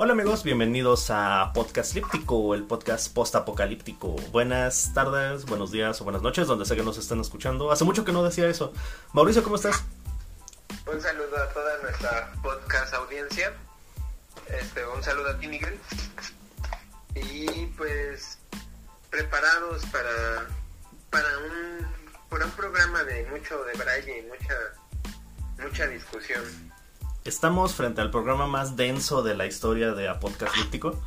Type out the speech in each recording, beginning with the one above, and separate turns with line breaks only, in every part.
Hola amigos, bienvenidos a Podcast Líptico, el podcast post-apocalíptico. Buenas tardes, buenos días o buenas noches, donde sea que nos estén escuchando. Hace mucho que no decía eso. Mauricio, ¿cómo estás?
Un saludo a toda nuestra podcast audiencia. Este, un saludo a ti, Miguel. Y pues preparados para, para un, para un programa de mucho de y mucha, mucha discusión.
Estamos frente al programa más denso de la historia de Podcast Líptico.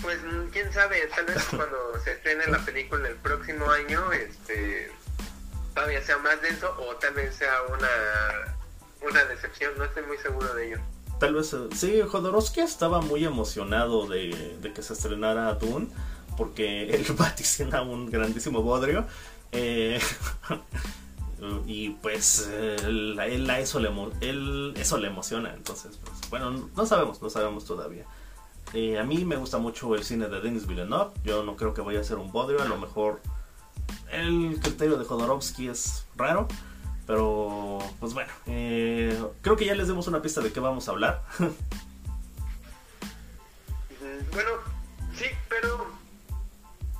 Pues quién sabe, tal vez cuando se estrene la película el próximo año, este todavía sea más denso o tal vez sea una, una decepción, no estoy muy seguro de ello.
Tal vez, eh, sí, Jodorowsky estaba muy emocionado de, de que se estrenara Dune, porque él vaticina un grandísimo bodrio. Eh, y pues él, a eso le, él, eso le emociona, entonces, pues, bueno, no sabemos, no sabemos todavía. Eh, a mí me gusta mucho el cine de Denis Villeneuve, yo no creo que vaya a ser un bodrio, a lo mejor el criterio de Jodorowsky es raro, pero pues bueno, eh, creo que ya les demos una pista de qué vamos a hablar.
bueno, sí, pero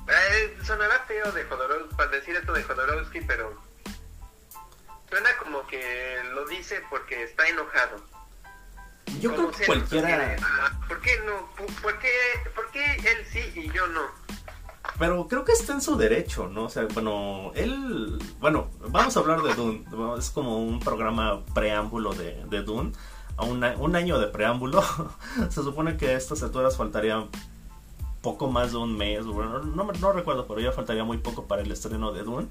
eh, sonará feo de Jodorowsky, para decir esto de Jodorowsky, pero suena como que lo dice porque está enojado.
Yo creo que cualquiera...
¿Por qué no? ¿Por qué, ¿Por qué él sí y yo no?
Pero creo que está en su derecho, ¿no? O sea, bueno, él... Bueno, vamos a hablar de Dune. Es como un programa preámbulo de, de Dune. A un año de preámbulo. Se supone que a estas alturas faltaría poco más de un mes. Bueno, no, no recuerdo, pero ya faltaría muy poco para el estreno de Dune.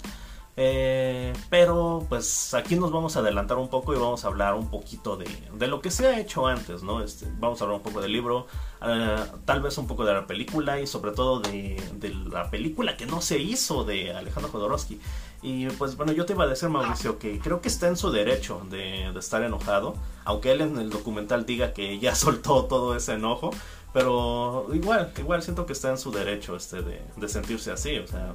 Eh, pero pues aquí nos vamos a adelantar un poco y vamos a hablar un poquito de, de lo que se ha hecho antes, ¿no? Este, vamos a hablar un poco del libro, uh, tal vez un poco de la película y sobre todo de, la película que no se hizo de Alejandro Jodorowsky. Y pues bueno, yo te iba a decir Mauricio que creo que está en su derecho de, de estar enojado, aunque él en el documental diga que ya soltó todo ese enojo. Pero igual, igual siento que está en su derecho este de, de sentirse así, o sea,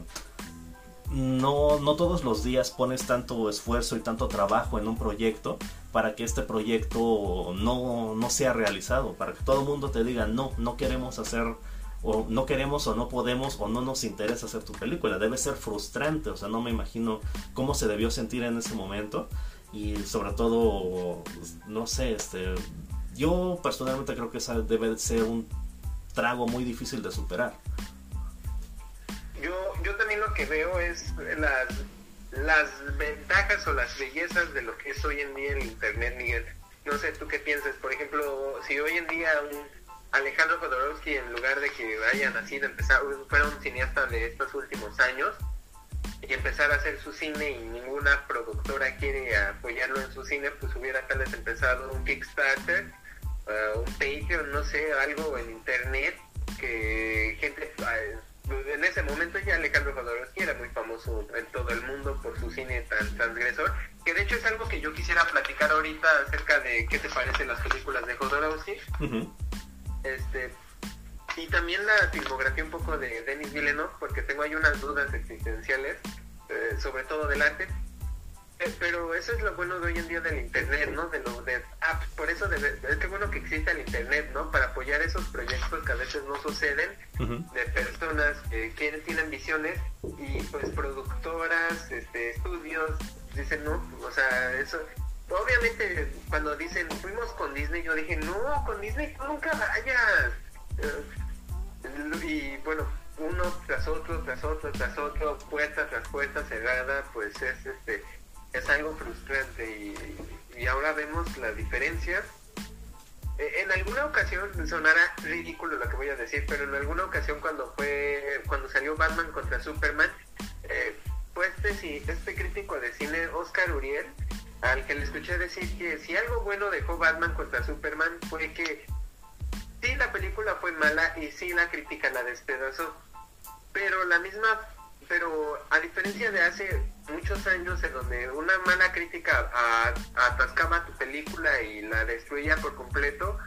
no, no todos los días pones tanto esfuerzo y tanto trabajo en un proyecto para que este proyecto no, no sea realizado, para que todo el mundo te diga, no, no queremos hacer, o no queremos o no podemos o no nos interesa hacer tu película. Debe ser frustrante, o sea, no me imagino cómo se debió sentir en ese momento y sobre todo, no sé, este, yo personalmente creo que esa debe ser un trago muy difícil de superar
yo, yo también lo que veo es las, las ventajas o las bellezas de lo que es hoy en día el Internet, Miguel. No sé, tú qué piensas. Por ejemplo, si hoy en día un Alejandro Jodorowsky, en lugar de que haya nacido, empezar, fuera un cineasta de estos últimos años, y empezar a hacer su cine y ninguna productora quiere apoyarlo en su cine, pues hubiera tal vez empezado un Kickstarter, uh, un Patreon, no sé, algo en internet que gente uh, en ese momento ya Alejandro Jodorowsky era muy famoso en todo el mundo por su cine tan transgresor, que de hecho es algo que yo quisiera platicar ahorita acerca de qué te parecen las películas de Jodorowsky. Este y también la filmografía un poco de Denis Villeneuve, porque tengo ahí unas dudas existenciales, eh, sobre todo del arte. Eh, pero eso es lo bueno de hoy en día del internet, ¿no? De lo de apps. Por eso debe, es que bueno que existe el internet, ¿no? Para apoyar esos proyectos que a veces no suceden de personas que quieren, tienen visiones y pues productoras, este, estudios dicen no, o sea, eso. Obviamente cuando dicen fuimos con Disney, yo dije no, con Disney nunca vayas. Eh, y bueno, uno tras otro, tras otro, tras otro, puerta tras puerta cerrada, pues es este es algo frustrante y, ahora vemos la diferencia. E, en alguna ocasión sonará ridículo lo que voy a decir, pero en alguna ocasión cuando fue cuando salió Batman contra Superman, eh, fue este, este crítico de cine Oscar Uriel al que le escuché decir que si algo bueno dejó Batman contra Superman fue que sí la película fue mala y sí la crítica la despedazó, pero la misma pero a diferencia de hace muchos años en donde una mala crítica atascaba tu película y la destruía por completo,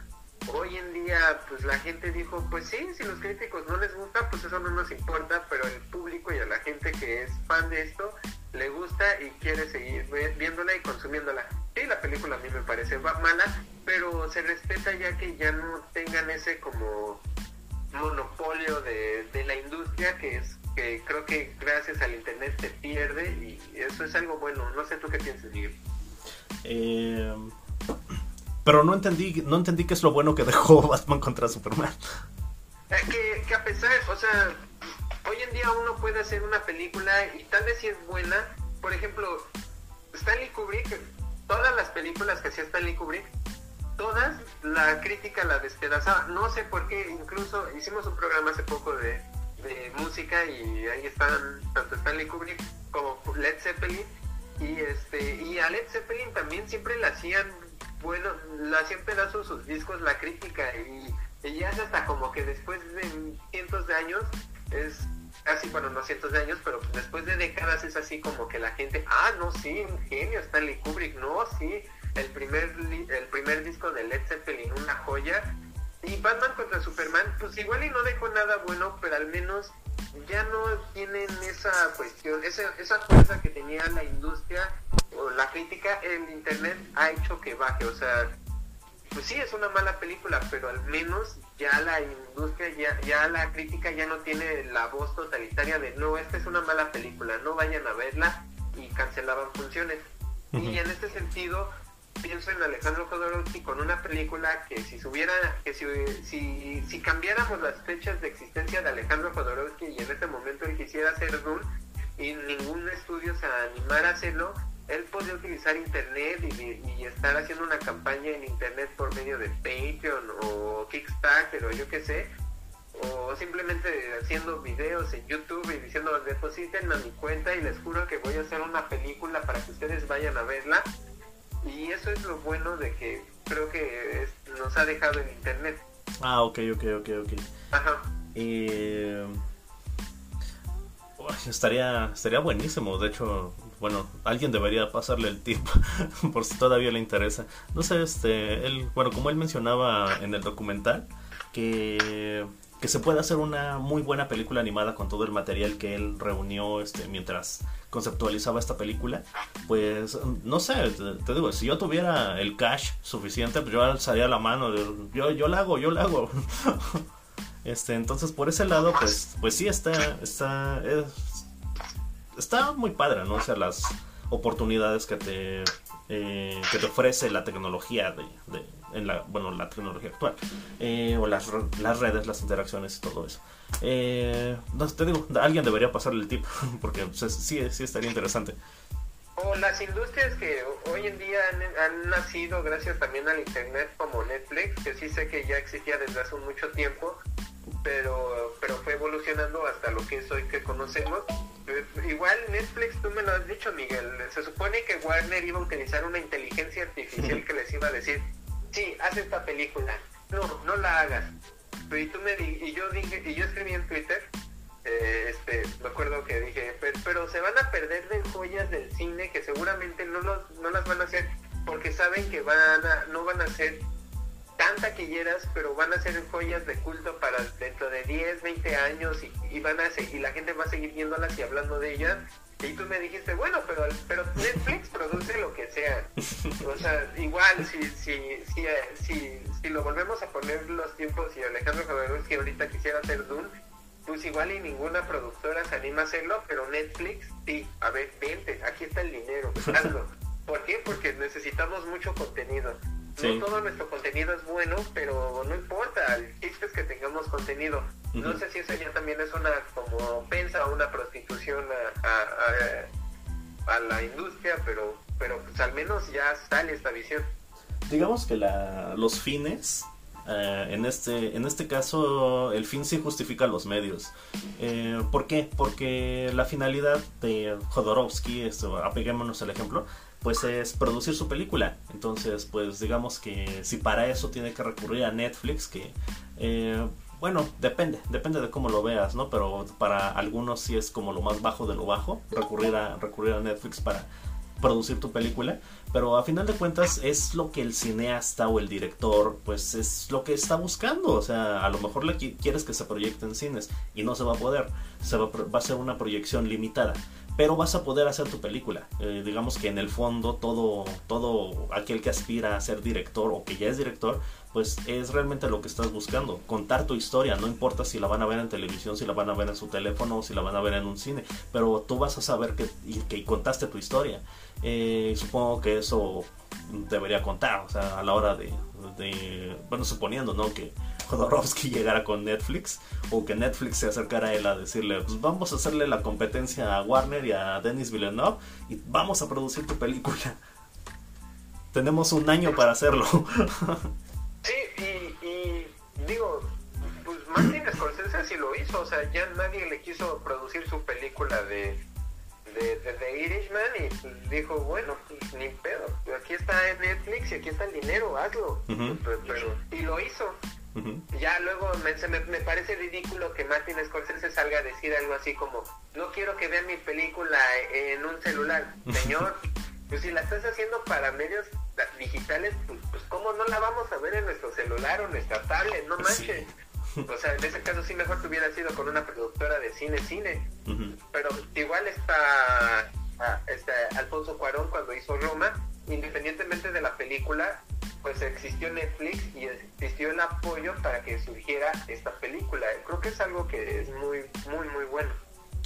hoy en día pues la gente dijo, pues sí, si los críticos no les gusta, pues eso no nos importa, pero el público y a la gente que es fan de esto le gusta y quiere seguir viéndola y consumiéndola. Sí, la película a mí me parece mala, pero se respeta ya que ya no tengan ese como monopolio de, de la industria que es que creo que gracias al internet se pierde y eso es algo bueno. No sé tú qué piensas, Miguel.
Eh, pero no entendí, no entendí qué es lo bueno que dejó Batman contra Superman.
Eh, que, a pesar, o sea, hoy en día uno puede hacer una película y tal vez si es buena. Por ejemplo, Stanley Kubrick, todas las películas que hacía Stanley Kubrick, todas la crítica la despedazaba. No sé por qué, incluso hicimos un programa hace poco de, música y ahí están tanto Stanley Kubrick como Led Zeppelin. Y este y a Led Zeppelin también siempre le hacían bueno le hacían pedazos sus discos la crítica y, ya hasta como que después de cientos de años es casi bueno no cientos de años pero después de décadas es así como que la gente ah no sí un genio Stanley Kubrick no sí el primer el primer disco de Led Zeppelin una joya y Batman contra Superman, pues igual y no dejó nada bueno, pero al menos ya no tienen esa cuestión, esa, esa fuerza que tenía la industria o la crítica, en internet ha hecho que baje, o sea, pues sí es una mala película, pero al menos ya la industria, ya, ya la crítica ya no tiene la voz totalitaria de no, esta es una mala película, no vayan a verla y cancelaban funciones. Y en este sentido, pienso en Alejandro Jodorowsky con una película que si subiera, que si, si, cambiáramos las fechas de existencia de Alejandro Jodorowsky y en este momento él quisiera hacer Dune y ningún estudio se animara a hacerlo, él podría utilizar internet y, y, estar haciendo una campaña en internet por medio de Patreon o Kickstarter o yo qué sé, o simplemente haciendo videos en YouTube y diciendo depositen a mi cuenta y les juro que voy a hacer una película para que ustedes vayan a verla y eso es lo bueno de que creo que nos ha dejado en internet.
Ah, ok, ok, ok, ok.
Ajá.
estaría, estaría buenísimo, de hecho, bueno, alguien debería pasarle el tip por si todavía le interesa. No sé, este, él, bueno, como él mencionaba en el documental, que que se puede hacer una muy buena película animada con todo el material que él reunió este, mientras conceptualizaba esta película, pues no sé, te, digo, si yo tuviera el cash suficiente, pues yo alzaría la mano, yo, yo la hago, yo la hago. este, entonces por ese lado, pues, pues sí está, está, está muy padre, ¿no? O sea, las oportunidades que te, eh, que te ofrece la tecnología de en la, bueno, la tecnología actual, eh, o las, las redes, las interacciones y todo eso. Eh, no, te digo, alguien debería pasarle el tip, porque pues, sí, sí estaría interesante.
O las industrias que hoy en día han, nacido gracias también al Internet, como Netflix, que sí sé que ya existía desde hace mucho tiempo, pero, pero fue evolucionando hasta lo que es hoy que conocemos. Eh, igual Netflix, tú me lo has dicho, Miguel, se supone que Warner iba a utilizar una inteligencia artificial que les iba a decir, sí, haz esta película. No, no la hagas. Y, tú me y yo dije, y yo escribí en Twitter, eh, este, me acuerdo que dije, pero, se van a perder de joyas del cine que seguramente no, los, no las van a hacer porque saben que van a, no van a ser tan taquilleras, pero van a ser joyas de culto para dentro de 10, 20 años y, van a y la gente va a seguir viéndolas y hablando de ellas y tú me dijiste, bueno, pero, pero Netflix produce lo que sea. O sea, igual, si, si, si, si, si lo volvemos a poner los tiempos y Alejandro que ahorita quisiera hacer Dune, pues igual y ninguna productora se anima a hacerlo, pero Netflix, sí, a ver, vente, aquí está el dinero, hazlo. ¿Por qué? Porque necesitamos mucho contenido. No todo nuestro contenido es bueno, pero no importa, el chiste es que tengamos contenido. No sé si eso ya también es una como pensa una prostitución a, a, la industria, pero, pero pues al menos ya sale esta visión.
Digamos que la, los fines eh, en, este, en este caso, el fin sí justifica los medios. Eh, ¿Por qué? Porque la finalidad de Jodorowsky, esto, apeguémonos al ejemplo, pues es producir su película. Entonces, pues digamos que si para eso tiene que recurrir a Netflix, que eh, bueno, depende, depende de cómo lo veas, ¿no? Pero para algunos sí es como lo más bajo de lo bajo, recurrir a, recurrir a Netflix para producir tu película, pero a final de cuentas es lo que el cineasta o el director pues es lo que está buscando, o sea, a lo mejor le quieres que se proyecte en cines y no se va a poder, se va, va a ser una proyección limitada, pero vas a poder hacer tu película. Eh, digamos que en el fondo todo, todo aquel que aspira a ser director o que ya es director, pues es realmente lo que estás buscando, contar tu historia, no importa si la van a ver en televisión, si la van a ver en su teléfono o si la van a ver en un cine, pero tú vas a saber que, que contaste tu historia. Eh, supongo que eso debería contar, o sea, a la hora de, de bueno, suponiendo, ¿no? Que Jodorowsky llegara con Netflix o que Netflix se acercara a él a decirle, pues vamos a hacerle la competencia a Warner y a Denis Villeneuve y vamos a producir tu película. Tenemos un año para hacerlo.
sí, y, digo, pues Martin Scorsese sí lo hizo, o sea, ya nadie le quiso producir su película de de, de, Irishman y dijo, bueno, pues, ni pedo, aquí está Netflix y aquí está el dinero, hazlo. y lo hizo. Ya luego me, me, parece ridículo que Martin Scorsese salga a decir algo así como, no quiero que vean mi película en un celular. Señor, pues si la estás haciendo para medios digitales, pues, pues cómo no la vamos a ver en nuestro celular o nuestra tablet, no manches. O sea, en ese caso sí mejor que hubiera sido con una productora de cine, cine. Pero igual está, ah, está Alfonso Cuarón cuando hizo Roma, independientemente de la película, pues existió Netflix y existió el apoyo para que surgiera esta película. Creo que es algo que es muy, muy, muy bueno.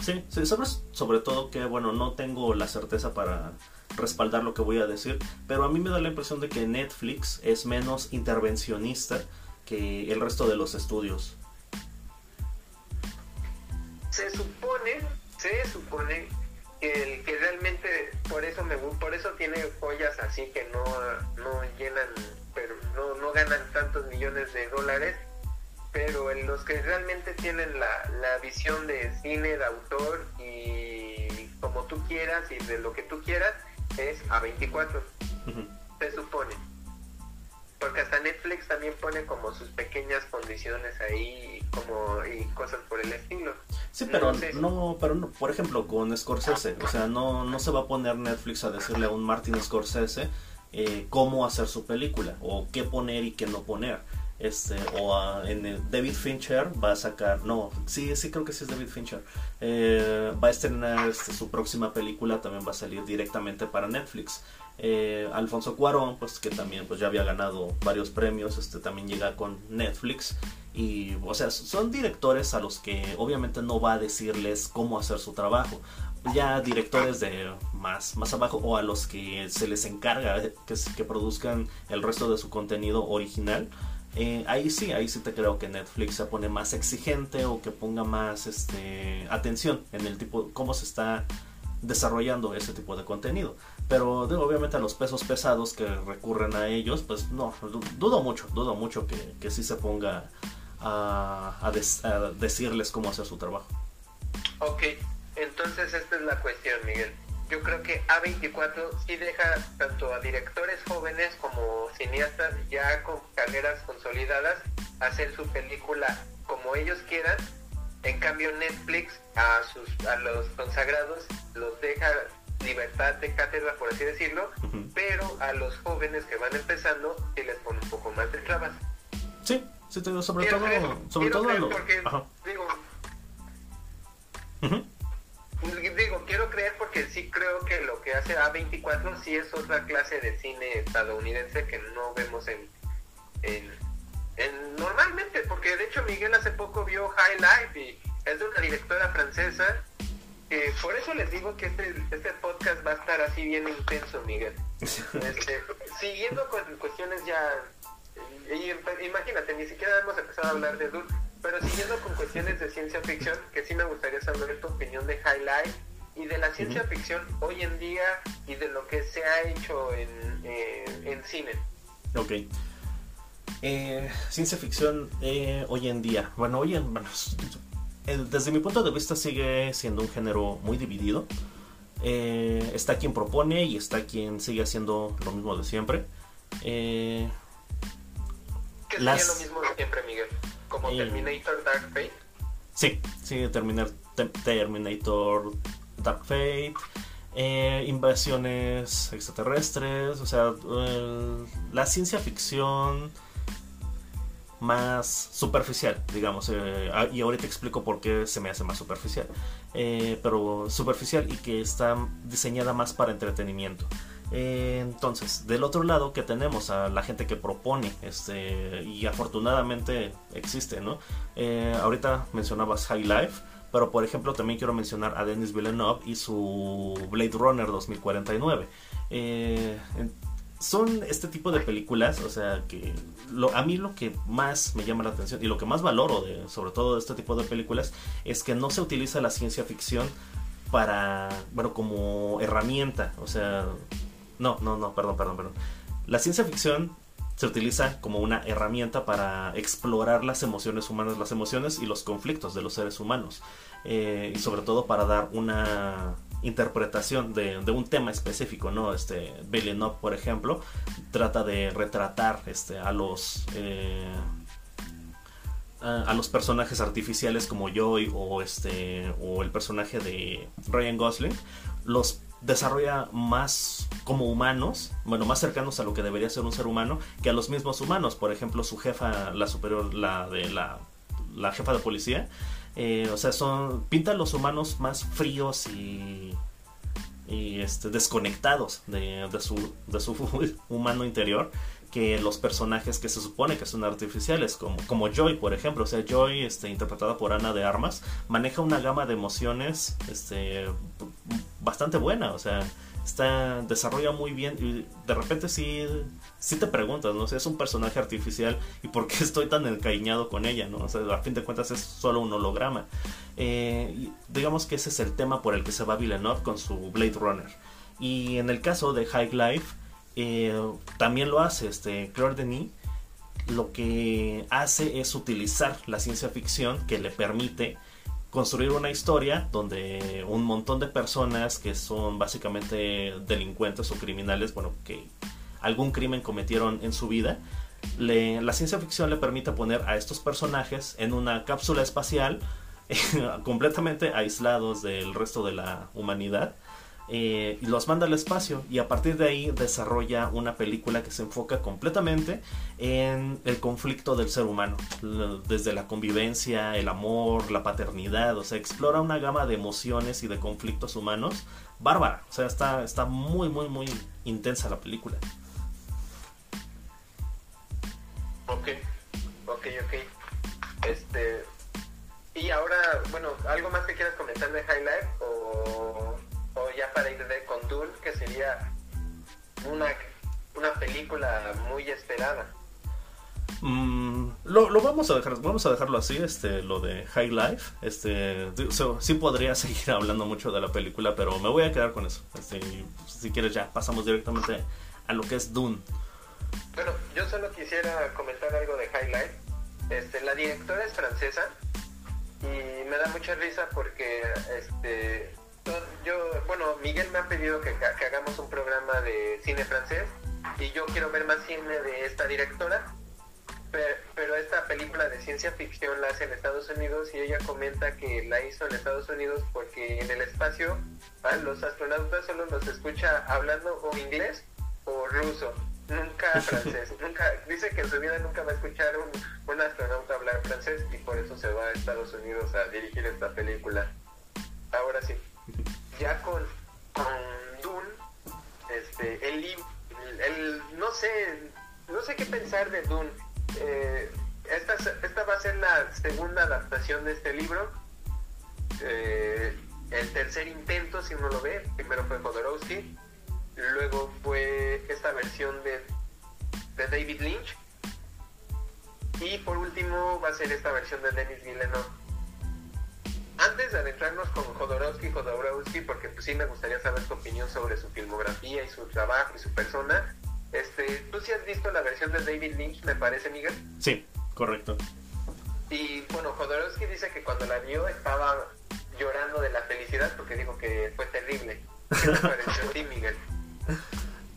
Sí, sí sabes sobre todo que, bueno, no tengo la certeza para respaldar lo que voy a decir, pero a mí me da la impresión de que Netflix es menos intervencionista que el resto de los estudios.
Se supone, se supone que el que realmente por eso me por eso tiene joyas así que no, no llenan pero no, no ganan tantos millones de dólares pero en los que realmente tienen la, la visión de cine de autor y como tú quieras y de lo que tú quieras es a 24 se supone porque hasta Netflix también pone como sus pequeñas condiciones ahí como y cosas por el estilo.
Sí, pero no, pero no, por ejemplo con Scorsese, o sea, no, no se va a poner Netflix a decirle a un Martin Scorsese eh, cómo hacer su película o qué poner y qué no poner. Este, o en el David Fincher va a sacar, no, sí, sí creo que sí es David Fincher, eh, va a estrenar este, su próxima película, también va a salir directamente para Netflix. Eh, Alfonso Cuarón, pues que también pues ya había ganado varios premios, este también llega con Netflix y o sea, son directores a los que obviamente no va a decirles cómo hacer su trabajo. Ya directores de más, más abajo o a los que se les encarga que, produzcan el resto de su contenido original, eh, ahí sí, ahí sí te creo que Netflix se pone más exigente o que ponga más este, atención en el tipo, cómo se está desarrollando ese tipo de contenido. Pero obviamente a los pesos pesados que recurren a ellos, pues no, dudo mucho, dudo mucho que, que sí se ponga a, decirles cómo hacer su trabajo.
Ok, entonces esta es la cuestión, Miguel. Yo creo que A24 sí deja tanto a directores jóvenes como cineastas ya con carreras consolidadas hacer su película como ellos quieran en cambio Netflix a sus a los consagrados los deja libertad de cátedra por así decirlo, pero a los jóvenes que van empezando sí les pone un poco más de trabas.
Sí, sí sobre todo sobre todo
porque, digo digo quiero creer porque sí creo que lo que hace A24 sí es otra clase de cine estadounidense que no vemos en, en normalmente, porque de hecho Miguel hace poco vio High Life y es de una directora francesa. Por eso les digo que este, este podcast va a estar así bien intenso, Miguel. Este, siguiendo con cuestiones ya... imagínate, ni siquiera hemos empezado a hablar de Dune, pero siguiendo con cuestiones de ciencia ficción, que sí me gustaría saber tu opinión de High Life y de la ciencia ficción hoy en día y de lo que se ha hecho en, eh, en cine.
Ok. Eh, ciencia ficción eh, hoy en día. Bueno, hoy en, desde mi punto de vista sigue siendo un género muy dividido. Eh, está quien propone y está quien sigue haciendo lo mismo de siempre.
¿Qué sería lo mismo de siempre, Miguel? ¿Como Terminator Dark Fate?
Sí, sí, Terminator, Terminator Dark Fate. invasiones extraterrestres, o sea, la ciencia ficción más superficial, digamos. Eh, ah, y ahorita explico por qué se me hace más superficial. eh, pero superficial y que está diseñada más para entretenimiento. Eh, entonces, del otro lado que tenemos a la gente que propone, este, y afortunadamente existe, ¿no? Eh, ahorita mencionabas High Life, pero por ejemplo también quiero mencionar a Denis Villeneuve y su Blade Runner 2049. Eh, son este tipo de películas, o sea, que lo, a mí lo que más me llama la atención y lo que más valoro de, sobre todo de este tipo de películas es que no se utiliza la ciencia ficción para, bueno, como herramienta, o sea, no, no, no, perdón, perdón, perdón. La ciencia ficción se utiliza como una herramienta para explorar las emociones humanas, las emociones y los conflictos de los seres humanos. Eh, y sobre todo para dar una interpretación de, un tema específico, ¿no? Este, Villeneuve, por ejemplo, trata de retratar este, a los... Eh, a los personajes artificiales como Joy o este o el personaje de Ryan Gosling los desarrolla más como humanos, bueno, más cercanos a lo que debería ser un ser humano que a los mismos humanos. Por ejemplo, su jefa, la superior, la de la, la jefa de policía, eh, o sea, son pintan los humanos más fríos y, y este, desconectados de, de, su, de su humano interior que los personajes que se supone que son artificiales, como, como Joy, por ejemplo. O sea, Joy, este, interpretada por Ana de Armas, maneja una gama de emociones este, bastante buena. O sea, está, desarrolla muy bien y de repente sí, sí te preguntas, ¿no? O es un personaje artificial y por qué estoy tan encariñado con ella, ¿no? O sea, a fin de cuentas es solo un holograma. Eh, digamos que ese es el tema por el que se va Villeneuve con su Blade Runner. Y en el caso de High Life, eh, también lo hace este Claire Denis lo que hace es utilizar la ciencia ficción que le permite construir una historia donde un montón de personas que son básicamente delincuentes o criminales, bueno, que algún crimen cometieron en su vida, la ciencia ficción le permite poner a estos personajes en una cápsula espacial completamente aislados del resto de la humanidad eh, los manda al espacio y a partir de ahí desarrolla una película que se enfoca completamente en el conflicto del ser humano, desde la convivencia, el amor, la paternidad, o sea, explora una gama de emociones y de conflictos humanos bárbara, o sea, está, está muy, muy, muy intensa la película.
Ok, ok, ok. Este, y ahora, bueno, ¿algo más que quieras comentar de High Life o o ya para ir de con Dune, que sería una, una película muy esperada.
Mm, lo, vamos a dejar, vamos a dejarlo así, este, lo de High Life, este, sí podría seguir hablando mucho de la película, pero me voy a quedar con eso. Este, si quieres ya pasamos directamente a lo que es Dune.
Bueno, yo solo quisiera comentar algo de High Life. Este, la directora es francesa y me da mucha risa porque este, yo, bueno, Miguel me ha pedido que, hagamos un programa de cine francés y yo quiero ver más cine de esta directora, pero, esta película de ciencia ficción la hace en Estados Unidos y ella comenta que la hizo en Estados Unidos porque en el espacio a los astronautas solo los escucha hablando o inglés o ruso, nunca francés. nunca Dice que en su vida nunca va a escuchar un, un astronauta hablar francés y por eso se va a Estados Unidos a dirigir esta película. Ahora sí ya con, con Dune, este, el, el, no sé, no sé qué pensar de Dune. Eh, esta, esta va a ser la segunda adaptación de este libro. Eh, el tercer intento, si uno lo ve, primero fue Jodorowsky, luego fue esta versión de, de David Lynch, y por último va a ser esta versión de Denis Villeneuve antes de adentrarnos con Jodorowsky, Jodorowsky, porque pues sí me gustaría saber tu opinión sobre su filmografía y su trabajo y su persona. Este, ¿tú sí has visto la versión de David Lynch, me parece, Miguel?
Sí, correcto.
Y bueno, Jodorowsky dice que cuando la vio estaba llorando de la felicidad porque dijo que fue terrible. ¿Qué te pareció a ti, Miguel?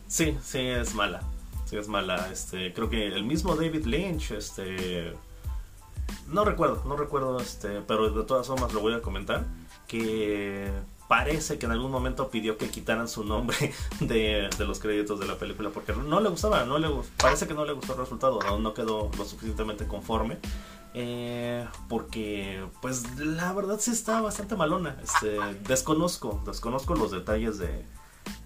Sí, sí es mala. Sí es mala. Este, creo que el mismo David Lynch, este, no recuerdo, no recuerdo, este, pero de todas formas lo voy a comentar. Que parece que en algún momento pidió que quitaran su nombre de, los créditos de la película porque no le gustaba, no le parece que no le gustó el resultado, no, no quedó lo suficientemente conforme. Eh, porque, pues, la verdad sí está bastante malona. Este, desconozco, desconozco los detalles de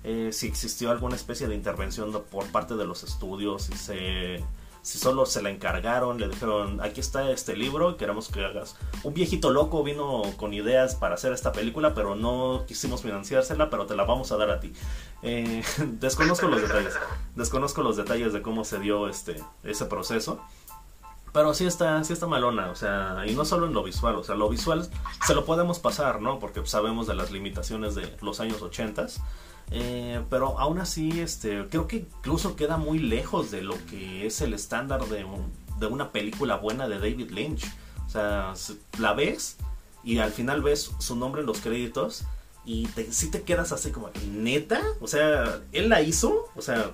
eh, si existió alguna especie de intervención por parte de los estudios, si se si solo se la encargaron, le dijeron, aquí está este libro, queremos que hagas. Un viejito loco vino con ideas para hacer esta película, pero no quisimos financiársela, pero te la vamos a dar a ti. Eh, desconozco los detalles, desconozco los detalles de cómo se dio este ese proceso. Pero sí está, sí está malona, o sea, y no solo en lo visual, o sea, lo visual se lo podemos pasar, ¿no? Porque sabemos de las limitaciones de los años 80 eh, pero aún así, este, creo que incluso queda muy lejos de lo que es el estándar de, de una película buena de David Lynch. O sea, la ves y al final ves su nombre en los créditos y te, si te quedas así como, neta, o sea, él la hizo, o sea,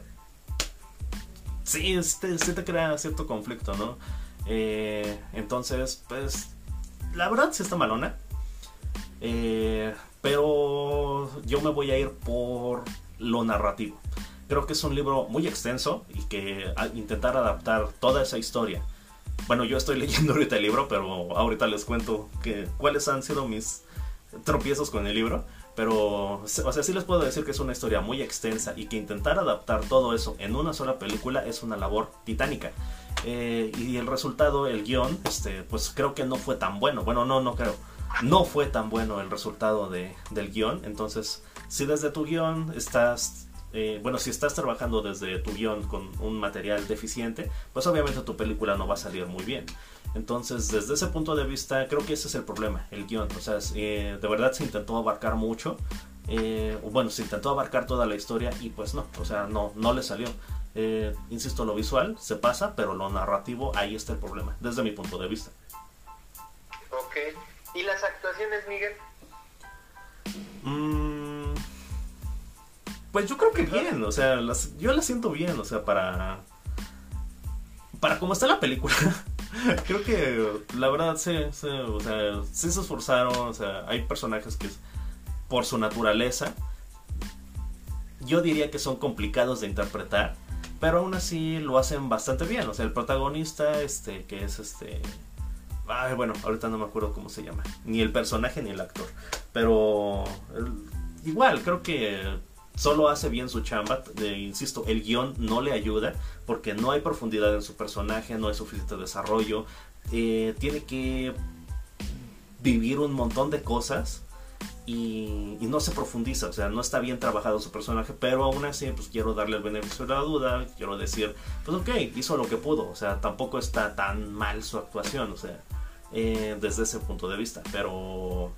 sí, sí te, crea cierto conflicto, ¿no? Eh, entonces, pues, la verdad sí está malona. Eh, pero yo me voy a ir por lo narrativo. Creo que es un libro muy extenso y que intentar adaptar toda esa historia. Bueno, yo estoy leyendo ahorita el libro, pero ahorita les cuento que, cuáles han sido mis tropiezos con el libro. Pero, o sea, sí les puedo decir que es una historia muy extensa y que intentar adaptar todo eso en una sola película es una labor titánica. Eh, y el resultado, el guion, este, pues creo que no fue tan bueno. Bueno, no, no creo no fue tan bueno el resultado de, del guion. Entonces, si desde tu guion estás, eh, bueno, si estás trabajando desde tu guion con un material deficiente, pues obviamente tu película no va a salir muy bien. Entonces, desde ese punto de vista, creo que ese es el problema, el guion. O sea, eh, de verdad se intentó abarcar mucho. Eh, bueno, se intentó abarcar toda la historia y pues no, o sea, no, no le salió. insisto, lo visual se pasa, pero lo narrativo, ahí está el problema, desde mi punto de vista.
Ok. ¿Y las actuaciones, Miguel?
Mm, pues yo creo que bien, o sea, yo las siento bien, o sea, para... Para cómo está la película. creo que la verdad sí, sí, o sea, se esforzaron, o sea, hay personajes que por su naturaleza, yo diría que son complicados de interpretar, pero aún así lo hacen bastante bien, o sea, el protagonista, este, que es este Ay, bueno, ahorita no me acuerdo cómo se llama. Ni el personaje ni el actor. Pero igual, creo que solo hace bien su chamba. insisto, el guion no le ayuda porque no hay profundidad en su personaje, no hay suficiente desarrollo. Eh, tiene que vivir un montón de cosas y, no se profundiza, o sea, no está bien trabajado su personaje, pero aún así, pues quiero darle el beneficio de la duda, quiero decir, pues ok, hizo lo que pudo, o sea, tampoco está tan mal su actuación, o sea, eh, desde ese punto de vista. Pero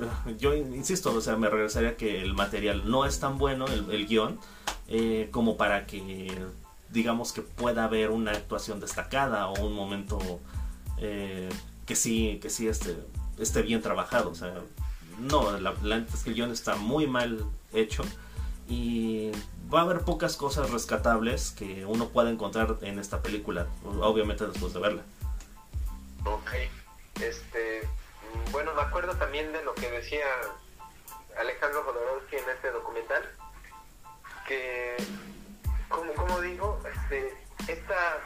eh, yo insisto, o sea, me regresaría que el material no es tan bueno, el, guion, eh, como para que digamos que pueda haber una actuación destacada o un momento que sí, que sí esté, esté bien trabajado. O sea, no, la, la es que el guion está muy mal hecho y va a haber pocas cosas rescatables que uno pueda encontrar en esta película, obviamente después de verla.
Ok. Este, bueno, me acuerdo también de lo que decía Alejandro Jodorowsky en este documental, que, como, como digo, este, esta,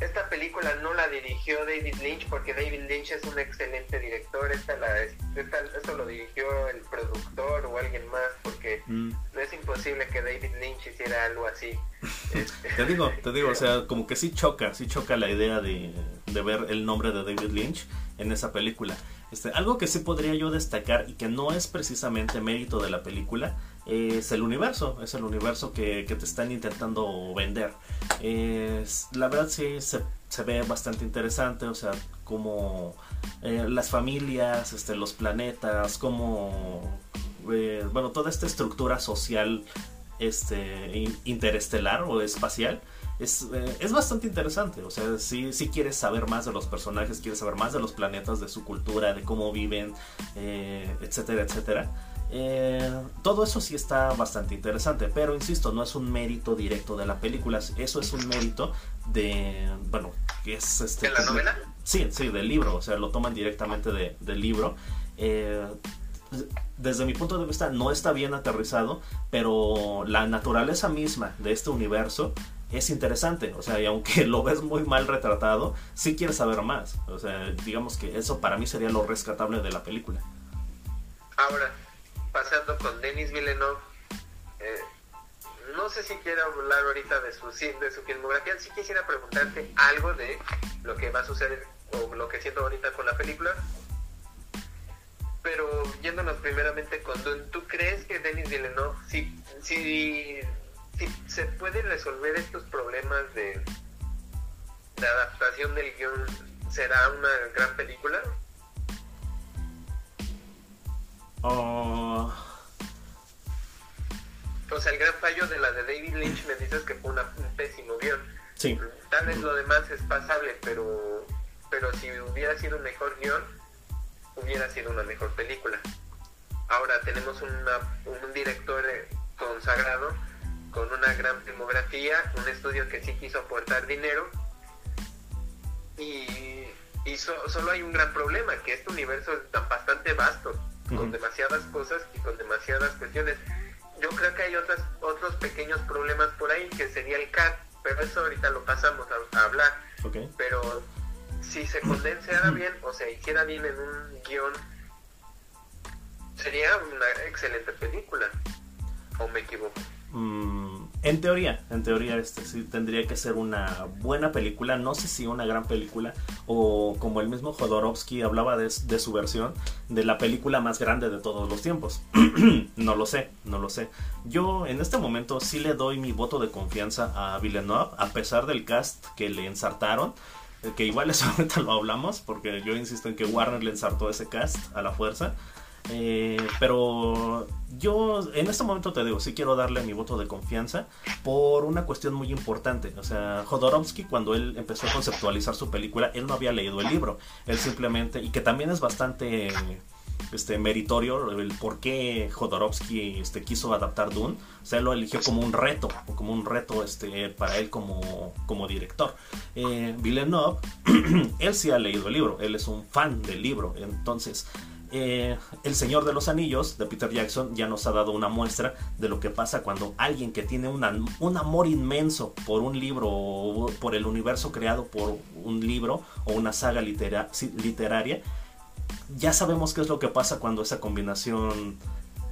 esta película no la dirigió David Lynch porque David Lynch es un excelente director, esta la, esta, esto lo dirigió el productor o alguien más porque mm. no es imposible que David Lynch hiciera algo así.
te digo, te digo, o sea, como que sí choca, sí choca la idea de, ver el nombre de David Lynch en esa película. Este, algo que sí podría yo destacar y que no es precisamente mérito de la película es el universo, es el universo que, te están intentando vender. La verdad sí se, ve bastante interesante, o sea, como eh, las familias, este, los planetas, como, eh, bueno, toda esta estructura social este, interestelar o espacial. Es, eh, es, bastante interesante. O sea, si, si, quieres saber más de los personajes, quieres saber más de los planetas, de su cultura, de cómo viven, etcétera, etcétera. Eh, todo eso sí está bastante interesante, pero insisto, no es un mérito directo de la película, eso es un mérito de, bueno, que es este...
¿De la novela?
Sí, sí, del libro, o sea, lo toman directamente de, del libro desde mi punto de vista no está bien aterrizado, pero la naturaleza misma de este universo es interesante, o sea, y aunque lo ves muy mal retratado, sí quieres saber más, o sea, digamos que eso para mí sería lo rescatable de la película.
Ahora, pasando con Denis Villeneuve, eh, no sé si quiero hablar ahorita de su, de su filmografía, sí quisiera preguntarte algo de lo que va a suceder o lo que siento ahorita con la película. Pero yéndonos primeramente con Dune, ¿tú crees que Denis Villeneuve, si, si, si se puede resolver estos problemas de, de adaptación del guion, será una gran película?
Oh,
O sea, el gran fallo de la de David Lynch me dices que fue una- un pésimo guion.
sí,
Tal vez lo demás es pasable, pero, pero si hubiera sido un mejor guion, hubiera sido una mejor película. Ahora tenemos una- un director eh, consagrado, con una gran filmografía, un estudio que sí quiso aportar dinero, y, y so- solo hay un gran problema, que este universo es tan bastante vasto, con demasiadas cosas y con demasiadas cuestiones. Yo creo que hay otras, otros pequeños problemas por ahí, que sería el cast, pero eso ahorita lo pasamos a- a hablar pero si se condensara bien o se hiciera bien en un guion, sería una excelente película. ¿O me equivoco?
Mm, en teoría, en teoría este sí tendría que ser una buena película, no sé si una gran película o como el mismo Jodorowsky hablaba de, de su versión de la película más grande de todos los tiempos. no lo sé, no lo sé. Yo en este momento sí le doy mi voto de confianza a Villeneuve a pesar del cast que le ensartaron. eh, Que igual eso ahorita lo hablamos porque yo insisto en que Warner le ensartó ese cast a la fuerza. Eh, pero yo en este momento te digo, sí quiero darle mi voto de confianza por una cuestión muy importante. O sea, Jodorowsky cuando él empezó a conceptualizar su película, él no había leído el libro. Él simplemente, y que también es bastante este, meritorio el por qué Jodorowsky este, quiso adaptar Dune. O sea, él lo eligió como un reto, como un reto este, para él como, como director. Eh, Villeneuve, él sí ha leído el libro, él es un fan del libro. Entonces, eh, El Señor de los Anillos de Peter Jackson ya nos ha dado una muestra de lo que pasa cuando alguien que tiene una- un amor inmenso por un libro o por el universo creado por un libro o una saga litera- literaria, ya sabemos qué es lo que pasa cuando esa combinación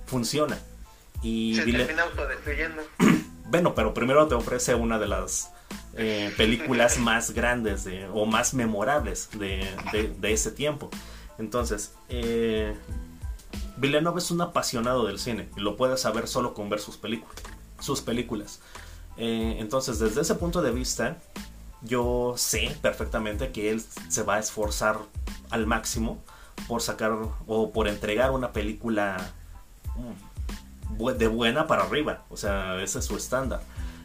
funciona. Y
Se termina autodestruyendo.
bueno, pero primero te ofrece una de las eh, películas más grandes de- o más memorables de, de- de ese tiempo. Entonces, eh, Villeneuve es un apasionado del cine y lo puedes saber solo con ver sus, películas sus películas. Eh, entonces, desde ese punto de vista, yo sé perfectamente que él se va a esforzar al máximo por sacar o por entregar una película mm, de buena para arriba. O sea, ese es su estándar.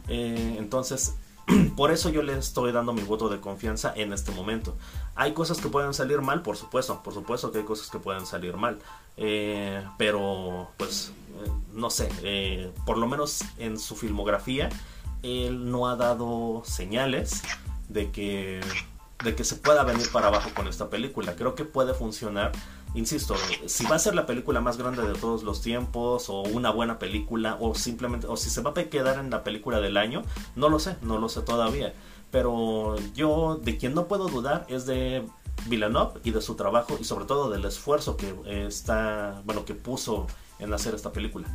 Eh, entonces, por eso yo le estoy dando mi voto de confianza en este momento. Hay cosas que pueden salir mal, por supuesto, por supuesto que hay cosas que pueden salir mal. Eh, pero, pues, eh, no sé, eh, por lo menos en su filmografía, él no ha dado señales de que, de que se pueda venir para abajo con esta película. Creo que puede funcionar. Insisto, si va a ser la película más grande de todos los tiempos, o una buena película, o simplemente, o si se va a quedar en la película del año, no lo sé, no lo sé todavía. Pero yo de quien no puedo dudar es de Villeneuve y de su trabajo y sobre todo del esfuerzo que está, bueno, que puso en hacer esta película.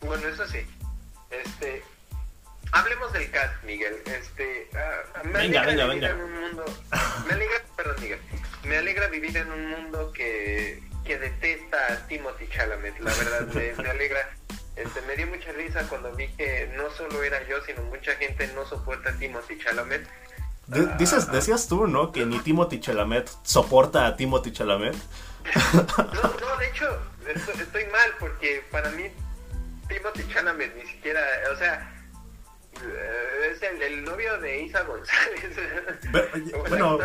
Bueno, eso sí. Este, hablemos del cast, Miguel. Este, me
Venga, venga, venga.
en un mundo. Me alegra, perdón, Miguel. Me alegra vivir en un mundo que, que detesta a Timothy Chalamet. La verdad, me, me alegra. Este, me dio mucha risa cuando vi que no solo era yo, sino mucha gente no soporta a Timothy Chalamet.
De- dices, decías tú, ¿no? Que ni Timothy Chalamet soporta a Timothy Chalamet.
No, no, de hecho, estoy, estoy mal porque para mí Timothy Chalamet ni siquiera, o sea, es el, el novio de Isa González.
Bueno,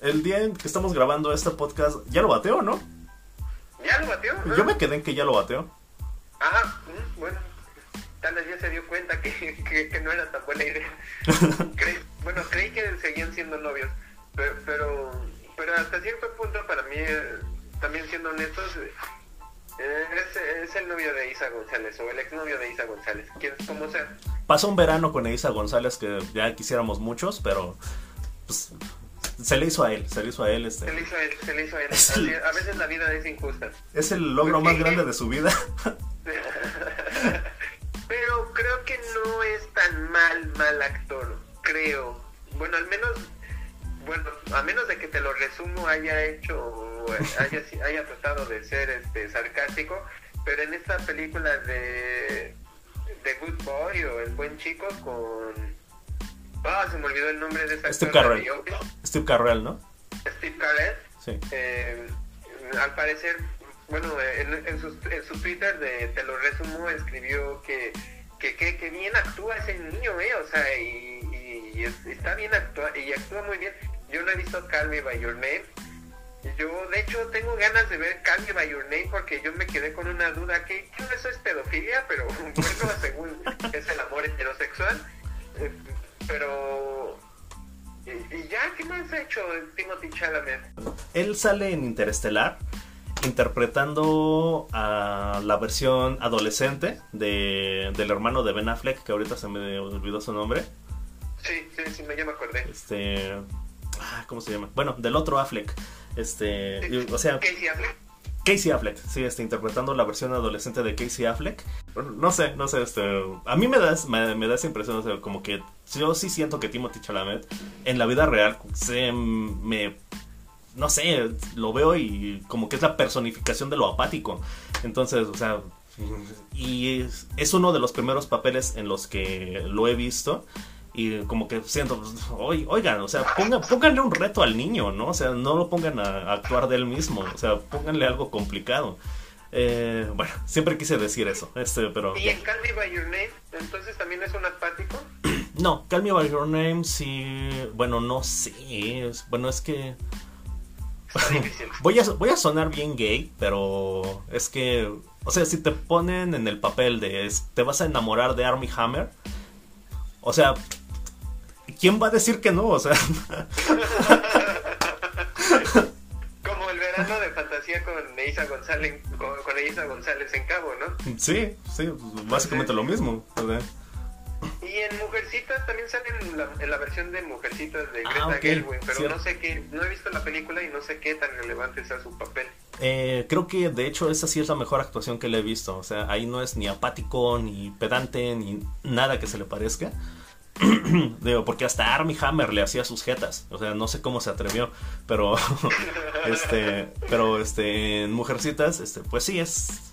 el día en que estamos grabando este podcast, ya lo bateó, ¿no?
¿Ya lo batió? ¿no?
Yo me quedé en que ya lo bateó.
Ajá, mm, bueno, tal vez ya se dio cuenta que, que, que no era tan buena idea. Creí- bueno, creí que seguían siendo novios, pero, pero, pero hasta cierto punto para mí, eh, también siendo honestos, eh, es, es el novio de Isa González o el exnovio de Isa González, quien como sea.
pasó un verano con Elisa González que ya quisiéramos muchos, pero pues se le hizo a él, se le hizo a él. Este.
Se le hizo a él, se le hizo a él. a veces la vida es injusta.
Es el logro más grande de su vida.
Pero creo que no es tan mal, mal actor, creo. Bueno, al menos, bueno, a menos de que te lo resumo, haya hecho, haya, haya tratado de ser este sarcástico, pero en esta película de The Good Boy o El Buen Chico con Ah, se me olvidó el nombre de esa
Steve Carell. Steve Carell, ¿no?
Steve Carell.
Sí.
Eh, al parecer, bueno, en, su, en su Twitter, de, te lo resumo, escribió que, que, que, bien actúa ese niño, ¿eh? O sea, y, está bien actúa y actúa muy bien. Yo no he visto Call Me By Your Name. Yo, de hecho, tengo ganas de ver Call Me By Your Name porque yo me quedé con una duda que, eso es pedofilia, pero bueno, según es el amor heterosexual. Eh, pero y, ya qué más ha hecho Timothy Chalamet
él sale en Interestelar interpretando a la versión adolescente de, del hermano de Ben Affleck que ahorita se me olvidó su nombre.
Sí sí sí me, ya me acordé.
Este ah, cómo se llama bueno del otro Affleck este o sea
Casey Affleck
Casey Affleck, sí, este, interpretando la versión adolescente de Casey Affleck. No sé, no sé, este, a mí me da, me, da esa impresión, o sea, como que yo sí siento que Timothy Chalamet en la vida real se me, no sé, lo veo y como que es la personificación de lo apático. Entonces, o sea, y es uno de los primeros papeles en los que lo he visto y como que siento, pues, oigan, o sea, pongan, pónganle un reto al niño, ¿no? O sea, no lo pongan a, actuar de él mismo, o sea, pónganle algo complicado. Eh, bueno, siempre quise decir eso, este, pero...
¿Y en Call Me By Your Name, entonces también es un apático?
no, Call Me By Your Name sí, bueno, no sé, bueno, es que... voy, a, voy a sonar bien gay, pero es que, o sea, si te ponen en el papel de te vas a enamorar de Army Hammer, o sea, ¿quién va a decir que no? O sea.
Como el verano de fantasía con Eiza González, con, González en Cabo, ¿no?
Sí, sí, básicamente lo mismo.
Y en Mujercitas también sale en la, versión de Mujercitas de ah, Greta Gerwig, pero no sé qué, no he visto la película y no sé qué tan relevante sea su papel.
Eh, creo que de hecho esa sí es la mejor actuación que le he visto. O sea, ahí no es ni apático, ni pedante, ni nada que se le parezca. Digo, porque hasta Army Hammer le hacía sus jetas. O sea, no sé cómo se atrevió. Pero, este, pero este, en Mujercitas, este, pues sí, es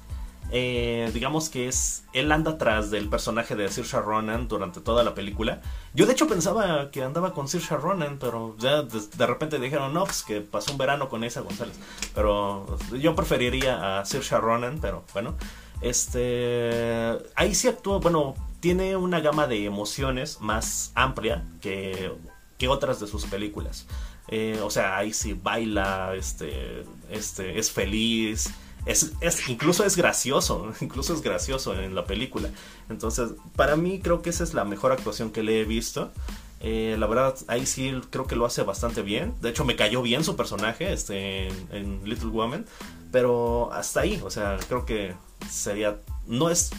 eh, digamos que es él anda tras del personaje de Saoirse Ronan durante toda la película. Yo de hecho pensaba que andaba con Saoirse Ronan, pero ya de, repente dijeron no, pues que pasó un verano con esa González. Pero yo preferiría a Saoirse Ronan, pero bueno, este ahí sí actúa, bueno, tiene una gama de emociones más amplia que, que otras de sus películas. Eh, o sea, ahí sí baila, este, este, es feliz, es, es, incluso es gracioso, incluso es gracioso en la película. Entonces, para mí creo que esa es la mejor actuación que le he visto. Eh, la verdad, ahí sí creo que lo hace bastante bien. De hecho, me cayó bien su personaje este, en, Little Woman. Pero hasta ahí, o sea, creo que sería... No es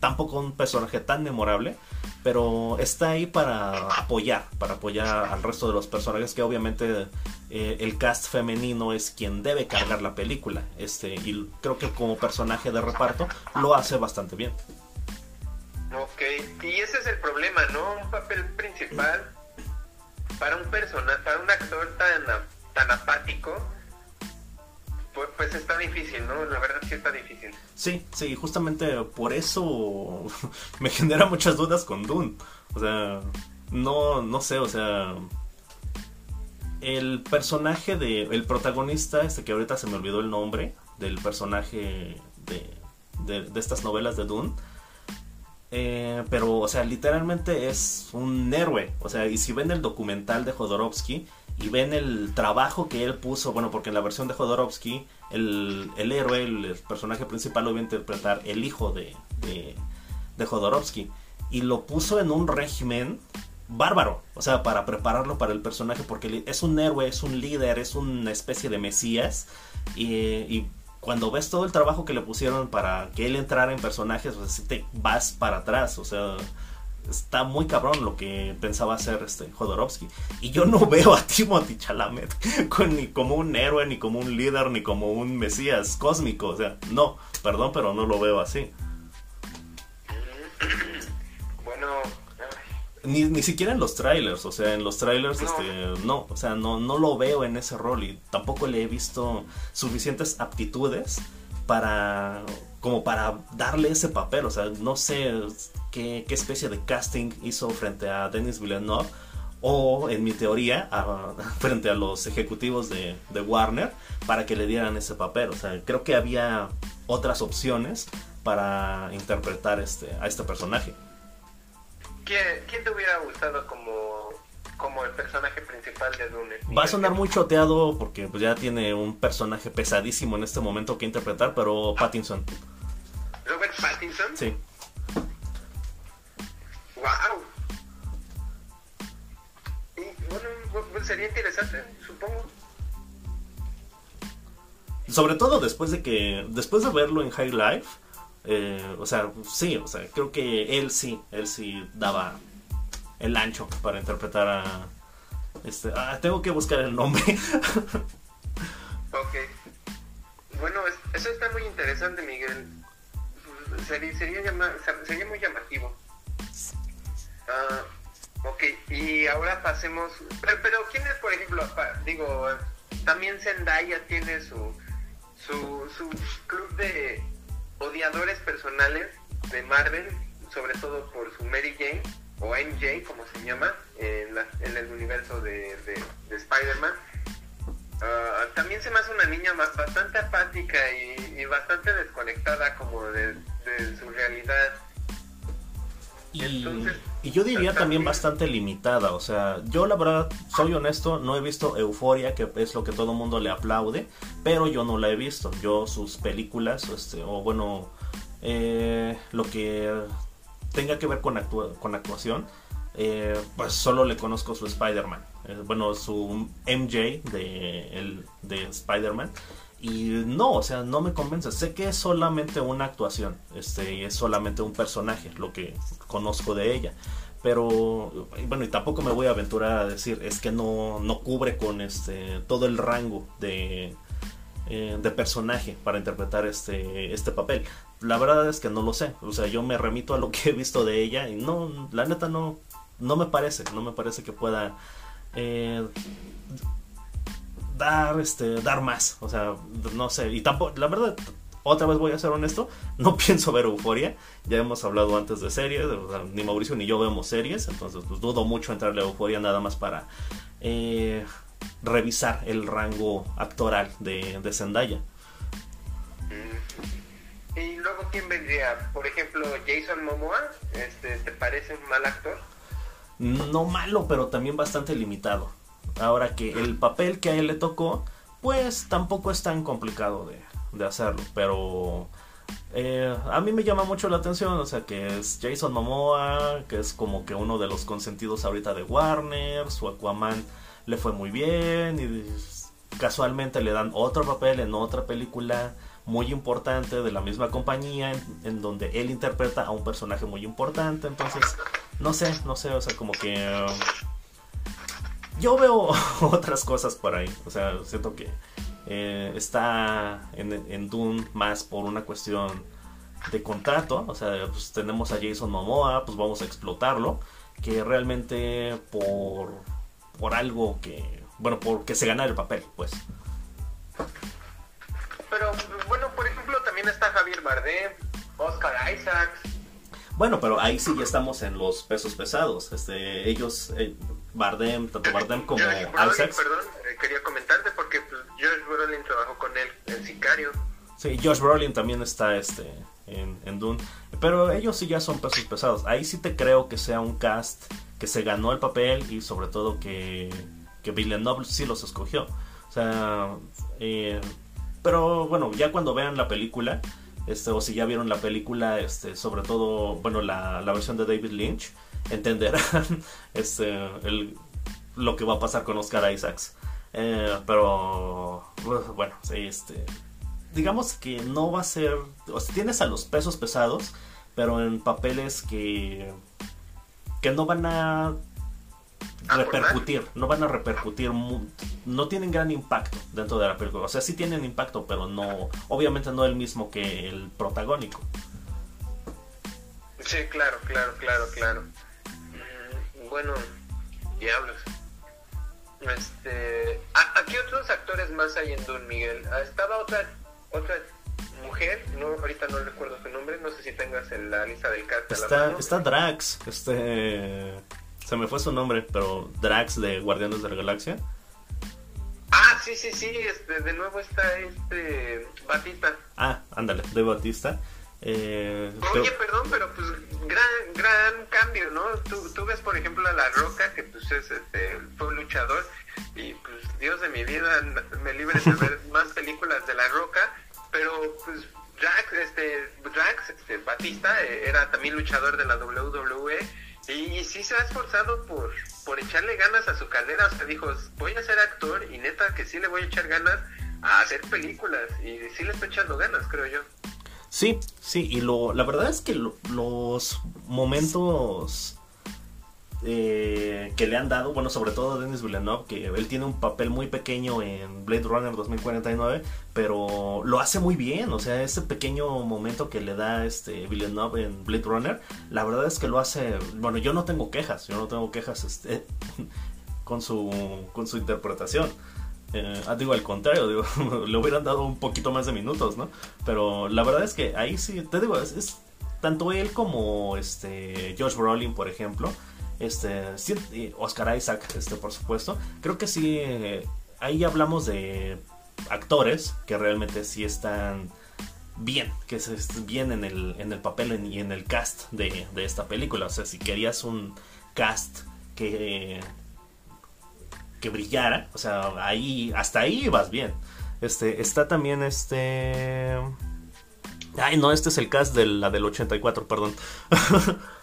tampoco un personaje tan memorable, pero está ahí para apoyar, para apoyar al resto de los personajes que obviamente eh, el cast femenino es quien debe cargar la película, este y creo que como personaje de reparto lo hace bastante bien.
Ok, y ese es el problema, ¿no? Un papel principal para un personaje, para un actor tan, tan apático, pues, está difícil, ¿no? La verdad sí está difícil.
Sí, sí, justamente por eso me genera muchas dudas con Dune. O sea, no, no sé, o sea, el personaje de, el protagonista, este que ahorita se me olvidó el nombre, del personaje de, de, estas novelas de Dune. Eh, pero, o sea, literalmente es un héroe. O sea, y si ven el documental de Jodorowsky, y ven el trabajo que él puso, bueno, porque en la versión de Jodorowsky el, el héroe, el personaje principal lo iba a interpretar el hijo de, de, de Jodorowsky y lo puso en un régimen bárbaro, o sea, para prepararlo para el personaje, porque es un héroe, es un líder, es una especie de mesías, y, y cuando ves todo el trabajo que le pusieron para que él entrara en personajes, pues así te vas para atrás, o sea, está muy cabrón lo que pensaba hacer este Jodorowsky. Y yo no veo a Timothy Chalamet ni como un héroe, ni como un líder, ni como un mesías cósmico. O sea, no, perdón, pero no lo veo así.
Bueno,
Ni, ni siquiera en los trailers, o sea, en los trailers,
No.
este, no, o sea, no, no lo veo en ese rol y tampoco le he visto suficientes aptitudes para, como para darle ese papel, o sea, no sé qué, qué especie de casting hizo frente a Denis Villeneuve o, en mi teoría, a- frente a los ejecutivos de, de Warner para que le dieran ese papel, o sea, creo que había otras opciones para interpretar este, a este personaje.
¿quién, quién te hubiera gustado como, como el personaje principal de Dune?
Va a sonar muy choteado porque pues, ya tiene un personaje pesadísimo en este momento que interpretar, pero Pattinson,
Robert Pattinson.
sí.
¡Wow! Y bueno, sería interesante, supongo.
Sobre todo después de que, después de verlo en High Life, eh, o sea, sí, o sea, creo que él sí, él sí daba el ancho para interpretar a... Este, ah, tengo que buscar el nombre.
Ok. Bueno, es- eso está muy interesante, Miguel. Sería, sería, llama- sería muy llamativo. Ah, ok, y ahora pasemos... Pero, pero ¿quién es, por ejemplo, digo, también Zendaya tiene su, su, su club de odiadores personales de Marvel, sobre todo por su Mary Jane, o MJ, como se llama, en, la- en el universo de, de- de Spider-Man. Ah, también se me hace una niña más, bastante apática y, bastante desconectada como de su realidad.
Y,
Entonces,
y yo diría también
también-
bastante limitada, o sea, yo la verdad soy honesto, no he visto Euforia, que es lo que todo el mundo le aplaude, pero yo no la he visto, yo sus películas, este, o bueno, eh, lo que tenga que ver con, actua- con actuación, eh, pues solo le conozco su Spider-Man, eh, bueno, su MJ de, el, de Spider-Man. Y no, o sea, no me convence. Sé que es solamente una actuación, este, y es solamente un personaje, lo que conozco de ella. Pero, bueno, y tampoco me voy a aventurar a decir, es que no, no cubre con este todo el rango de, eh, de personaje para interpretar este, este papel. La verdad es que no lo sé. O sea, yo me remito a lo que he visto de ella y no, la neta no, no me parece, no me parece que pueda eh, dar, este, dar más. O sea, no sé. Y tampoco, la verdad, otra vez voy a ser honesto, no pienso ver Euforia. Ya hemos hablado antes de series, o sea, ni Mauricio ni yo vemos series, entonces pues, dudo mucho entrarle a Euforia nada más para eh, revisar el rango actoral de, de Zendaya.
Mm. Y luego, ¿quién vendría? Por ejemplo, Jason Momoa, este, ¿te parece un mal actor?
No malo, pero también bastante limitado. Ahora que el papel que a él le tocó, pues tampoco es tan complicado de, de hacerlo. Pero eh, a mí me llama mucho la atención, o sea, que es Jason Momoa, que es como que uno de los consentidos ahorita de Warner, su Aquaman le fue muy bien y casualmente le dan otro papel en otra película muy importante de la misma compañía en, donde él interpreta a un personaje muy importante entonces no sé no sé o sea como que yo veo otras cosas por ahí o sea siento que eh, está en, en Dune más por una cuestión de contrato o sea pues tenemos a Jason Momoa pues vamos a explotarlo que realmente por por algo que bueno porque se gana el papel pues
Pero, bueno, por ejemplo, también está Javier Bardem, Oscar Isaacs.
Bueno, pero ahí sí ya estamos en los pesos pesados. Este, ellos, eh, Bardem, tanto Bardem como
Josh Brolin,
Isaacs.
perdón, eh, quería comentarte porque pues, Josh Brolin trabajó con él en Sicario.
Sí, Josh Brolin también está este, en, en Dune. Pero ellos sí ya son pesos pesados. Ahí sí te creo que sea un cast que se ganó el papel y sobre todo que, que Villeneuve sí los escogió. O sea, eh, pero bueno, ya cuando vean la película, este, o si ya vieron la película, este, sobre todo, bueno, la, la versión de David Lynch, entenderán este, el, lo que va a pasar con Oscar Isaacs. Eh, pero, bueno, sí, este, digamos que no va a ser, o sea, tienes a los pesos pesados, pero en papeles que que no van a repercutir, no van a repercutir, no tienen gran impacto dentro de la película. O sea, sí tienen impacto, pero no, obviamente no el mismo que el protagónico.
Sí, claro, claro, claro, claro. Bueno, diablos. Este, ¿a, qué otros actores más hay en Dune, Miguel? Ah, estaba otra, otra mujer, no, ahorita no recuerdo su nombre, no sé si tengas en la lista del cast.
Está, está Drax, este se me fue su nombre, pero Drax de Guardianes de la Galaxia.
Ah, sí, sí, sí, este, de nuevo está este Batista.
Ah, ándale, de Batista. Eh,
Oye, perdón, pero pues gran, gran cambio, ¿no? Tú, tú, ves, por ejemplo, a La Roca, que pues es, este, fue un luchador, y pues Dios de mi vida, me libre de ver más películas de La Roca, pero pues Drax, este, Drax, este, Batista, eh, era también luchador de la WWE, y, sí se ha esforzado por, por echarle ganas a su carrera. O sea, dijo, voy a ser actor y neta que sí le voy a echar ganas a hacer películas. Y sí le estoy echando ganas, creo yo.
Sí, sí, y lo, la verdad es que los momentos eh, que le han dado, bueno, sobre todo a Denis Villeneuve, que él tiene un papel muy pequeño en Blade Runner 2049, pero lo hace muy bien, o sea, ese pequeño momento que le da este Villeneuve en Blade Runner, la verdad es que lo hace, bueno, yo no tengo quejas, yo no tengo quejas este, con, su, con su interpretación. Eh, ah, digo, al contrario, digo, le hubieran dado un poquito más de minutos, ¿no? Pero la verdad es que ahí sí, te digo, es, tanto él como este Josh Brolin, por ejemplo, este, Oscar Isaac, este, por supuesto. Creo que sí, eh, ahí hablamos de actores que realmente sí están bien, que se bien en el, en el papel y en el cast de, esta película. O sea, si querías un cast que, que brillara, o sea, ahí, hasta ahí vas bien. Este, está también este... Ay, no, este es el cast de la del 84, perdón.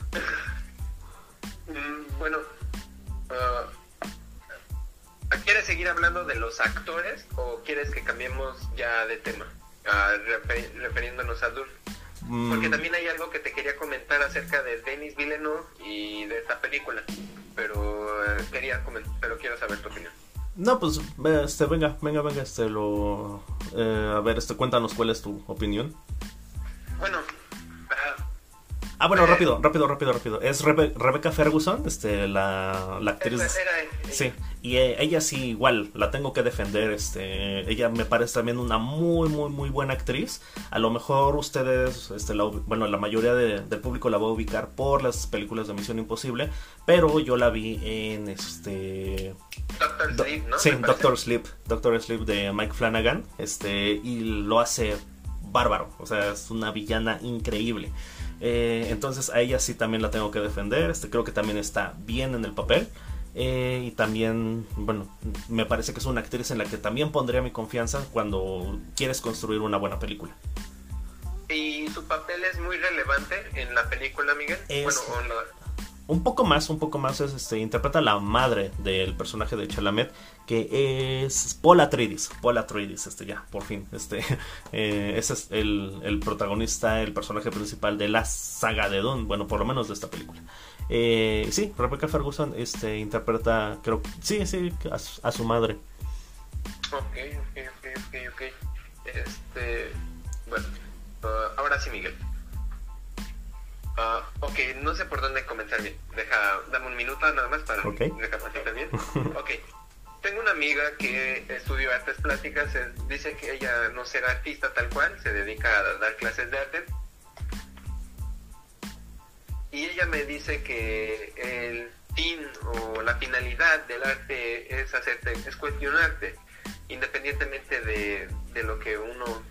¿Quieres seguir hablando de los actores o quieres que cambiemos ya de tema? Uh, refiriéndonos a Dur. Mm. Porque también hay algo que te quería comentar acerca de Denis Villeneuve y de esta película. Pero eh, quería pero quiero saber tu opinión.
No, pues este, venga, venga, venga, este, lo, eh, a ver, este, cuéntanos cuál es tu opinión.
Bueno,
Ah, bueno, rápido, rápido, rápido, rápido. Es Rebecca Ferguson, este, la, la actriz. sí, y eh, ella sí, igual, la tengo que defender. Este, ella me parece también una muy, muy, muy buena actriz. A lo mejor ustedes, este, bueno, la mayoría del público la va a ubicar por las películas de Misión Imposible, pero yo la vi en este.
Doctor Sleep, ¿no?
Sí, Doctor Sleep, Doctor Sleep de Mike Flanagan, este, y lo hace bárbaro. O sea, es una villana increíble. Eh, entonces a ella sí también la tengo que defender. Este, creo que también está bien en el papel. Eh, y también, bueno, me parece que es una actriz en la que también pondría mi confianza cuando quieres construir una buena película.
¿Y su papel es muy relevante en la película, Miguel? bueno,
un poco más, un poco más, es, este, interpreta la madre del personaje de Chalamet, que es Paul Atreides, Paul Atreides, este ya, por fin, este, eh, ese es el, protagonista, el personaje principal de la saga de Don, bueno, por lo menos de esta película. Eh, sí, Rebecca Ferguson, este, interpreta, creo, sí, sí, a, su madre.
Ok, ok, ok, ok, ok. Este, bueno, uh, ahora sí, Miguel. Uh, ok, no sé por dónde comenzar bien. Deja, dame un minuto nada más para recapacitar bien. ok. Tengo una amiga que estudió artes plásticas, dice que ella no será artista tal cual, se dedica a dar clases de arte. Y ella me dice que el fin o la finalidad del arte es hacerte, es cuestionarte, independientemente de, de lo que uno,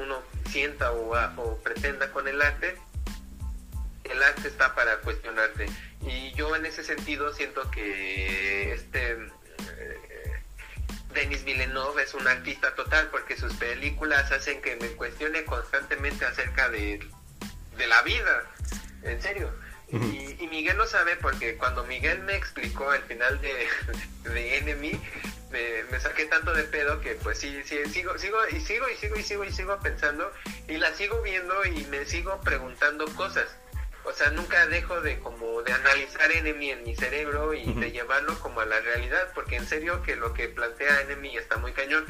uno sienta o, o pretenda con el arte, el arte está para cuestionarte. Y yo en ese sentido siento que este eh, Denis Villeneuve es un artista total porque sus películas hacen que me cuestione constantemente acerca de, la vida. En serio. y, Miguel lo sabe porque cuando Miguel me explicó el final de, de Enemy, me, me, saqué tanto de pedo que pues sí, sí, sigo, sigo y sigo y sigo y sigo y sigo pensando y la sigo viendo y me sigo preguntando cosas. O sea, nunca dejo de como de analizar Enemy en mi cerebro y de llevarlo como a la realidad, porque en serio que lo que plantea Enemy está muy cañón.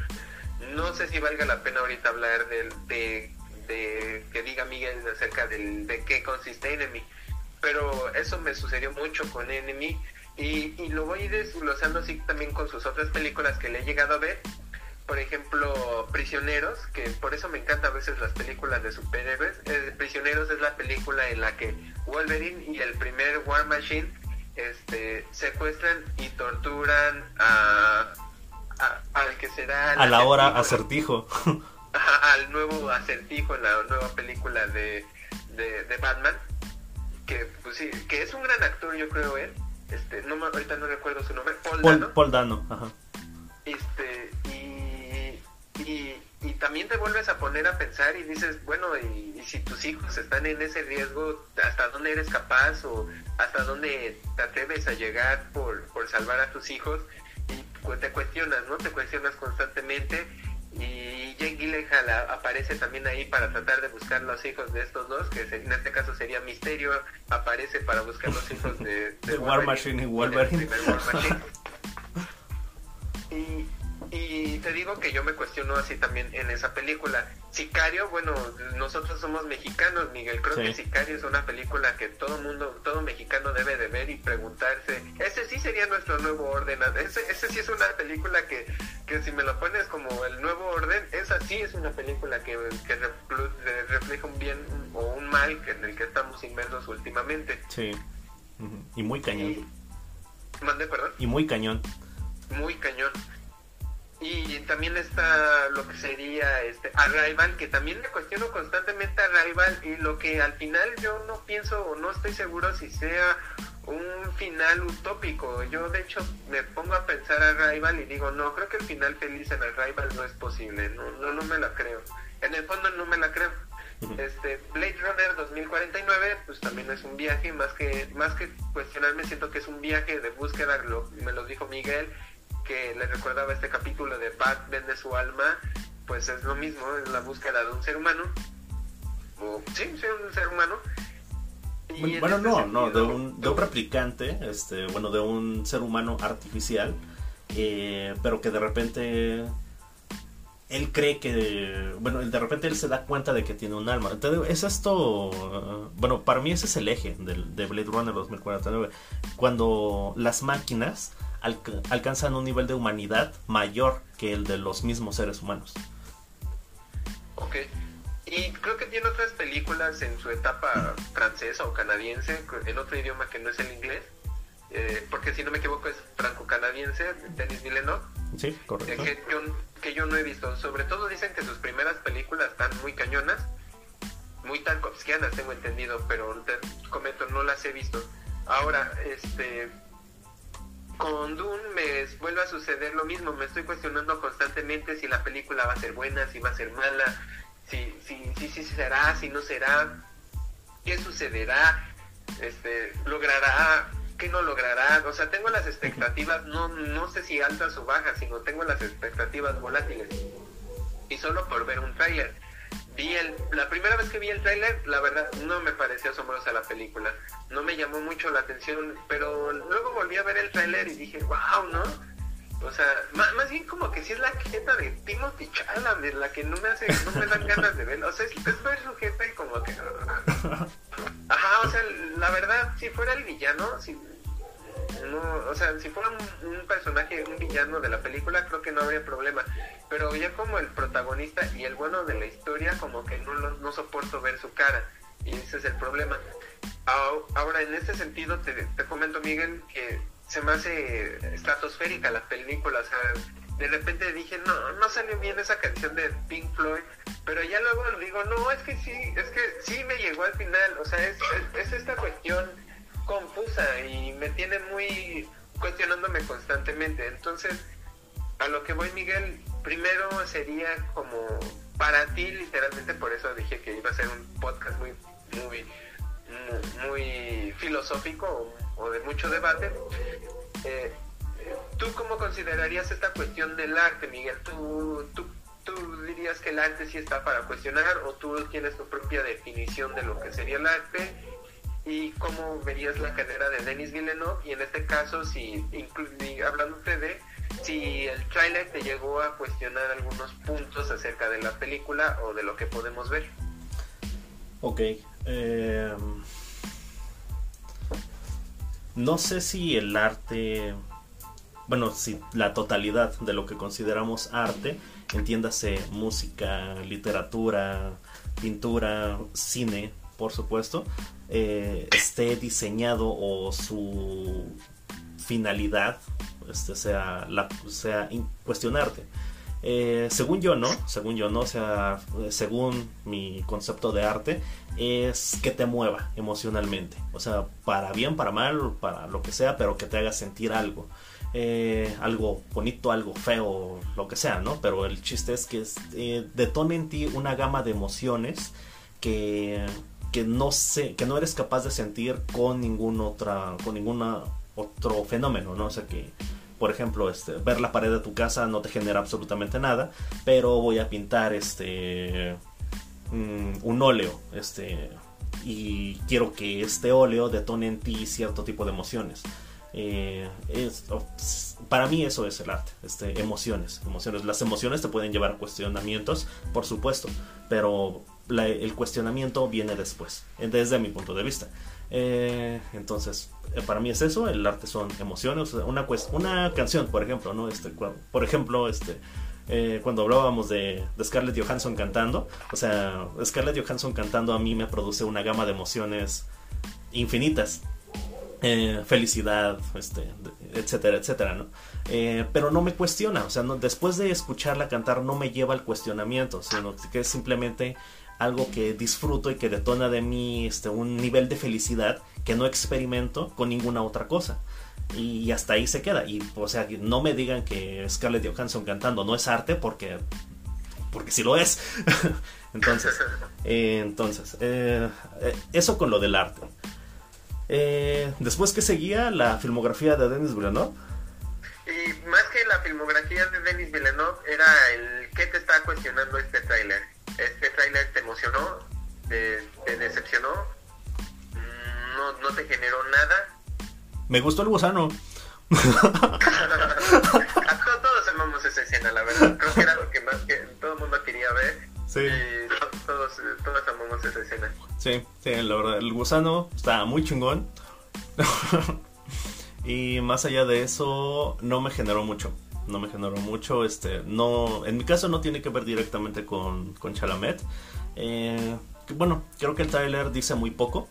No sé si valga la pena ahorita hablar de, de, que diga Miguel acerca del, de qué consiste Enemy, pero eso me sucedió mucho con Enemy y, y lo voy desglosando así también con sus otras películas que le he llegado a ver por ejemplo, Prisioneros, que por eso me encantan a veces las películas de superhéroes. Eh, Prisioneros es la película en la que Wolverine y el primer War Machine este, secuestran y torturan a, al que será...
A la hora acertijo.
al nuevo acertijo en la nueva película de, de, Batman. Que, pues sí, que es un gran actor, yo creo, él. Este, no, ahorita no recuerdo su nombre. Paul, Dano.
Paul Dano, ajá.
Este, y, y, también te vuelves a poner a pensar y dices, bueno, y, si tus hijos están en ese riesgo, ¿hasta dónde eres capaz o hasta dónde te atreves a llegar por, por salvar a tus hijos? Y te cuestionas, ¿no? Te cuestionas constantemente y Jake Gyllenhaal aparece también ahí para tratar de buscar los hijos de estos dos, que en este caso sería Misterio, aparece para buscar los hijos de,
de War Machine y Wolverine.
Y, y te digo que yo me cuestiono así también en esa película. Sicario, bueno, nosotros somos mexicanos, Miguel. Creo que Sicario es una película que todo mundo, todo mexicano debe de ver y preguntarse. Ese sí sería nuestro nuevo orden. Ese, ese sí es una película que, que si me lo pones como el nuevo orden, esa sí es una película que, que refleja un bien o un mal en el que estamos inmersos últimamente.
Sí. Y muy cañón.
¿Mande, perdón?
Y muy cañón.
Muy cañón. Y también está lo que sería este Arrival, que también me cuestiono constantemente Arrival y lo que al final yo no pienso o no estoy seguro si sea un final utópico. Yo de hecho me pongo a pensar Arrival y digo, no, creo que el final feliz en Arrival no es posible, no, no, no me la creo. En el fondo no me la creo. Este Blade Runner 2049 pues también es un viaje más que más que cuestionarme siento que es un viaje de búsqueda lo, me lo dijo Miguel que le recordaba este capítulo de Bat vende su alma, pues es lo mismo, es la búsqueda de un ser humano, o sí, un ser humano.
bueno, este no, no, de un, de un replicante, este, bueno, de un ser humano artificial, eh, pero que de repente él cree que, bueno, de repente él se da cuenta de que tiene un alma. Entonces, es esto, bueno, para mí ese es el eje del, de Blade Runner 2049. Cuando las máquinas alcanzan un nivel de humanidad mayor que el de los mismos seres humanos.
Ok. Y creo que tiene otras películas en su etapa francesa o canadiense, en otro idioma que no es el inglés. Eh, porque si no me equivoco es franco-canadiense, Denis Villeneuve.
Sí, correcto.
que, yo, que yo no he visto. Sobre todo dicen que sus primeras películas están muy cañonas, muy tarkovskianas, tengo entendido, pero te comento, no las he visto. Ahora, este, con Dune me vuelve a suceder lo mismo, me estoy cuestionando constantemente si la película va a ser buena, si va a ser mala, si, si, si, si será, si no será, qué sucederá, este, logrará, qué no logrará, o sea, tengo las expectativas, no, no sé si altas o bajas, sino tengo las expectativas volátiles. Y solo por ver un tráiler vi el, la primera vez que vi el tráiler, la verdad no me pareció asombrosa la película, no me llamó mucho la atención, pero luego volví a ver el tráiler y dije, wow, ¿no? O sea, más, bien como que si es la jeta de Timothy Chalamet la que no me hace, no me dan ganas de ver, o sea, es, ver su jeta y como que... Ajá, o sea, la verdad, si fuera el villano, si, no, o sea, si fuera un, personaje, un villano de la película, creo que no habría problema. Pero ya como el protagonista y el bueno de la historia, como que no, no soporto ver su cara. Y ese es el problema. Ahora, en este sentido, te, te comento, Miguel, que se me hace estratosférica la película. O sea, de repente dije, no, no salió bien esa canción de Pink Floyd, pero ya luego digo, no, es que sí, es que sí me llegó al final. O sea, es, es esta cuestión confusa y me tiene muy cuestionándome constantemente. Entonces, a lo que voy, Miguel, primero sería como para ti, literalmente, por eso dije que iba a ser un podcast muy, muy, muy, filosófico o, de mucho debate. Eh, ¿Tú cómo considerarías esta cuestión del arte, Miguel? ¿Tú, tú, ¿Tú dirías que el arte sí está para cuestionar o tú tienes tu propia definición de lo que sería el arte? Y cómo verías la carrera de Denis Villeneuve y en este caso si hablándote de si el trailer te llegó a cuestionar algunos puntos acerca de la película o de lo que podemos ver.
Ok. Eh, no sé si el arte, bueno, si la totalidad de lo que consideramos arte, entiéndase música, literatura, pintura, cine, por supuesto, eh, esté diseñado o su finalidad este, sea, la, sea cuestionarte. Eh, según yo, no, según yo, no, sea, según mi concepto de arte, es que te mueva emocionalmente. O sea, para bien, para mal, para lo que sea, pero que te haga sentir algo. Eh, algo bonito, algo feo, lo que sea, ¿no? Pero el chiste es que eh, detone en ti una gama de emociones que, que no sé, que no eres capaz de sentir con ningún otra, con ninguna otro fenómeno, ¿no? O sea que por ejemplo, este, ver la pared de tu casa no te genera absolutamente nada, pero voy a pintar este mm, un óleo, este y quiero que este óleo detone en ti cierto tipo de emociones. Eh, para mí eso es el arte, este, emociones, emociones. Las emociones te pueden llevar a cuestionamientos, por supuesto, pero el cuestionamiento viene después, desde mi punto de vista. Eh, entonces, eh, para mí es eso, el arte son emociones, una, una canción, por ejemplo, ¿no? Este, por ejemplo, este, eh, cuando hablábamos de, Scarlett Johansson cantando, o sea, Scarlett Johansson cantando a mí me produce una gama de emociones infinitas. felicidad, este, etcétera, etcétera, ¿no? pero no me cuestiona, o sea, después de escucharla cantar no me lleva al cuestionamiento, sino que es simplemente algo que disfruto y que detona de mí este, un nivel de felicidad que no experimento con ninguna otra cosa. Y hasta ahí se queda. Y, o sea, no me digan que Scarlett Johansson cantando no es arte porque, porque sí lo es. entonces, eh, entonces eh, eh, eso con lo del arte. después que seguía la filmografía de Denis Villeneuve.
Y más que la filmografía de Denis Villeneuve era el que te está cuestionando este tráiler este trailer te emocionó, te, decepcionó, no, no te generó nada.
Me gustó el gusano.
A todos amamos esa escena, la verdad. Creo que era lo que más que todo el mundo quería ver. Sí. Y todos, todos amamos esa escena.
Sí, sí, la verdad. El gusano está muy chingón. y más allá de eso, no me generó mucho no me generó mucho. Este, no, en mi caso no tiene que ver directamente con, con Chalamet. Eh, bueno, creo que el trailer dice muy poco,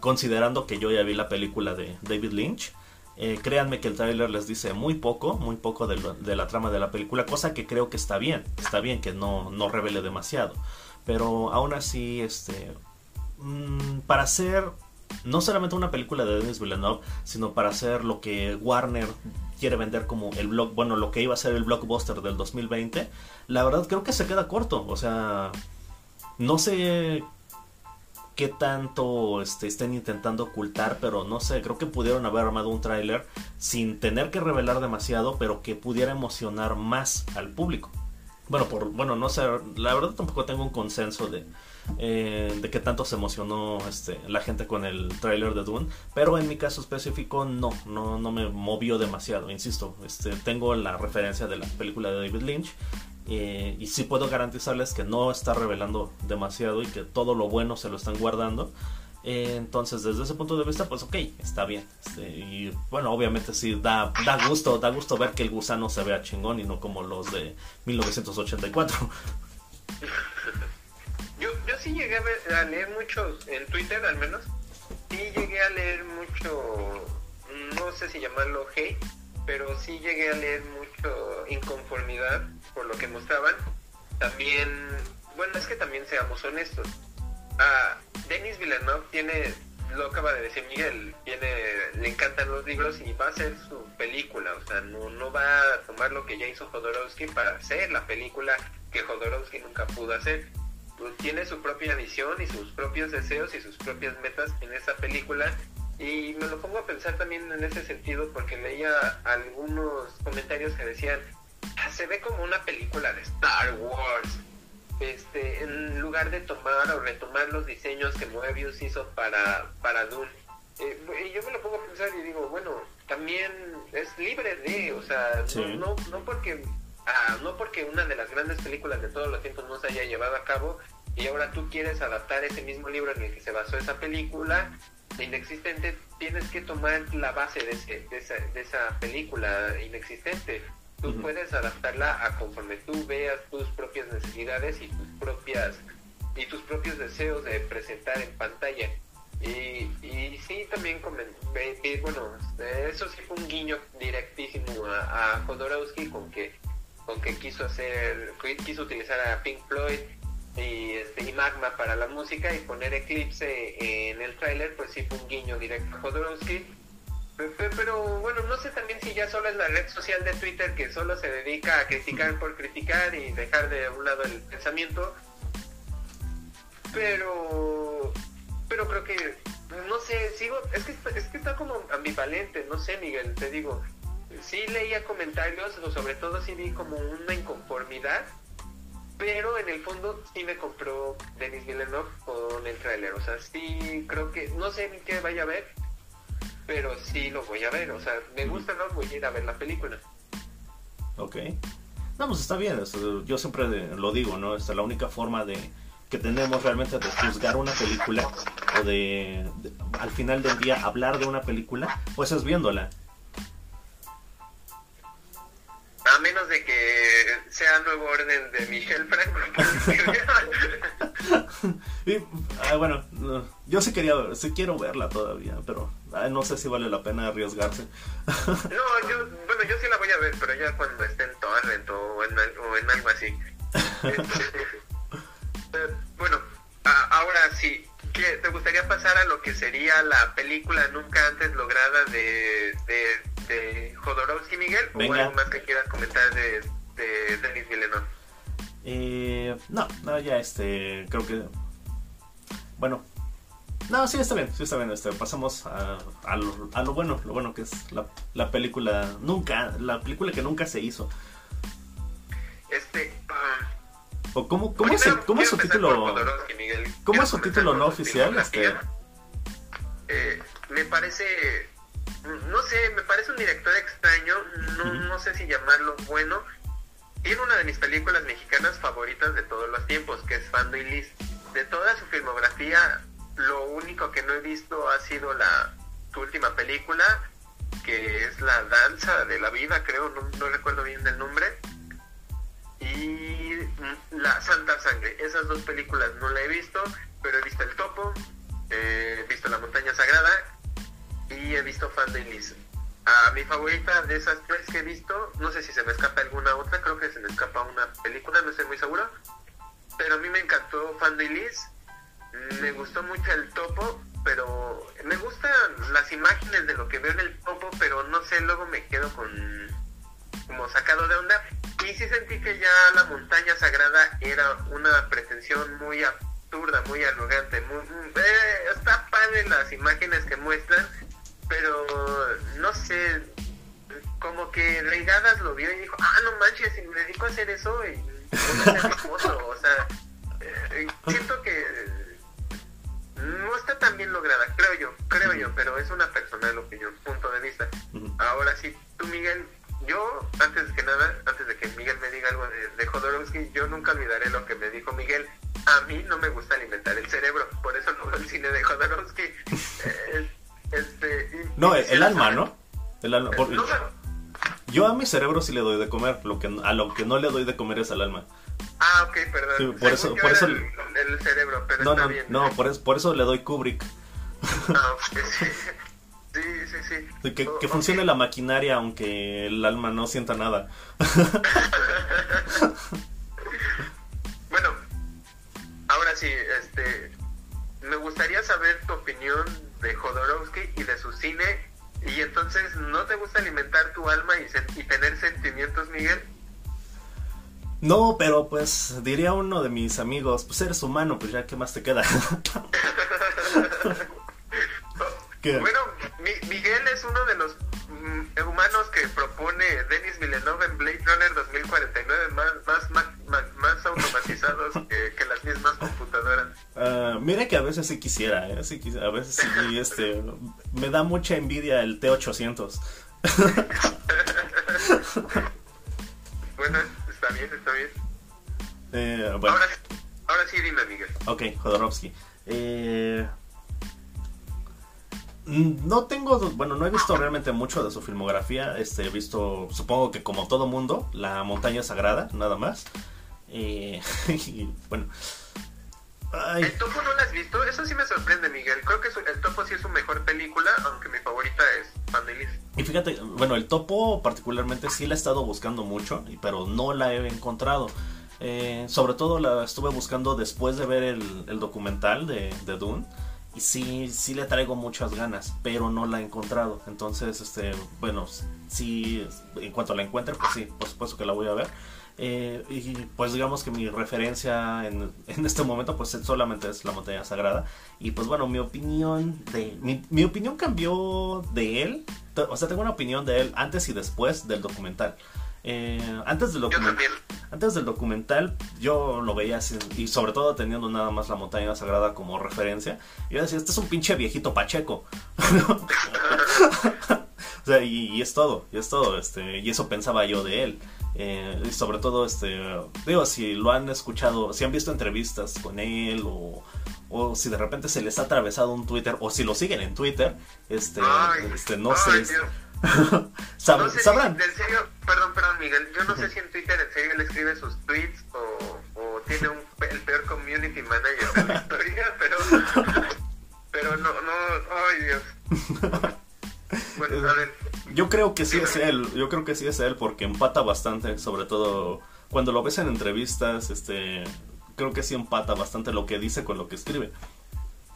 considerando que yo ya vi la película de David Lynch. Eh, créanme que el trailer les dice muy poco, muy poco de, la trama de la película, cosa que creo que está bien, está bien que no, no revele demasiado. Pero aún así, este, mm, para hacer no solamente una película de Denis Villeneuve, sino para hacer lo que Warner quiere vender como el blog, bueno, lo que iba a ser el blockbuster del 2020, la verdad creo que se queda corto. O sea, no sé qué tanto este, estén intentando ocultar, pero no sé, creo que pudieron haber armado un tráiler sin tener que revelar demasiado, pero que pudiera emocionar más al público. Bueno, por, bueno, no sé, la verdad tampoco tengo un consenso de, eh, de qué tanto se emocionó este, la gente con el tráiler de Dune, pero en mi caso específico no, no, no me movió demasiado, insisto, este, tengo la referencia de la película de David Lynch eh, y sí puedo garantizarles que no está revelando demasiado y que todo lo bueno se lo están guardando. Eh, entonces, desde ese punto de vista, pues ok, está bien. Este, y bueno, obviamente sí, da, da gusto, da gusto ver que el gusano se vea chingón y no como los de 1984.
Yo, yo sí llegué a, leer mucho, en Twitter al menos, sí llegué a leer mucho, no sé si llamarlo hate, pero sí llegué a leer mucho inconformidad por lo que mostraban. También, bueno, es que también seamos honestos. Ah, Denis Villeneuve tiene, lo acaba de decir Miguel, tiene, le encantan los libros y va a hacer su película, o sea, no, no va a tomar lo que ya hizo Jodorowsky para hacer la película que Jodorowsky nunca pudo hacer tiene su propia visión y sus propios deseos y sus propias metas en esa película. Y me lo pongo a pensar también en ese sentido porque leía algunos comentarios que decían, ah, se ve como una película de Star Wars. este, en lugar de tomar o retomar los diseños que Moebius hizo para, para Dune. Eh, y yo me lo pongo a pensar y digo, bueno, también es libre de, o sea,
Sí.
no, no, no porque ah, no porque una de las grandes películas de todos los tiempos no se haya llevado a cabo y ahora tú quieres adaptar ese mismo libro en el que se basó esa película inexistente, tienes que tomar la base de, ese- de, esa, de esa película inexistente. Tú puedes adaptarla a conforme tú veas tus propias necesidades y tus propias y tus propios deseos de presentar en pantalla. Y, y sí, también comen- ve- ve- bueno, eso sí fue un guiño directísimo a, a Jodorowsky con que que quiso hacer quiso utilizar a Pink Floyd y este y Magma para la música y poner Eclipse en el tráiler pues sí fue un guiño directo a Jodorowsky. Pe- pe- pero bueno no sé también si ya solo es la red social de Twitter que solo se dedica a criticar por criticar y dejar de un lado el pensamiento pero pero creo que no sé sigo es que es que está como ambivalente no sé Miguel te digo sí leía comentarios o sobre todo sí vi como una inconformidad pero en el fondo sí me compró Denis Villeneuve con el tráiler o sea sí creo que no sé ni qué vaya a ver pero sí lo voy a ver o sea me gusta no voy a ir a ver la película
Ok. No, pues está bien. yo siempre lo digo, ¿no? Esta, la única forma de que tenemos realmente de juzgar una película o de, de- al final del día hablar de una película, pues es viéndola.
A menos de que sea nuevo orden de Michel Franco
Y, ah, bueno, no, yo sí quería, sí quiero verla todavía, pero no sé si vale la pena arriesgarse.
No, yo, bueno, yo sí la voy a ver, pero ya cuando esté en Torrent o en, o en algo así. Eh, bueno, a- ahora sí, ¿qué, ¿te gustaría pasar a lo que sería la película nunca antes lograda de, de, de Jodorowsky, Miguel? ¿O algo más que quieras comentar de, de Denis Villeneuve?
Eh, no, no, ya este, creo que... Bueno, no, sí, está bien, sí, está bien. Este, pasamos a, a, lo, a lo bueno, lo bueno que es la, la película, nunca, la película que nunca se hizo.
Este, ah,
¿O cómo, cómo, es, cómo es su título?
Miguel.
¿Cómo es su título no oficial? Este.
Eh, me parece, no sé, me parece un director extraño, no, no sé si llamarlo bueno. Tiene una de mis películas mexicanas favoritas de todos los tiempos, que es Fando y Liz. De toda su filmografía, lo único que no he visto ha sido la su última película, que es La Danza de la Vida, creo, no, no recuerdo bien del nombre. Y mm, La Santa Sangre. Esas dos películas no la he visto, pero he visto El Topo, eh, he visto La Montaña Sagrada y he visto Fan de Liz. A mi favorita de esas tres que he visto, no sé si se me escapa alguna otra, creo que se me escapa una película, no estoy muy seguro. Pero a mí me encantó Fan Liz, me gustó mucho el topo, pero me gustan las imágenes de lo que veo en el topo, pero no sé, luego me quedo con como sacado de onda. Y sí sentí que ya la montaña sagrada era una pretensión muy absurda, muy arrogante. Muy, eh, está padre las imágenes que muestran, pero no sé, como que Reigadas lo vio y dijo, ah, no manches, si me dedico a hacer eso, y voy a ser famoso. O sea, eh, siento que no está tan bien lograda, creo yo, creo yo, pero es una personal opinión, punto de vista. Ahora sí, tú Miguel, yo antes que nada, antes de que Miguel me diga algo de, de Jodorowsky, yo nunca olvidaré lo que me dijo Miguel. A mí no me gusta alimentar el cerebro, por eso no veo el cine de Jodorowsky. Eh, este, y-
No,
y
el, alma, ¿no? El alma. por-
No,
yo a mi cerebro sí le doy de comer, lo que, a lo que no le doy de comer es al alma.
ah, ok, perdón.
Sí, por eso- por eso-
el, el cerebro, pero
No,
está
no,
bien.
no, por eso, por eso le doy Kubrick.
Ah, ok, sí. Sí, sí, sí.
Que, funcione la maquinaria aunque el alma no sienta nada.
Bueno, ahora sí, este, me gustaría saber tu opinión de Jodorowsky y de su cine. Y entonces, ¿no te gusta alimentar tu alma y, sen- y tener sentimientos, Miguel?
No, pero pues diría uno de mis amigos, pues eres humano, pues ya, ¿qué más te queda? ¿Qué?
Bueno, Mi- Miguel es uno de los humanos que propone Denis Villeneuve en Blade Runner 2049, más, más, ma- más automatizados que
que a veces sí quisiera, ¿eh? Sí a veces sí, este, me da mucha envidia el T800.
bueno, está bien, está bien.
Eh, bueno.
Ahora, ahora sí dime, Miguel.
Ok, Jodorowsky. Eh, no tengo, bueno, no he visto realmente mucho de su filmografía. Este, he visto, supongo que como todo mundo, La Montaña Sagrada, nada más. Eh, y bueno. Ay.
¿El Topo no la has visto? Eso sí me sorprende, Miguel. Creo que su- El Topo sí es su mejor película, aunque mi favorita es Vandelis.
Y fíjate, bueno, el topo particularmente sí la he estado buscando mucho, pero no la he encontrado. Eh, sobre todo la estuve buscando después de ver el, el documental de, de Dune. Y sí, sí le traigo muchas ganas, pero no la he encontrado. Entonces, este, bueno, sí, en cuanto la encuentre, pues sí, por supuesto que la voy a ver. Eh, y pues digamos que mi referencia en, en este momento pues solamente es la montaña sagrada y pues bueno mi opinión de mi, mi opinión cambió de él o sea tengo una opinión de él antes y después del documental Eh, antes del antes del documental yo lo veía así, y sobre todo teniendo nada más la montaña sagrada como referencia. Yo decía, este es un pinche viejito pacheco. o sea, y, y es todo, y es todo, este, y eso pensaba yo de él. Eh, y sobre todo, este, digo, si lo han escuchado, si han visto entrevistas con él o, o si de repente se les ha atravesado un Twitter o si lo siguen en Twitter, este,
Ay,
este no
ay,
sé. sab-
No sé si,
sabrán.
en serio, perdón, perdón, Miguel. Yo no sé si en Twitter en serio él escribe sus tweets o, o tiene un, el peor community manager de la historia, pero. Pero no, no. Ay, Dios. Bueno, a ver.
Yo creo que sí es él, yo creo que sí es él porque empata bastante, sobre todo cuando lo ves en entrevistas, este, creo que sí empata bastante lo que dice con lo que escribe.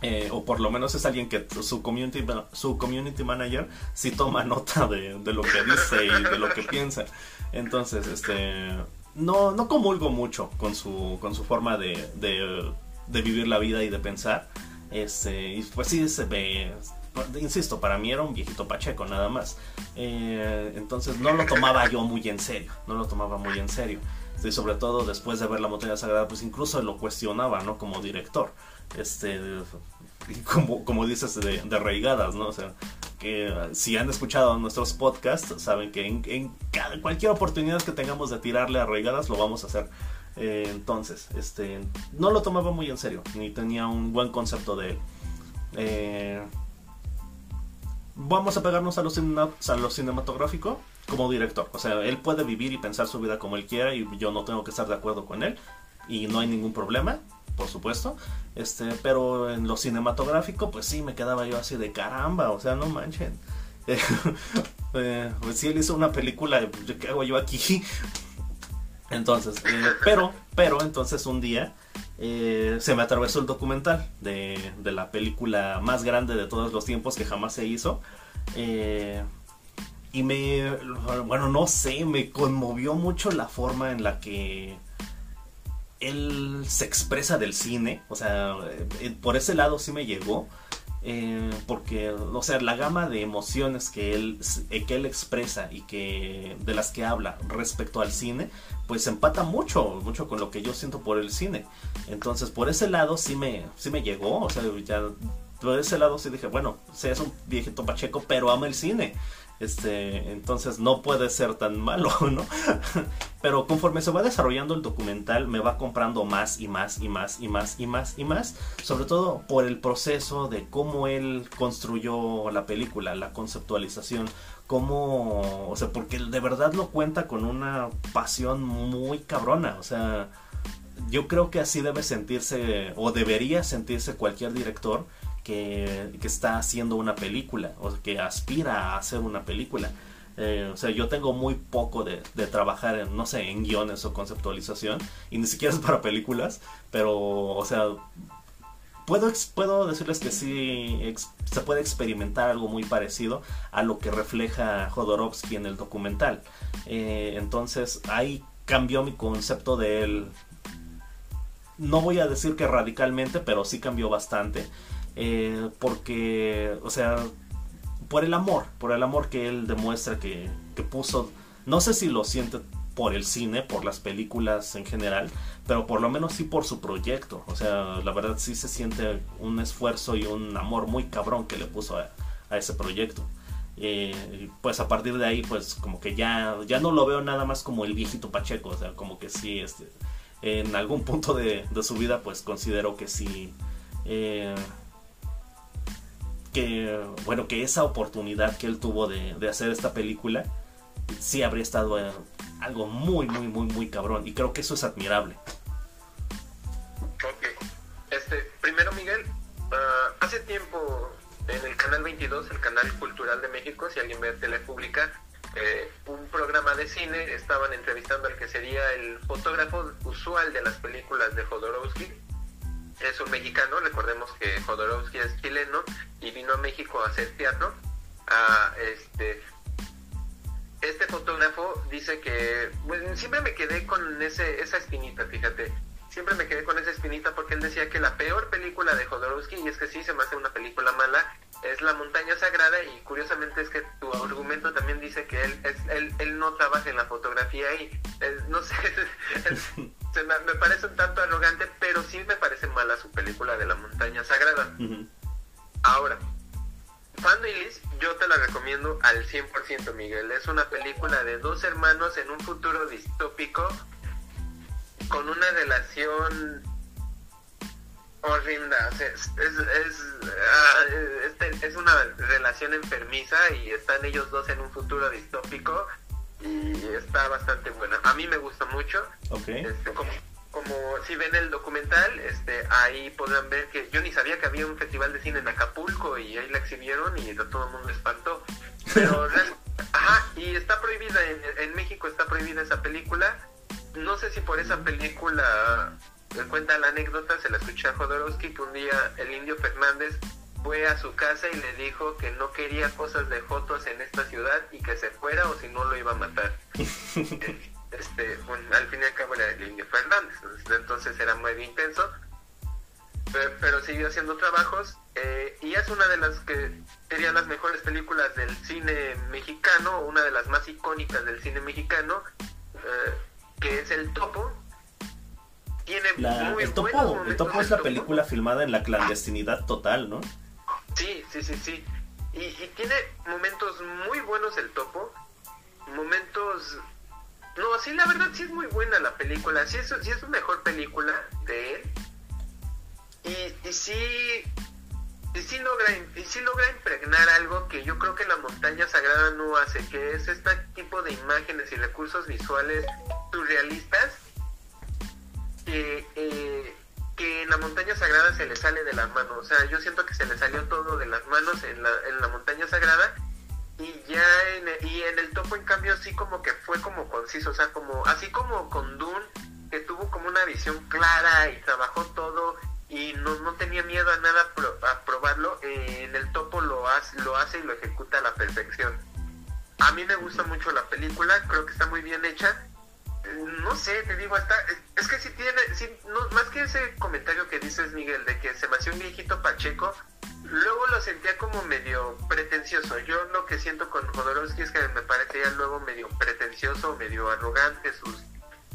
Eh, o por lo menos es alguien que su community, su community manager sí toma nota de, lo que dice y de lo que piensa. Entonces, este, no, no comulgo mucho con su, con su forma de, de, vivir la vida y de pensar. Este, y pues sí se ve, insisto, para mí era un viejito pacheco nada más. Eh, entonces no lo tomaba yo muy en serio, no lo tomaba muy en serio. Y sobre todo después de ver La Montaña Sagrada, pues incluso lo cuestionaba, ¿no? Como director. Este, como, como dices, de, de reigadas, ¿no? O sea, que eh, si han escuchado nuestros podcasts, saben que en, cada, cualquier oportunidad que tengamos de tirarle a reigadas, lo vamos a hacer. Eh, entonces, este, no lo tomaba muy en serio, ni tenía un buen concepto de. Eh, vamos a pegarnos a lo, a lo cinematográfico como director. O sea, él puede vivir y pensar su vida como él quiera y yo no tengo que estar de acuerdo con él y no hay ningún problema, por supuesto. Este, pero en lo cinematográfico, pues sí, me quedaba yo así de caramba, o sea, no manchen. Eh, eh, pues sí, él hizo una película, ¿qué hago yo aquí? Entonces, eh, pero, pero entonces un día eh, se me atravesó el documental de, de la película más grande de todos los tiempos que jamás se hizo. Eh, y me, bueno, no sé, me conmovió mucho la forma en la que él se expresa del cine. O sea, eh, por ese lado sí me llegó. Eh, porque, o sea, la gama de emociones que él, eh, que él expresa y que de las que habla respecto al cine, pues empata mucho, mucho con lo que yo siento por el cine. Entonces, por ese lado sí me, sí me llegó, o sea, ya por ese lado sí dije, bueno, o sea, es un viejito pacheco, pero ama el cine. Este, entonces no puede ser tan malo, ¿no? Pero conforme se va desarrollando el documental, me va comprando más y más y más y más y más y más, sobre todo por el proceso de cómo él construyó la película, la conceptualización, cómo, o sea, porque de verdad lo cuenta con una pasión muy cabrona, o sea, yo creo que así debe sentirse o debería sentirse cualquier director que, está haciendo una película o que aspira a hacer una película. Eh, o sea, yo tengo muy poco de, trabajar en, no sé, en guiones o conceptualización y ni siquiera es para películas, pero, o sea, puedo, puedo decirles que sí se puede experimentar algo muy parecido a lo que refleja Jodorowsky en el documental. Eh, entonces, ahí cambió mi concepto de él. No voy a decir que radicalmente, pero sí cambió bastante. Eh, porque, o sea, por el amor, por el amor que él demuestra que, que, puso, no sé si lo siente por el cine, por las películas en general, pero por lo menos sí por su proyecto. O sea, la verdad sí se siente un esfuerzo y un amor muy cabrón que le puso a, ese proyecto. Eh, pues a partir de ahí, pues como que ya, ya no lo veo nada más como el viejito Pacheco, o sea, como que sí, este, en algún punto de, su vida, pues considero que sí. Eh, que bueno que esa oportunidad que él tuvo de, hacer esta película sí habría estado algo muy muy muy muy cabrón y creo que eso es admirable.
Ok. Este primero Miguel ah, hace tiempo en el canal 22 el canal cultural de México si alguien ve tele pública eh, un programa de cine estaban entrevistando al que sería el fotógrafo usual de las películas de Jodorowsky es un mexicano, recordemos que Jodorowsky es chileno y vino a México a hacer teatro. este, este fotógrafo dice que siempre me quedé con ese, esa espinita, fíjate. Siempre me quedé con esa espinita porque él decía que la peor película de Jodorowsky, y es que sí se me hace una película mala, es La Montaña Sagrada y curiosamente es que tu argumento también dice que él, es, él, él no trabaja en la fotografía y no sé, me, parece un tanto arrogante, pero sí me parece mala su película de La Montaña Sagrada. Ahora, Families yo te la recomiendo al 100% Miguel, es una película de dos hermanos en un futuro distópico con una relación horrenda. es, ah, este, es, una relación enfermiza y están ellos dos en un futuro distópico y está bastante buena. A mí me gusta mucho. Este, como, como, si ven el documental, este, ahí podrán ver que yo ni sabía que había un festival de cine en Acapulco y ahí la exhibieron y todo el mundo espantó. Pero, ajá, y está prohibida, en, en México está prohibida esa película. No sé si por esa película me cuenta la anécdota, se la escuché a Jodorowsky, que un día el indio Fernández fue a su casa y le dijo que no quería cosas de Jotos en esta ciudad y que se fuera o si no lo iba a matar. este, bueno, al fin y al cabo era el indio Fernández, entonces era muy intenso, pero, siguió haciendo trabajos eh, y es una de las que serían las mejores películas del cine mexicano, una de las más icónicas del cine mexicano, eh, que es El Topo, tiene
el topo, el topo es la película filmada en la clandestinidad total, ¿no?
Sí, sí, sí, sí. Y, tiene momentos muy buenos el topo, momentos... No, sí, la verdad sí es muy buena la película, sí es, sí es su mejor película de él. Y, y sí, y sí logra, y sí logra impregnar algo que yo creo que la montaña sagrada no hace, que es este tipo de imágenes y recursos visuales surrealistas que, eh, que en la montaña sagrada se le sale de las manos. O sea, yo siento que se le salió todo de las manos en la, en la montaña sagrada y ya en, y en el topo en cambio sí como que fue como conciso, o sea, como así como con Dune que tuvo como una visión clara y trabajó todo y no, no tenía miedo a nada a probarlo, en el topo lo hace, lo hace y lo ejecuta a la perfección. A mí me gusta mucho la película, creo que está muy bien hecha no sé, te digo, hasta, es, que si tiene, no, más que ese comentario que dices, Miguel, de que se me hacía un viejito Pacheco, luego lo sentía como medio pretencioso. Yo lo que siento con Jodorowsky es que me parecía luego medio pretencioso, medio arrogante sus,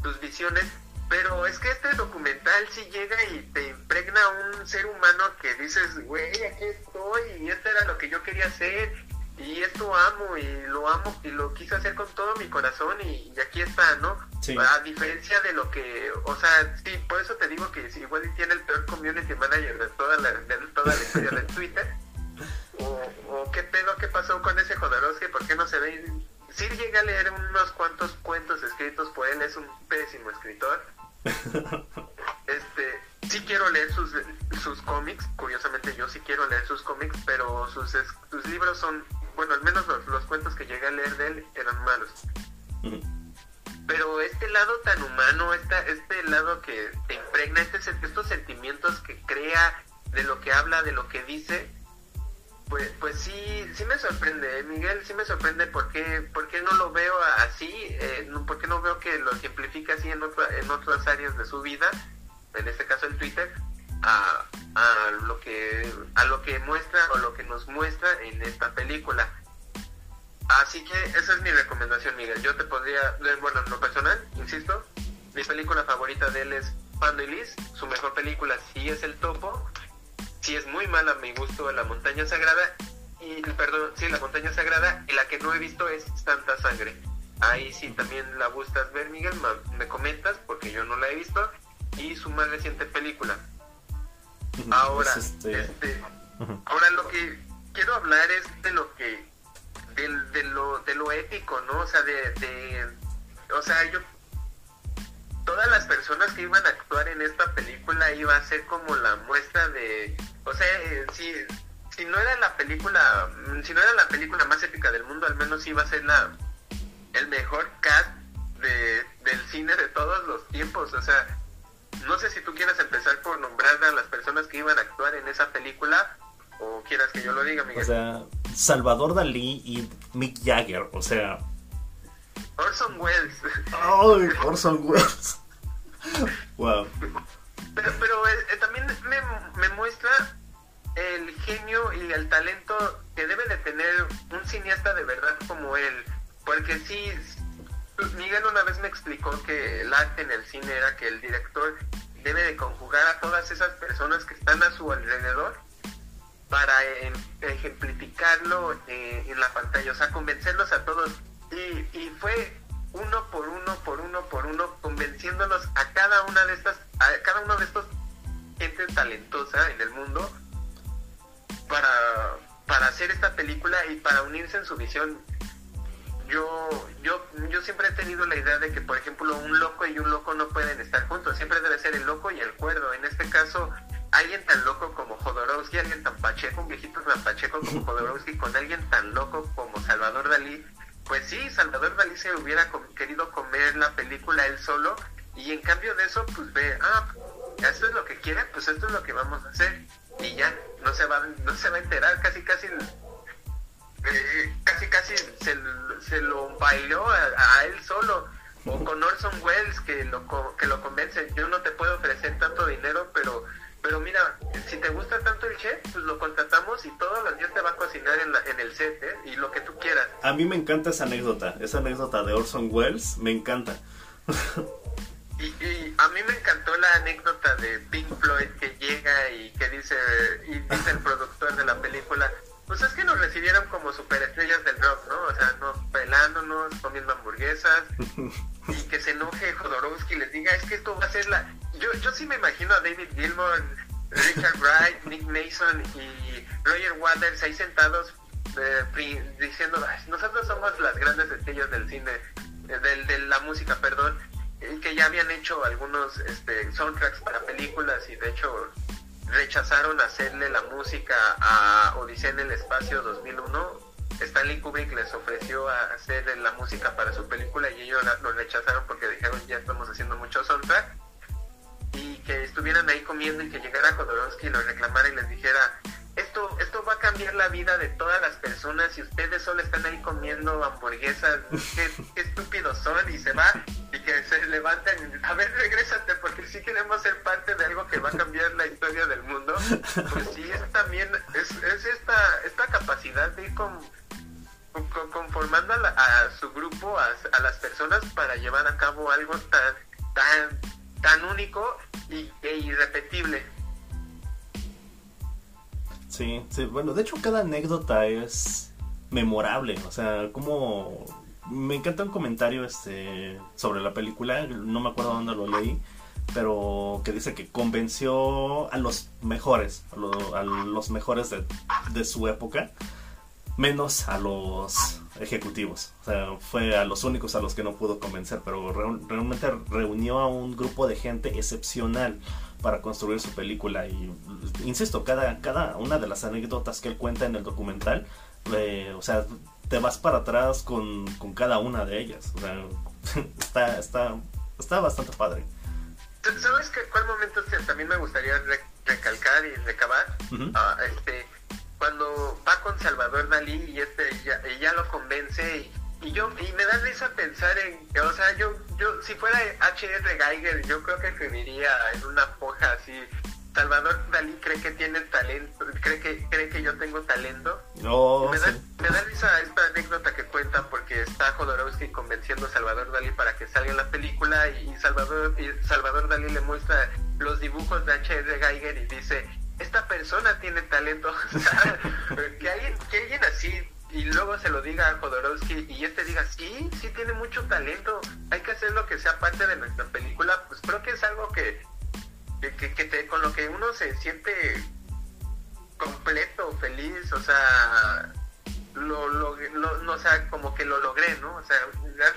sus visiones, pero es que este documental sí llega y te impregna un ser humano que dices, güey, aquí estoy y esto era lo que yo quería hacer y esto amo y lo amo y lo quise hacer con todo mi corazón y, aquí está, ¿no? A diferencia de lo que, o sea, sí, por eso te digo que si igual tiene el peor community manager de toda la, de toda la historia de Twitter. O, qué pedo, qué pasó con ese Jodorowsky, ¿por qué no se ve? Sí llega a leer unos cuantos cuentos escritos por él, es un pésimo escritor. este, sí quiero leer sus, sus cómics, curiosamente yo sí quiero leer sus cómics, pero sus, sus libros son bueno, al menos los, cuentos que llegué a leer de él eran malos. Pero este lado tan humano, esta, este lado que te impregna, este, estos sentimientos que crea, de lo que habla, de lo que dice, pues, pues sí, sí me sorprende, ¿eh, Miguel, sí me sorprende porque, porque no lo veo así, eh, porque no veo que lo ejemplifica así en, en otras áreas de su vida, en este caso el Twitter, a, a lo que a lo que muestra o lo que nos muestra en esta película Así que esa es mi recomendación, Miguel. Yo te podría, bueno, en lo personal, insisto, mi película favorita de él es Pando y Liz. Su mejor película sí es El Topo. Sí es muy mala mi gusto La Montaña Sagrada. Y, perdón, sí, La Montaña Sagrada. Y la que no he visto es Santa Sangre. Ahí sí también la gustas ver, Miguel, me comentas porque yo no la he visto. Y su más reciente película. Ahora, este... este ahora lo que quiero hablar es de lo que de, lo, de lo épico, ¿no? O sea, de, de, o sea, yo, todas las personas que iban a actuar en esta película iba a ser como la muestra de, o sea, eh, si, si no era la película, si no era la película más épica del mundo, al menos iba a ser la, el mejor cast de, del cine de todos los tiempos, o sea, no sé si tú quieres empezar por nombrar a las personas que iban a actuar en esa película o quieras que yo lo diga, Miguel.
O sea, Salvador Dalí y Mick Jagger, o sea.
Orson Welles.
¡Ay, Orson Welles! wow.
Pero, pero eh, eh, también me, me muestra el genio y el talento que debe de tener un cineasta de verdad como él. Porque sí, Miguel una vez me explicó que el arte en el cine era que el director debe de conjugar a todas esas personas que están a su alrededor para em, ejemplificarlo eh, en la pantalla, o sea, convencerlos a todos. Y, fue uno por uno, por uno, por uno, convenciéndolos a cada una de estas, a cada uno de estos gente talentosa en el mundo para, para hacer esta película y para unirse en su visión. Yo, yo, yo siempre he tenido la idea de que, por ejemplo, un loco y un loco no pueden estar juntos, siempre debe ser el loco y el cuerdo. En este caso, alguien tan loco como Jodorowsky, alguien tan pacheco, un viejito tan pacheco como Jodorowsky, con alguien tan loco como Salvador Dalí, pues sí, Salvador Dalí se hubiera querido comer la película él solo, y en cambio de eso, pues ve, ah, esto es lo que quiere, pues esto es lo que vamos a hacer, y ya, no se va, no se va a enterar, casi casi eh, casi casi se, se lo bailó a, él solo o con Orson Welles que lo que lo convence yo no te puedo ofrecer tanto dinero pero pero mira, si te gusta tanto el chef, pues lo contratamos y todos los días te va a cocinar en, en el set, ¿eh? Y lo que tú quieras.
A mí me encanta esa anécdota, esa anécdota de Orson Welles, me encanta.
y, y, a mí me encantó la anécdota de Pink Floyd que llega y que dice, y dice el productor de la película, pues es que nos recibieron como superestrellas del rock, ¿no? O sea, nos pelándonos, comiendo hamburguesas, y que se enoje Jodorowsky y les diga, es que esto va a ser la... Yo, yo sí me imagino a David Gilmour, Richard Wright, Nick Mason y Roger Waters ahí sentados eh, diciendo, nosotros somos las grandes estrellas del cine, eh, del, de la música, perdón, que ya habían hecho algunos este, soundtracks para películas y de hecho rechazaron hacerle la música a Odisea en el Espacio 2001. Stanley Kubrick les ofreció hacer la música para su película y ellos lo rechazaron porque dijeron ya estamos haciendo mucho soundtrack y que estuvieran ahí comiendo y que llegara Jodorowsky y lo reclamara y les dijera esto esto va a cambiar la vida de todas las personas y ustedes solo están ahí comiendo hamburguesas qué, qué estúpidos son y se va y que se levanten a ver regrésate porque si queremos ser parte de algo que va a cambiar la historia del mundo pues sí es también es, es esta esta capacidad de ir con, conformando a, su grupo a, a, las personas para llevar a cabo algo tan tan tan único y, e irrepetible
Sí, sí, bueno, de hecho cada anécdota es memorable, o sea, como me encanta un comentario este sobre la película, no me acuerdo dónde lo leí, pero que dice que convenció a los mejores, a, los mejores de, su época, menos a los ejecutivos. O sea, fue a los únicos a los que no pudo convencer, pero realmente reunió a un grupo de gente excepcional para construir su película y insisto, cada, cada una de las anécdotas que él cuenta en el documental, eh, o sea, te vas para atrás con, con cada una de ellas. O sea, está, está, está bastante padre.
¿Sabes qué, cuál momento también me gustaría recalcar y recabar? Ah, este, cuando va con Salvador Dalí y este ya, ya lo convence y y yo y me da risa pensar en o sea yo yo si fuera H.R. Geiger yo creo que escribiría en una hoja así Salvador Dalí cree que tiene talento cree que cree que yo tengo talento
no,
me, da, me da risa esta anécdota que cuentan porque está Jodorowsky convenciendo a Salvador Dalí para que salga en la película y Salvador, y Salvador Dalí le muestra los dibujos de H.R. Geiger y dice, esta persona tiene talento. que, alguien, que alguien así y luego se lo diga a Jodorowsky y este diga, sí, sí tiene mucho talento, hay que hacer lo que sea parte de nuestra película, pues creo que es algo que, que, te, con lo que uno se siente completo, feliz, o sea, lo, lo, no, sea, como que lo logré, ¿no? O sea,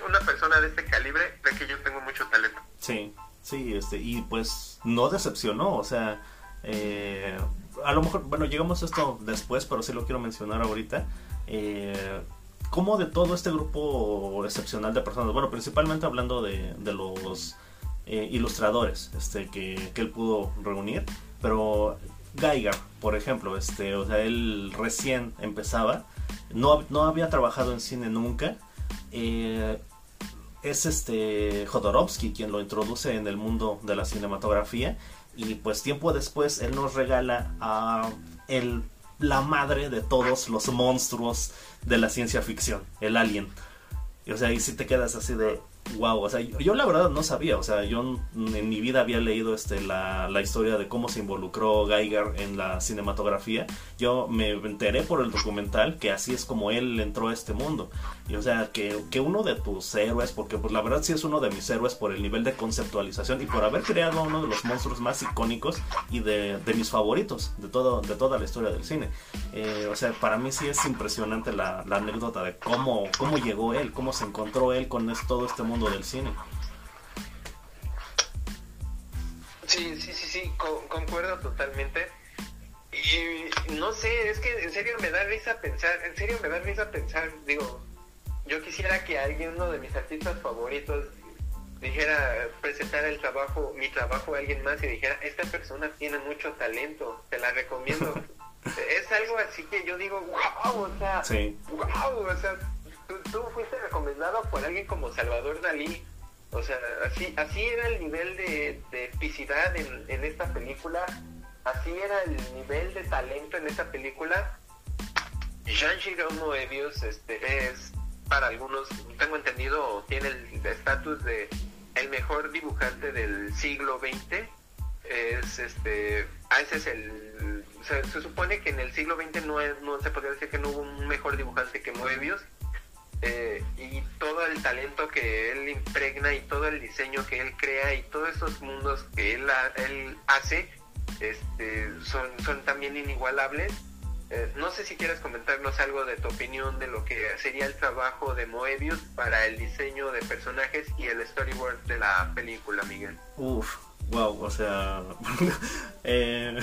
una persona de este calibre ve que yo tengo mucho talento.
Sí, sí, este, y pues no decepcionó, o sea, eh, a lo mejor, bueno, llegamos a esto después, pero sí lo quiero mencionar ahorita eh, como de todo este grupo excepcional de personas, bueno, principalmente hablando de, los eh, ilustradores este, que, él pudo reunir, pero Geiger, por ejemplo, este, o sea, él recién empezaba, no, no había trabajado en cine nunca, eh, es este Jodorowsky quien lo introduce en el mundo de la cinematografía y pues tiempo después él nos regala a el la madre de todos los monstruos de la ciencia ficción, el alien. O sea, y si te quedas así de, wow, o sea, yo, la verdad no sabía, o sea, yo en mi vida había leído este, la, la, historia de cómo se involucró Geiger en la cinematografía. Yo me enteré por el documental que así es como él entró a este mundo. Y o sea, que, que uno de tus héroes, porque pues la verdad sí es uno de mis héroes por el nivel de conceptualización y por haber creado uno de los monstruos más icónicos y de, de mis favoritos de, todo, de toda la historia del cine. Eh, o sea, para mí sí es impresionante la, la anécdota de cómo, cómo llegó él, cómo se encontró él con todo este mundo del cine.
Sí, sí, sí, sí, concuerdo totalmente. Y no sé, es que en serio me da risa pensar, en serio me da risa pensar, digo, yo quisiera que alguien, uno de mis artistas favoritos, dijera, presentar el trabajo, mi trabajo a alguien más y dijera, esta persona tiene mucho talento, te la recomiendo. es algo así que yo digo, wow, o sea, wow, o sea, tú, fuiste recomendado por alguien como Salvador Dalí. O sea, así, así era el nivel de, epicidad en, en, esta película, así era el nivel de talento en esta película. Jean Giraud Moebius este, es, para algunos, tengo entendido, tiene el estatus de el mejor dibujante del siglo XX. Es este, ah, ese es el, se, se, supone que en el siglo XX no, no se podría decir que no hubo un mejor dibujante que Moebius eh, y todo el talento que él impregna y todo el diseño que él crea y todos esos mundos que él, hace este, son, son también inigualables. Eh, no sé si quieres comentarnos algo de tu opinión de lo que sería el trabajo de Moebius para el diseño de personajes y el storyboard de la película, Miguel.
Uf, wow, o sea, eh,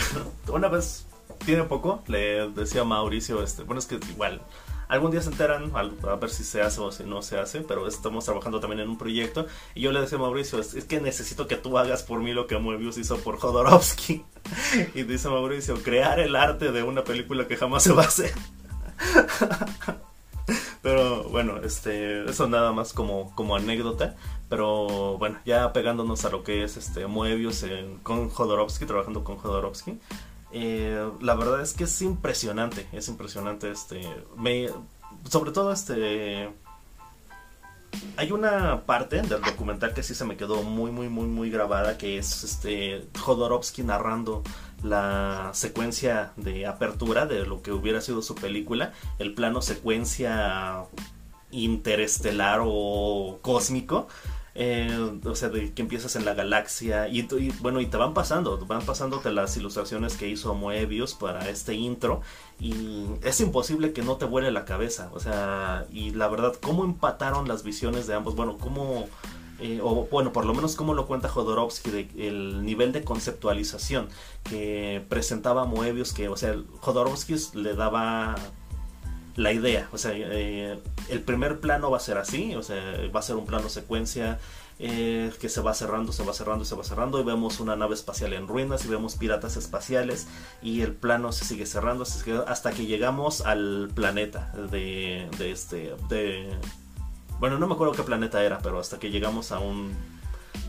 una vez, tiene poco, le decía Mauricio, este, bueno, es que igual, Algún día se enteran a, ver si se hace o si no se hace, pero estamos trabajando también en un proyecto. Y yo le decía a Mauricio, es, que necesito que tú hagas por mí lo que Moebius hizo por Jodorowsky. y dice Mauricio, crear el arte de una película que jamás se va a hacer. Pero bueno, este, eso nada más como, como anécdota. Pero bueno, ya pegándonos a lo que es este Moebius con Jodorowsky, trabajando con Jodorowsky. Eh, la verdad es que es impresionante, es impresionante este, me, sobre todo este, hay una parte del documental que sí se me quedó muy muy muy muy grabada que es este Jodorowsky narrando la secuencia de apertura de lo que hubiera sido su película, el plano secuencia interestelar o cósmico eh, o sea, de que empiezas en la galaxia y, bueno, y te van pasando, van pasándote las ilustraciones que hizo Moebius para este intro y es imposible que no te vuele la cabeza, o sea, y la verdad, cómo empataron las visiones de ambos, bueno, cómo... Eh, o bueno, por lo menos como lo cuenta Jodorowsky, de, el nivel de conceptualización que presentaba Moebius, que, o sea, Jodorowsky le daba la idea. O sea, eh, el primer plano va a ser así, o sea, va a ser un plano secuencia eh, que se va cerrando, se va cerrando, se va cerrando y vemos una nave espacial en ruinas y vemos piratas espaciales y el plano se sigue cerrando hasta que llegamos al planeta de, de este. Bueno, no me acuerdo qué planeta era, pero hasta que llegamos a un,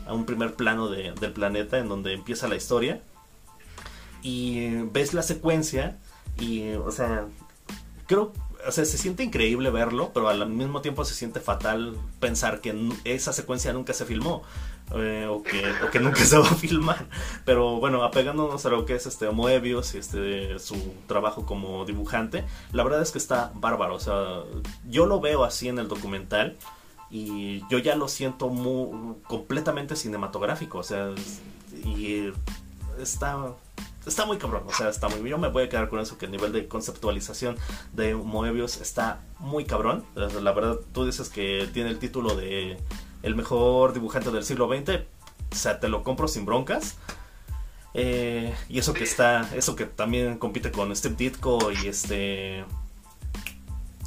a un primer plano de, del planeta en donde empieza la historia y ves la secuencia y, o sea, creo o sea, se siente increíble verlo, pero al mismo tiempo se siente fatal pensar que esa secuencia nunca se filmó. Eh, o, que, nunca se va a filmar. Pero bueno, apegándonos a lo que es este Moebius y este su trabajo como dibujante, la verdad es que está bárbaro. O sea, yo lo veo así en el documental y yo ya lo siento muy, completamente cinematográfico. O sea, y está está muy cabrón, o sea, está muy Yo me voy a quedar con eso, que el nivel de conceptualización de Moebius está muy cabrón. La verdad, tú dices que tiene el título de el mejor dibujante del siglo XX. O sea, te lo compro sin broncas. Eh, y eso que está, eso que también compite con Steve Ditko y este...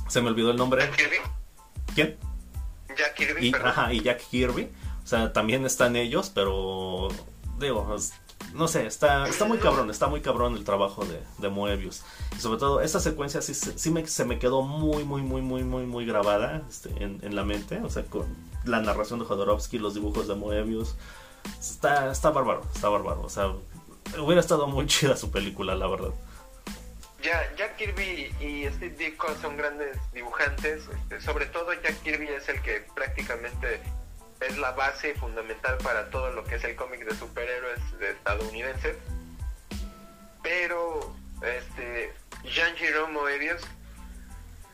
Se me olvidó el nombre. ¿Quién?
Jack Kirby.
Y, ajá, y Jack Kirby. O sea, también están ellos, pero digo, no sé, está, está muy cabrón, está muy cabrón el trabajo de, de Moebius. Y sobre todo, esta secuencia sí, sí me, se me quedó muy, muy, muy, muy, muy, muy grabada este, en, en, la mente. O sea, con la narración de Jodorowsky, los dibujos de Moebius. Está, está bárbaro, está bárbaro. O sea, hubiera estado muy chida su película, la verdad.
Ya, Jack Kirby y Steve Ditko son grandes dibujantes. Este, sobre todo Jack Kirby es el que prácticamente es la base fundamental para todo lo que es el cómic de superhéroes de estadounidense. Pero este Jean Jerome Moebius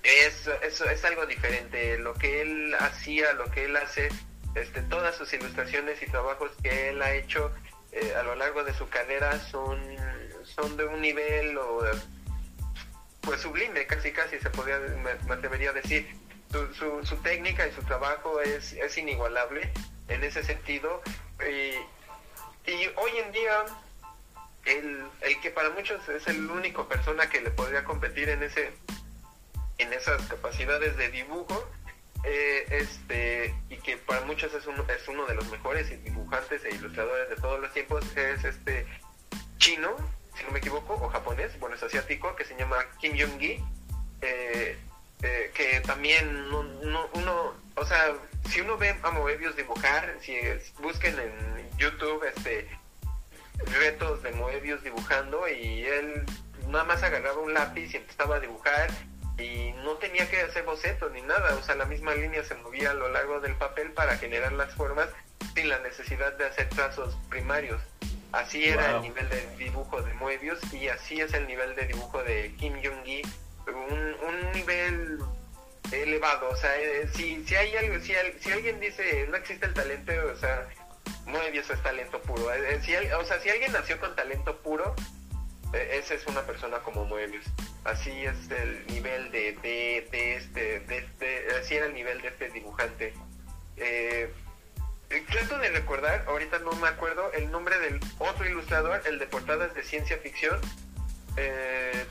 es, es, es, algo diferente. Lo que él hacía, lo que él hace, este, todas sus ilustraciones y trabajos que él ha hecho eh, a lo largo de su carrera son, son de un nivel o, pues sublime, casi casi se podría, me atrevería a decir su, técnica y su trabajo es, es inigualable en ese sentido. Y, hoy en día, el, el, que para muchos es el único persona que le podría competir en ese en esas capacidades de dibujo, eh, este y que para muchos es uno, es uno de los mejores dibujantes e ilustradores de todos los tiempos, es este chino, si no me equivoco, o japonés, bueno, es asiático, que se llama Kim Jong-gi. Eh, eh, que también uno, o sea, si uno ve a Moebius dibujar, si busquen en YouTube este retos de Moebius dibujando y él nada más agarraba un lápiz y empezaba a dibujar y no tenía que hacer boceto ni nada, o sea, la misma línea se movía a lo largo del papel para generar las formas sin la necesidad de hacer trazos primarios. Así era el nivel de dibujo de Moebius y así es el nivel de dibujo de Kim Jong-gi un, un nivel elevado. O sea, eh, si, si hay algo, si, si alguien dice no existe el talento, o sea, Moebius es talento puro. Eh, eh, o sea, si alguien nació con talento puro, esa es una persona como Moebius. Así es el nivel de, de, este, de, este, así era el nivel de este dibujante. Trato de recordar, ahorita no me acuerdo, el nombre del otro ilustrador, el de portadas de ciencia ficción. Eh,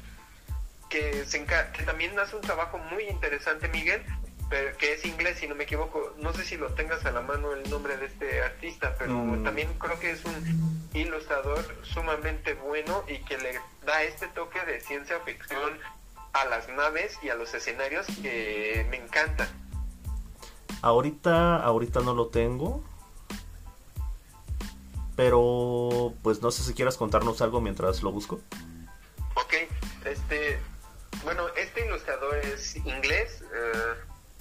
que, se que también hace un trabajo muy interesante, Miguel, pero que es inglés, si no me equivoco. No sé si lo tengas a la mano el nombre de este artista, pero mm. también creo que es un ilustrador sumamente bueno y que le da este toque de ciencia ficción a las naves y a los escenarios que me encanta.
Ahorita, ahorita no lo tengo. Pero pues no sé si quieras contarnos algo mientras lo busco.
Inglés. Eh,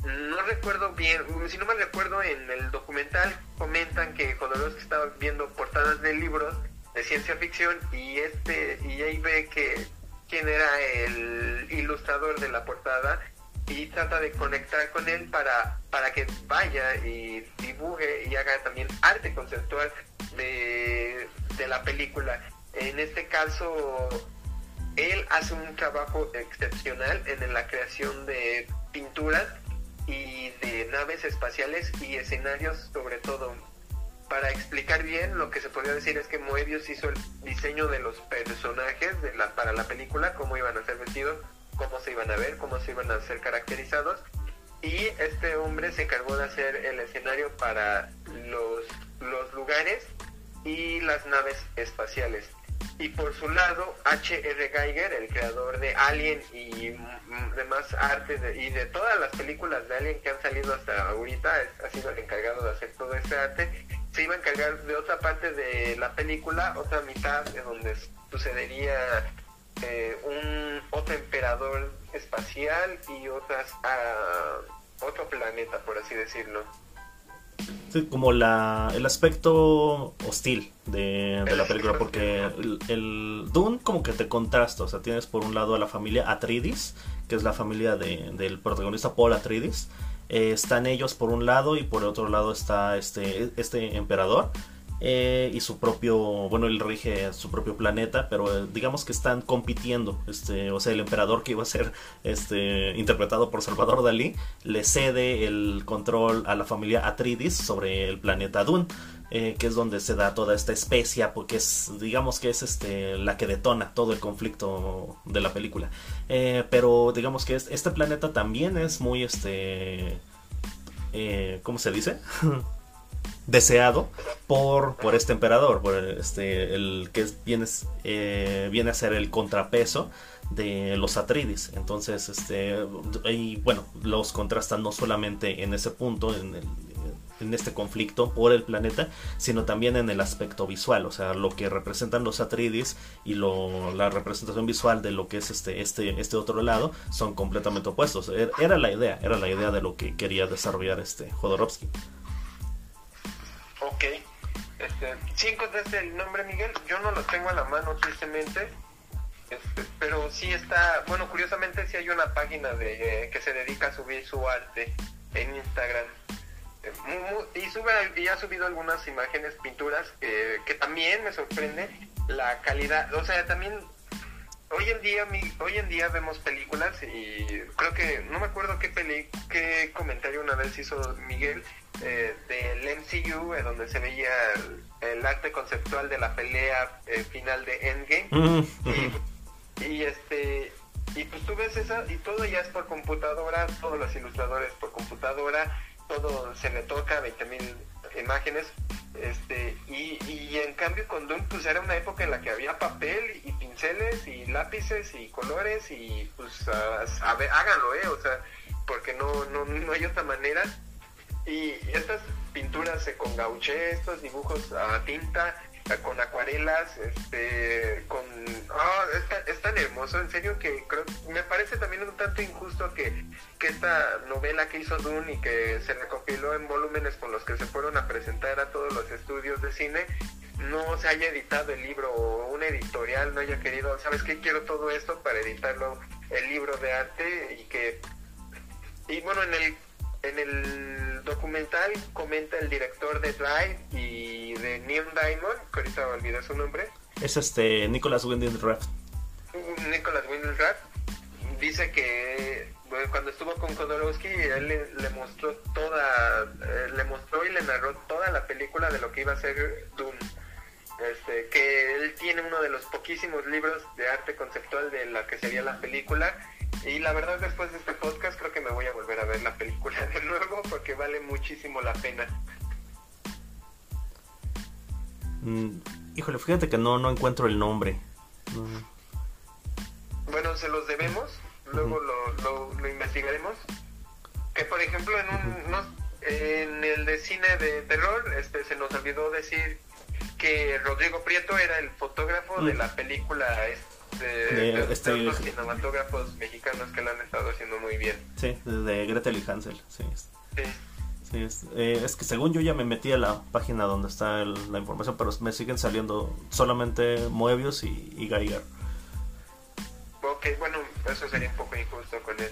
no recuerdo bien, si no me recuerdo, en el documental comentan que Jodorowsky estaba viendo portadas de libros de ciencia ficción y este y ahí ve que quién era el ilustrador de la portada y trata de conectar con él para, para que vaya y dibuje y haga también arte conceptual de, de la película. En este caso él hace un trabajo excepcional en la creación de pinturas y de naves espaciales y escenarios sobre todo. Para explicar bien, lo que se podría decir es que Moebius hizo el diseño de los personajes para la película, cómo iban a ser vestidos, cómo se iban a ver, cómo se iban a ser caracterizados. Y este hombre se encargó de hacer el escenario para los lugares y las naves espaciales. Y por su lado, H.R. Geiger, el creador de Alien y demás arte y de todas las películas de Alien que han salido hasta ahorita, ha sido el encargado de hacer todo este arte, se iba a encargar de otra parte de la película, otra mitad de donde sucedería eh, un otro emperador espacial y otras a otro planeta, por así decirlo.
Como la, el aspecto hostil de, la película, porque el, el, Dune como que te contrasta, o sea, tienes por un lado a la familia Atreides, que es la familia de, del protagonista Paul Atreides, eh, están ellos por un lado y por otro lado está este, este emperador, eh, y su propio, bueno, él rige su propio planeta, pero eh, digamos que están compitiendo, este, o sea, el emperador que iba a ser este, interpretado por Salvador Dalí, le cede el control a la familia Atreides sobre el planeta Dune. Eh, que es donde se da toda esta especia, porque es, digamos que es este, la que detona todo el conflicto de la película. pero digamos que este planeta también es muy, este, ¿cómo se dice? deseado por, por este emperador, por este, el que viene, eh, viene a ser el contrapeso de los Atreides. Entonces, este, y bueno, los contrastan no solamente en ese punto, en, en, este conflicto por el planeta, sino también en el aspecto visual, o sea, lo que representan los Atreides y lo, la representación visual de lo que es este, este, este otro lado son completamente opuestos. Er, era la idea, era la idea de lo que quería desarrollar este Jodorowsky.
Ok. Este, ¿Sí encontraste el nombre, Miguel? Yo no lo tengo a la mano, tristemente. Este, pero sí está, bueno, curiosamente sí hay una página de eh, que se dedica a subir su arte en Instagram. Eh, y, sube, y ha subido algunas imágenes, pinturas, que también me sorprende la calidad. O sea, también hoy en día hoy en día vemos películas y creo que no me acuerdo qué peli qué comentario una vez hizo Miguel eh, del MCU, eh, donde se veía el, arte conceptual de la pelea eh, final de Endgame. y, este y pues tú ves esa y todo ya es por computadora, todos los ilustradores por computadora, todo se le toca 20.000 imágenes. Este, y, y en cambio con Doom pues era una época en la que había papel y pinceles y lápices y colores y pues a, ver, háganlo, eh, o sea, porque no, no, no hay otra manera. Y estas pinturas con gauché, estos dibujos a tinta, con acuarelas, este, con... Ah, es, tan, hermoso, en serio que creo, me parece también un tanto injusto que, que esta novela que hizo Dune y que se recopiló en volúmenes con los que se fueron a presentar a todos los estudios de cine, no se haya editado el libro o un editorial no haya querido, ¿sabes qué? Quiero todo esto para editarlo, el libro de arte y que... Y bueno, en el en el documental comenta el director de Drive y de Neon Diamond, que ahorita olvidé su nombre.
Es este Nicholas Winding Refn.
Nicholas Winding Refn dice que cuando estuvo con Kodorowski él le, mostró toda, eh, le mostró y le narró toda la película de lo que iba a ser Dune. Este, que él tiene uno de los poquísimos libros de arte conceptual de la que sería la película y la verdad, después de este podcast, creo que me voy a volver a ver la película de nuevo porque vale muchísimo la pena.
Mm, híjole, fíjate que no, no encuentro el nombre.
Bueno, se los debemos, luego lo, lo, investigaremos. Que por ejemplo, en, un, en el de cine de terror, este, se nos olvidó decir que Rodrigo Prieto era el fotógrafo de mm. la película. Este, de, este, los cinematógrafos mexicanos que lo han estado haciendo muy bien.
Sí, de Gretel y Hansel, sí. sí. Eh, es, que según yo ya me metí a la página donde está la información, pero me siguen saliendo solamente Moebius y, y Geiger.
Ok, bueno, eso sería un poco injusto con él.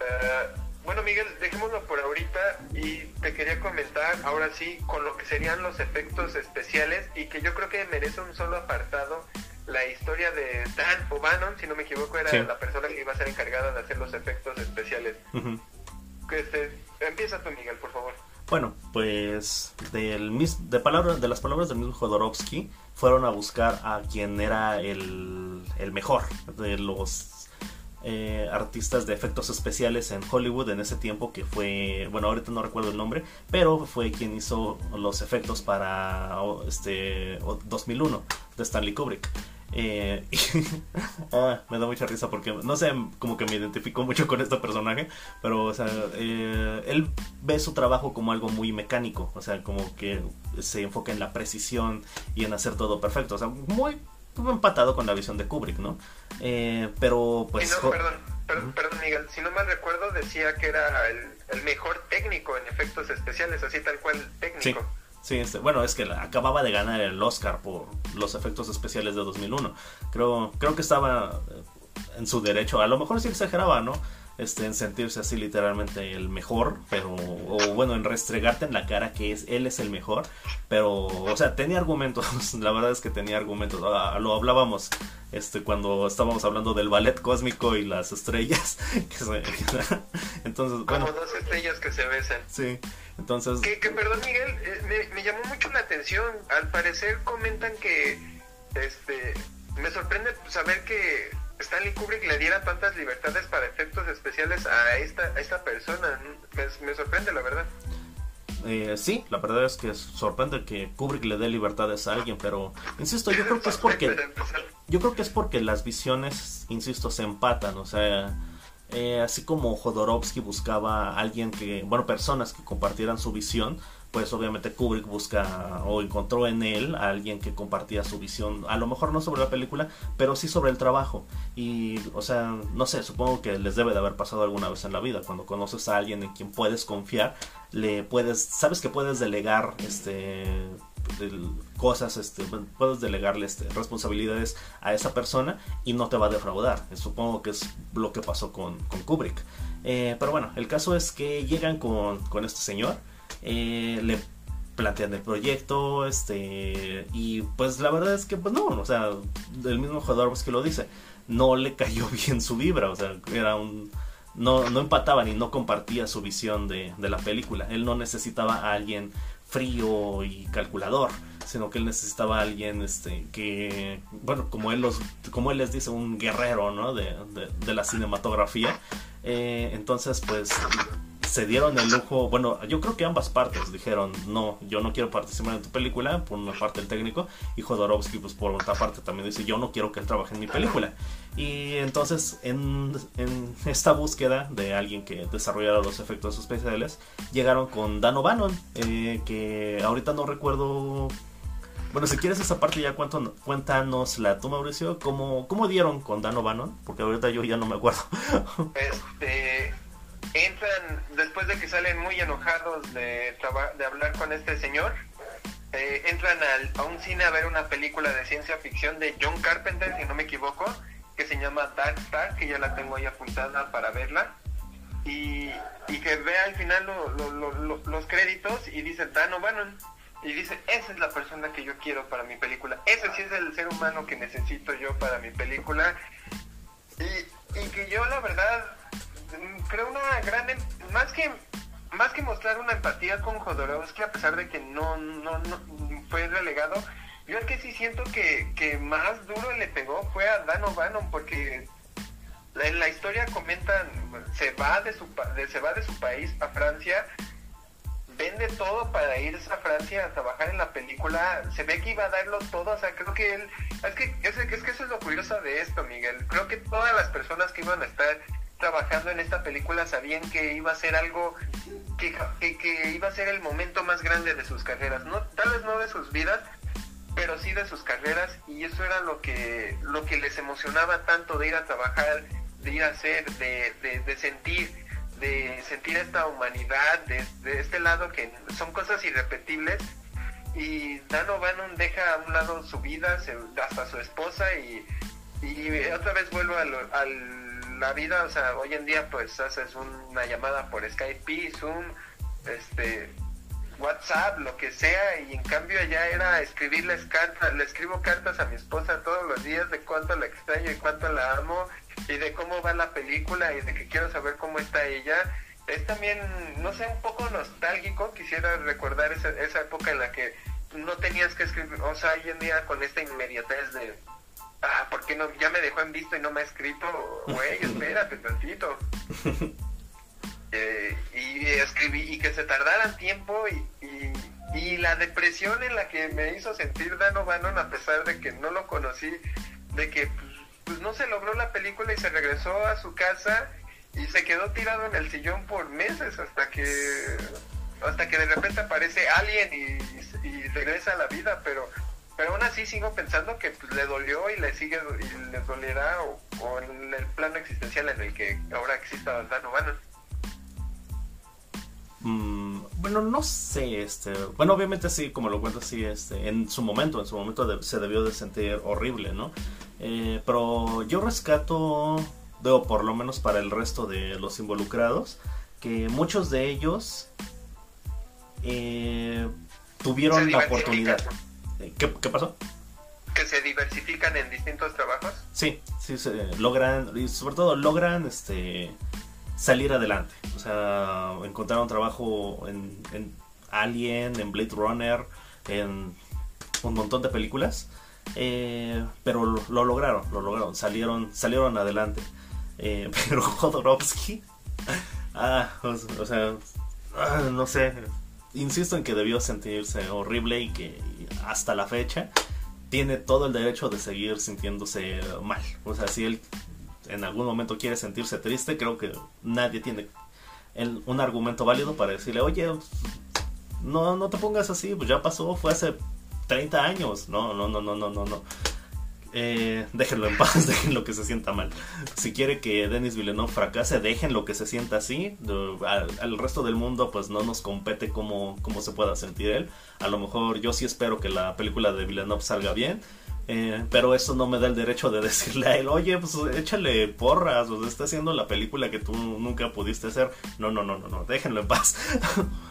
Eh, bueno, Miguel, dejémoslo por ahorita y te quería comentar ahora sí con lo que serían los efectos especiales y que yo creo que merece un solo apartado la historia de Dan O'Bannon, si no me equivoco, era la persona que iba a ser encargada de hacer los efectos especiales. Este, empieza tú, Miguel, por favor.
Bueno, pues del de, palabras, de las palabras del mismo Jodorowsky, fueron a buscar a quien era el, el mejor de los eh, artistas de efectos especiales en Hollywood en ese tiempo, que fue, bueno, ahorita no recuerdo el nombre, pero fue quien hizo los efectos para este 2001 de Stanley Kubrick. Eh, ah, me da mucha risa porque, no sé, como que me identifico mucho con este personaje, pero, o sea, eh, él ve su trabajo como algo muy mecánico, o sea, como que se enfoca en la precisión y en hacer todo perfecto, o sea, muy empatado con la visión de Kubrick, ¿no? Eh, pero pues...
no, perdón, perdón, perdón, Miguel, si no mal recuerdo decía que era el, el, mejor técnico en efectos especiales, así tal cual técnico.
Sí, este, bueno, es que acababa de ganar el Oscar por los efectos especiales de 2001. Creo, creo que estaba eh, en su derecho, a lo mejor sí exageraba, ¿no? Este, en sentirse así literalmente el mejor, pero, o bueno, en restregarte en la cara que es, él es el mejor, pero, o sea, tenía argumentos, la verdad es que tenía argumentos, ah, lo hablábamos este, cuando estábamos hablando del ballet cósmico y las estrellas,
entonces, Como dos estrellas que se besan.
Sí, entonces...
Que, perdón Miguel, eh, me, me llamó mucho la atención, al parecer comentan que, este, me sorprende saber que Stanley Kubrick le diera tantas libertades para efectos especiales a esta, a esta persona. Me, sorprende, la verdad.
Eh, sí, la verdad es que sorprende que Kubrick le dé libertades a alguien, pero insisto, yo creo que es porque yo creo que es porque las visiones, insisto, se empatan, o sea, eh, así como Jodorowsky buscaba a alguien que, bueno, personas que compartieran su visión, pues obviamente Kubrick busca o encontró en él a alguien que compartía su visión, a lo mejor no sobre la película, pero sí sobre el trabajo. Y, o sea, no sé, supongo que les debe de haber pasado alguna vez en la vida, cuando conoces a alguien en quien puedes confiar, le puedes, sabes que puedes delegar, este cosas, este, puedes delegarle este, responsabilidades a esa persona y no te va a defraudar. Supongo que es lo que pasó con, Kubrick. Eh, pero bueno, el caso es que llegan con, con este señor eh, le plantean el proyecto, este, y pues la verdad es que, pues no, o sea, el mismo jugador pues que lo dice, no le cayó bien su vibra, o sea, era un, no, no empataba ni no compartía su visión de, de la película, él no necesitaba a alguien frío y calculador, sino que él necesitaba a alguien este que bueno como él los como él les dice un guerrero no de, de, la cinematografía. Eh, entonces pues se dieron el lujo, bueno, yo creo que ambas partes dijeron, no, yo no quiero participar en tu película, por una parte el técnico, y Jodorowsky, pues por otra parte también dice, yo no quiero que él trabaje en mi película. Y entonces, en, esta búsqueda de alguien que desarrollara los efectos especiales, llegaron con Dan O'Bannon, eh, que ahorita no recuerdo bueno, si quieres esa parte ya cuento, cuéntanos tú, Mauricio, ¿cómo, ¿cómo dieron con Dan O'Bannon? Porque ahorita yo ya no me acuerdo.
Este, entran, después de que salen muy enojados de, hablar con este señor, eh, entran a un cine a ver una película de ciencia ficción de John Carpenter, si no me equivoco, que se llama Dark Star, que ya la tengo ahí apuntada para verla. Y, que ve al final los créditos y dice Dan O'Bannon. Y dice, esa es la persona que yo quiero para mi película. Ese sí es el ser humano que necesito yo para mi película. Y que yo la verdad creo una gran em, más que más que mostrar una empatía con Jodorowsky a pesar de que no no, no fue relegado yo es que sí siento que, que más duro le pegó fue a Dan O'Bannon porque en la historia comentan se va de su se va de su país a Francia vende todo para irse a Francia a trabajar en la película se ve que iba a darlo todo o sea creo que él es que es, es que eso es lo curioso de esto Miguel creo que todas las personas que iban a estar trabajando en esta película sabían que iba a ser algo que, que, iba a ser el momento más grande de sus carreras, no tal vez no de sus vidas, pero sí de sus carreras y eso era lo que lo que les emocionaba tanto de ir a trabajar, de ir a hacer, de, de, sentir de sentir esta humanidad de, este lado que son cosas irrepetibles y Dan O'Bannon deja a un lado su vida, hasta su esposa y, y otra vez vuelvo al, al la vida, o sea, hoy en día pues haces una llamada por Skype, Zoom, este, WhatsApp, lo que sea, y en cambio allá era escribirles cartas, le escribo cartas a mi esposa todos los días de cuánto la extraño y cuánto la amo, y de cómo va la película y de que quiero saber cómo está ella. Es también, no sé, un poco nostálgico, quisiera recordar esa, esa época en la que no tenías que escribir, o sea, hoy en día con esta inmediatez de ah, ¿por qué no? Ya me dejó en visto y no me ha escrito, güey, espérate tantito. Eh, y escribí, y que se tardaran tiempo y, y, la depresión en la que me hizo sentir Dano Bannon a pesar de que no lo conocí, de que pues, pues, no se logró la película y se regresó a su casa y se quedó tirado en el sillón por meses hasta que hasta que de repente aparece alguien y, y regresa a la vida, pero pero aún así sigo pensando que pues, le dolió y le sigue y le dolerá o, en el plano existencial en el que ahora exista Dan O'Bannon.
Mm, bueno, no sé, este, bueno, obviamente sí, como lo cuento sí, este, en su momento, en su momento se debió de sentir horrible, ¿no? Eh, pero yo rescato, veo por lo menos para el resto de los involucrados, que muchos de ellos eh, tuvieron la oportunidad. ¿Qué, pasó?
Que se diversifican en distintos trabajos.
Sí, sí, se logran, y sobre todo logran este salir adelante. O sea, encontrar un trabajo en, Alien, en Blade Runner, en un montón de películas. Eh, pero lo, lograron, lo lograron, salieron, salieron adelante. Eh, pero Jodorowsky, ah, o, sea, ah, no sé, insisto en que debió sentirse horrible y que hasta la fecha tiene todo el derecho de seguir sintiéndose mal. O sea, si él en algún momento quiere sentirse triste, creo que nadie tiene un argumento válido para decirle, oye, no, no te pongas así, pues ya pasó, fue hace 30 años. No, no, no, no, no, no, no. Eh, déjenlo en paz, déjenlo que se sienta mal. Si quiere que Denis Villeneuve fracase, déjenlo que se sienta así. Al, resto del mundo, pues no nos compete cómo, cómo se pueda sentir él. A lo mejor yo sí espero que la película de Villeneuve salga bien. Eh, pero eso no me da el derecho de decirle a él, oye, pues échale porras, o está haciendo la película que tú nunca pudiste hacer. No, no, no, no, no, déjenlo en paz.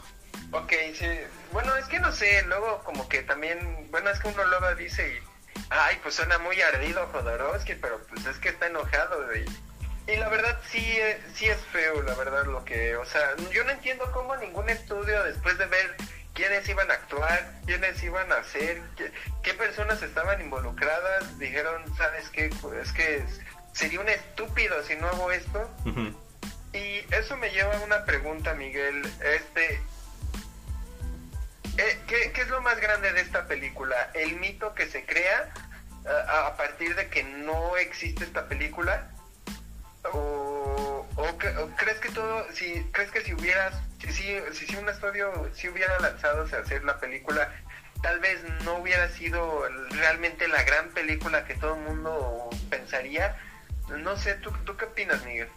ok, sí. Bueno, es que no sé, luego como que también, bueno, es que uno luego dice y, ay, pues suena muy ardido Jodorowsky, pero pues es que está enojado, y, y la verdad sí, eh, sí es feo, la verdad, lo que, o sea, yo no entiendo cómo ningún estudio después de ver quiénes iban a actuar, quiénes iban a hacer, qué, personas estaban involucradas, dijeron, ¿sabes qué? Es que sería un estúpido si no hago esto. Y eso me lleva a una pregunta, Miguel. Este, eh, ¿qué, es lo más grande de esta película? ¿El mito que se crea a, partir de que no existe esta película? ¿O, crees que todo, si crees que si hubieras si, si, si un estudio si hubiera lanzado a hacer la película, tal vez no hubiera sido realmente la gran película que todo el mundo pensaría. No sé, ¿tú, ¿tú qué opinas, Miguel?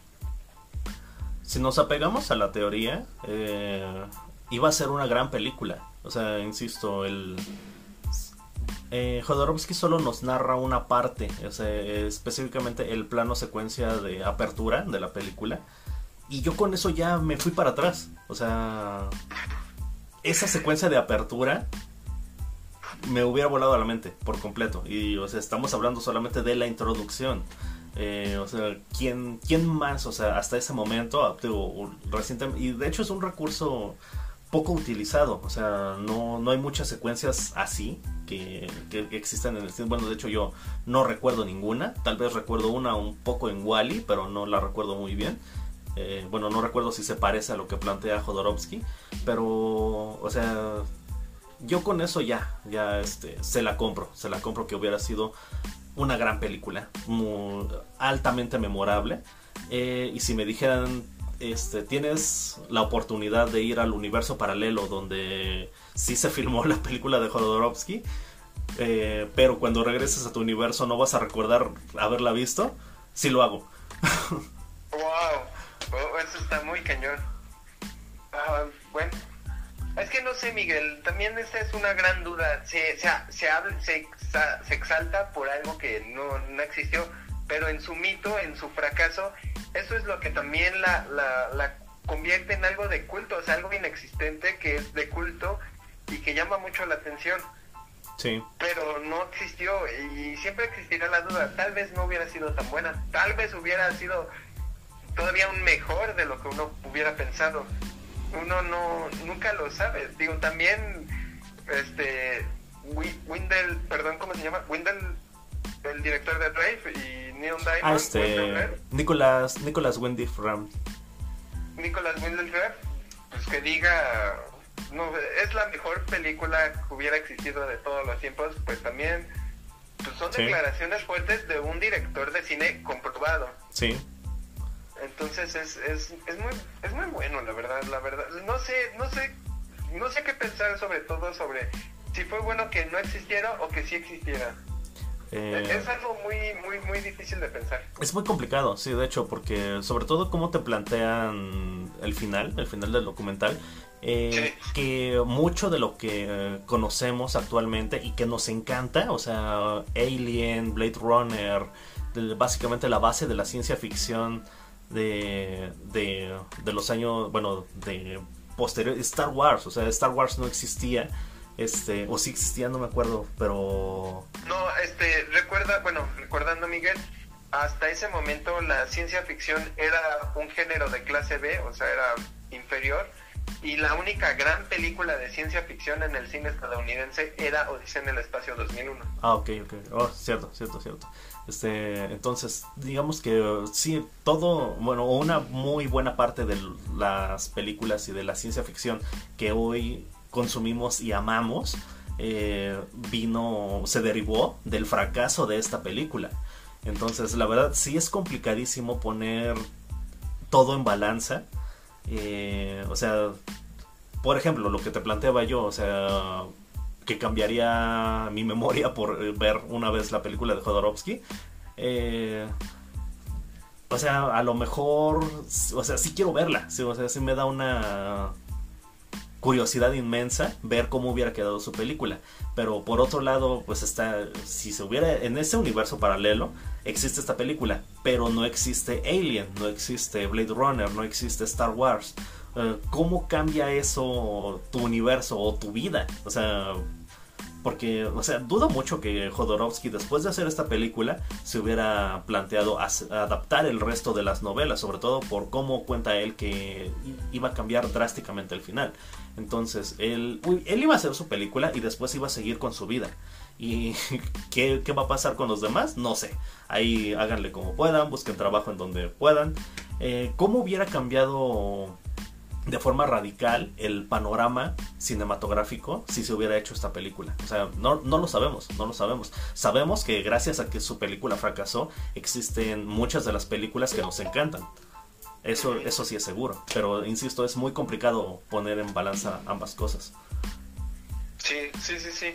Si nos apegamos a la teoría, eh, iba a ser una gran película. O sea, insisto, el... Eh, Jodorowsky solo nos narra una parte, o sea, específicamente el plano secuencia de apertura de la película y yo con eso ya me fui para atrás. O sea, esa secuencia de apertura me hubiera volado a la mente por completo. Y, o sea, estamos hablando solamente de la introducción. Eh, o sea, ¿quién, ¿quién más? O sea, hasta ese momento, recientemente, y de hecho es un recurso poco utilizado. O sea, no, no hay muchas secuencias así que, que, existen en el cine. Bueno, de hecho yo no recuerdo ninguna. Tal vez recuerdo una un poco en Wally, pero no la recuerdo muy bien. Eh, bueno, no recuerdo si se parece a lo que plantea Jodorowsky, pero, o sea, yo con eso ya, ya este, se la compro, se la compro que hubiera sido una gran película, muy, altamente memorable. Eh, y si me dijeran, este, tienes la oportunidad de ir al universo paralelo donde sí se filmó la película de Jodorowsky, eh, pero cuando regreses a tu universo no vas a recordar haberla visto, sí lo hago.
wow. Oh, eso está muy cañón. Ah, bueno, es que no sé, Miguel, también esta es una gran duda. Se, se, se, se, se exalta por algo que no, existió, pero en su mito, en su fracaso, eso es lo que también la, la, la convierte en algo de culto, o sea, algo inexistente que es de culto y que llama mucho la atención.
Sí.
Pero no existió y siempre existirá la duda. Tal vez no hubiera sido tan buena, tal vez hubiera sido todavía un mejor de lo que uno hubiera pensado. Uno no nunca lo sabe. Digo, también este Windel, perdón, ¿cómo se llama? Windel el director de Drive y Neil Diamond.
Ah, este, Nicolas, Nicolas Wendy Ram.
Nicolas Windel pues que diga, no, es la mejor película que hubiera existido de todos los tiempos, pues también pues son declaraciones fuertes de un director de cine comprobado.
Sí.
Entonces es, es, es, muy, es muy bueno, la verdad, la verdad. No sé, no sé, no sé qué pensar sobre todo sobre si fue bueno que no existiera o que sí existiera.
Eh,
Es algo muy, muy, muy difícil de pensar.
Es muy complicado, sí, de hecho, porque sobre todo cómo te plantean el final, el final del documental, eh, que mucho de lo que eh, conocemos actualmente y que nos encanta, o sea, Alien, Blade Runner, básicamente la base de la ciencia ficción de, de, de los años, bueno, de posterior, Star Wars, o sea, Star Wars no existía, este, o sí existía, no me acuerdo, pero...
No, este, recuerda, bueno, recordando Miguel, hasta ese momento la ciencia ficción era un género de clase B, o sea, era inferior, y la única gran película de ciencia ficción en el cine estadounidense era Odisea en el Espacio 2001.
Ah, ok, ok. Oh, cierto, cierto, cierto. Este, entonces, digamos que uh, sí, todo, bueno, una muy buena parte de las películas y de la ciencia ficción que hoy consumimos y amamos, eh, vino, se derivó del fracaso de esta película. Entonces, la verdad, sí es complicadísimo poner todo en balanza. Eh, o sea, por ejemplo, lo que te planteaba yo, o sea, que cambiaría mi memoria por eh, ver una vez la película de Jodorowsky. Eh, o sea, a lo mejor, o sea, sí quiero verla, sí, o sea, sí me da una curiosidad inmensa ver cómo hubiera quedado su película. Pero por otro lado, pues está, si se hubiera, en ese universo paralelo, existe esta película, pero no existe Alien, no existe Blade Runner, no existe Star Wars. Eh, ¿Cómo cambia eso tu universo o tu vida? O sea, porque, o sea, dudo mucho que Jodorowsky, después de hacer esta película, se hubiera planteado adaptar el resto de las novelas, sobre todo por cómo cuenta él que iba a cambiar drásticamente el final. Entonces, él, él iba a hacer su película y después iba a seguir con su vida. ¿Y qué, qué va a pasar con los demás? No sé. Ahí háganle como puedan, busquen trabajo en donde puedan. Eh, ¿Cómo hubiera cambiado de forma radical el panorama cinematográfico si se hubiera hecho esta película. O sea, no, no lo sabemos, no lo sabemos. Sabemos que gracias a que su película fracasó, existen muchas de las películas que nos encantan. Eso, eso sí es seguro. Pero, insisto, es muy complicado poner en balanza ambas cosas.
Sí, sí, sí, sí.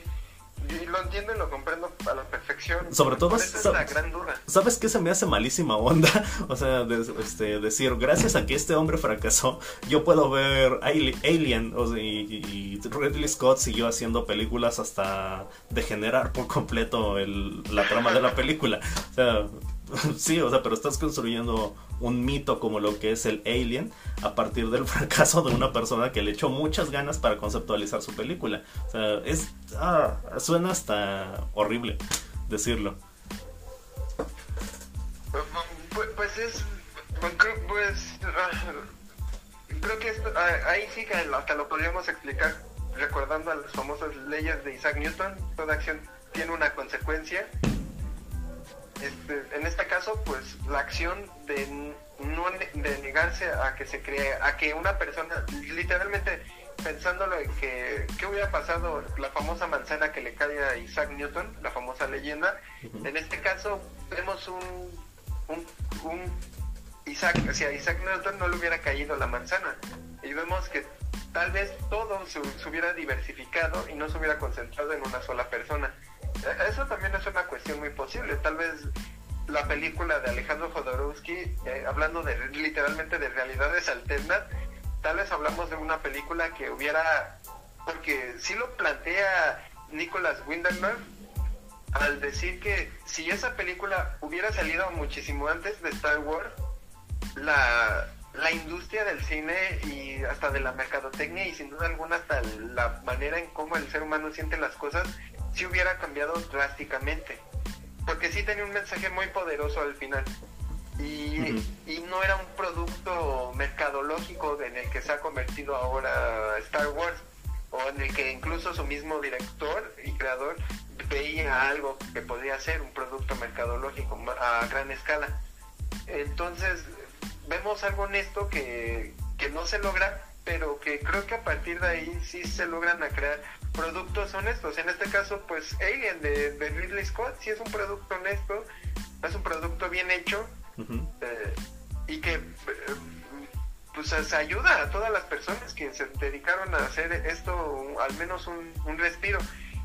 Y lo entiendo y lo comprendo a la perfección.
Sobre todo,
Por eso es
sab-
la gran duda.
¿Sabes qué se me hace malísima onda? O sea, de- este, decir, gracias a que este hombre fracasó, yo puedo ver Ali- Alien o sea, y, y Ridley Scott siguió haciendo películas hasta degenerar por completo el- la trama de la película. O sea, sí, o sea, pero estás construyendo un mito como lo que es el Alien a partir del fracaso de una persona que le echó muchas ganas para conceptualizar su película. O sea, es... ah, suena hasta horrible decirlo.
Pues, es. pues creo- Pues. ah, que esto, ah, ahí sí que hasta lo podríamos explicar recordando a las famosas leyes de Isaac Newton. Toda acción tiene una consecuencia. Este, en este caso, pues la acción de no de negarse a que se cree, a que una persona, literalmente pensándolo en que qué hubiera pasado la famosa manzana que le cae a Isaac Newton, la famosa leyenda. En este caso vemos un un, un Isaac, o sea, a Isaac Newton no le hubiera caído la manzana. Y vemos que tal vez todo se, se hubiera diversificado y no se hubiera concentrado en una sola persona. Eh, Eso también es una cuestión muy posible. Tal vez la película de Alejandro Jodorowsky, eh, hablando de literalmente de realidades alternas, tal vez hablamos de una película que hubiera, porque sí lo plantea Nicholas Windermere, al decir que si esa película hubiera salido muchísimo antes de Star Wars, la, la industria del cine y hasta de la mercadotecnia y sin duda alguna hasta la manera en cómo el ser humano siente las cosas, sí hubiera cambiado drásticamente. Porque sí tenía un mensaje muy poderoso al final. Y, y no era un producto mercadológico en el que se ha convertido ahora Star Wars o en el que incluso su mismo director y creador veía algo que podría ser un producto mercadológico a gran escala. Entonces, vemos algo honesto que, que no se logra, pero que creo que a partir de ahí sí se logran a crear productos honestos. En este caso, pues Alien de, de Ridley Scott sí es un producto honesto, es un producto bien hecho eh, y que eh, pues se ayuda a todas las personas que se dedicaron a hacer esto al menos un, un respiro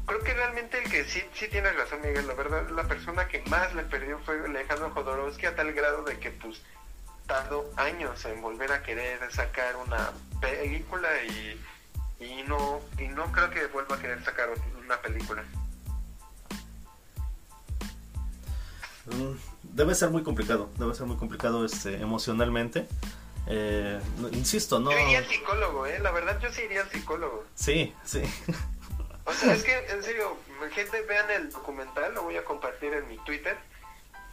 creo que realmente el que sí, sí tienes razón, Miguel, la verdad, la persona que más le perdió fue Alejandro Jodorowsky a tal grado de que pues tardó años en volver a querer sacar una película y, y no y no creo que vuelva a querer sacar una película.
Mm, debe ser muy complicado, debe ser muy complicado este emocionalmente. Eh, insisto, no.
Yo iría al psicólogo, eh, la verdad yo sí iría al psicólogo.
Sí, sí.
O sea, es que, en serio, gente, vean el documental, lo voy a compartir en mi Twitter.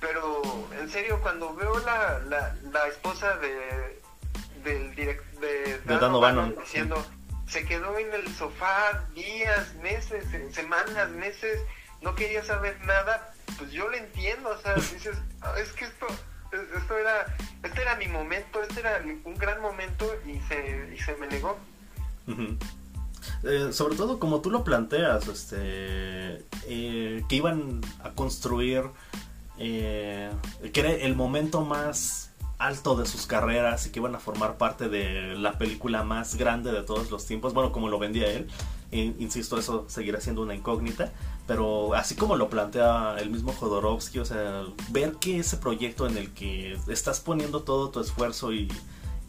Pero, en serio, cuando veo la, la, la esposa de del direct, de,
Dan
diciendo, se quedó en el sofá días, meses, semanas, meses, no quería saber nada, pues yo lo entiendo, o sea, dices, ah, es que esto, esto era, este era mi momento, este era un gran momento y se, y se me negó.
Eh, sobre todo como tú lo planteas, este, eh, que iban a construir, eh, que era el momento más alto de sus carreras y que iban a formar parte de la película más grande de todos los tiempos, bueno, como lo vendía él, insisto, eso seguirá siendo una incógnita, pero así como lo plantea el mismo Jodorowsky, o sea, ver que ese proyecto en el que estás poniendo todo tu esfuerzo y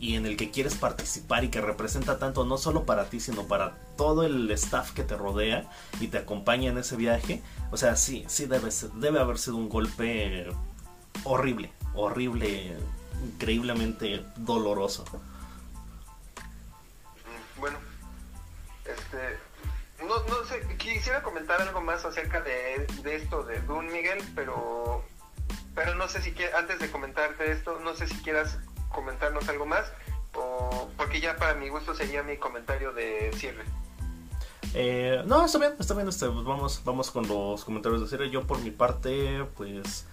y en el que quieres participar y que representa tanto no solo para ti, sino para todo el staff que te rodea y te acompaña en ese viaje, o sea, sí, sí debe, debe haber sido un golpe horrible, horrible, increíblemente doloroso.
Bueno, este, no, no sé, quisiera comentar algo más acerca de, de esto de Dune, Miguel, pero, pero no sé si antes de comentarte esto, no sé si quieras comentarnos algo más o porque ya para mi gusto sería mi comentario de cierre.
Eh, no, está bien, está bien. Este, pues vamos, vamos con los comentarios de cierre. Yo por mi parte, pues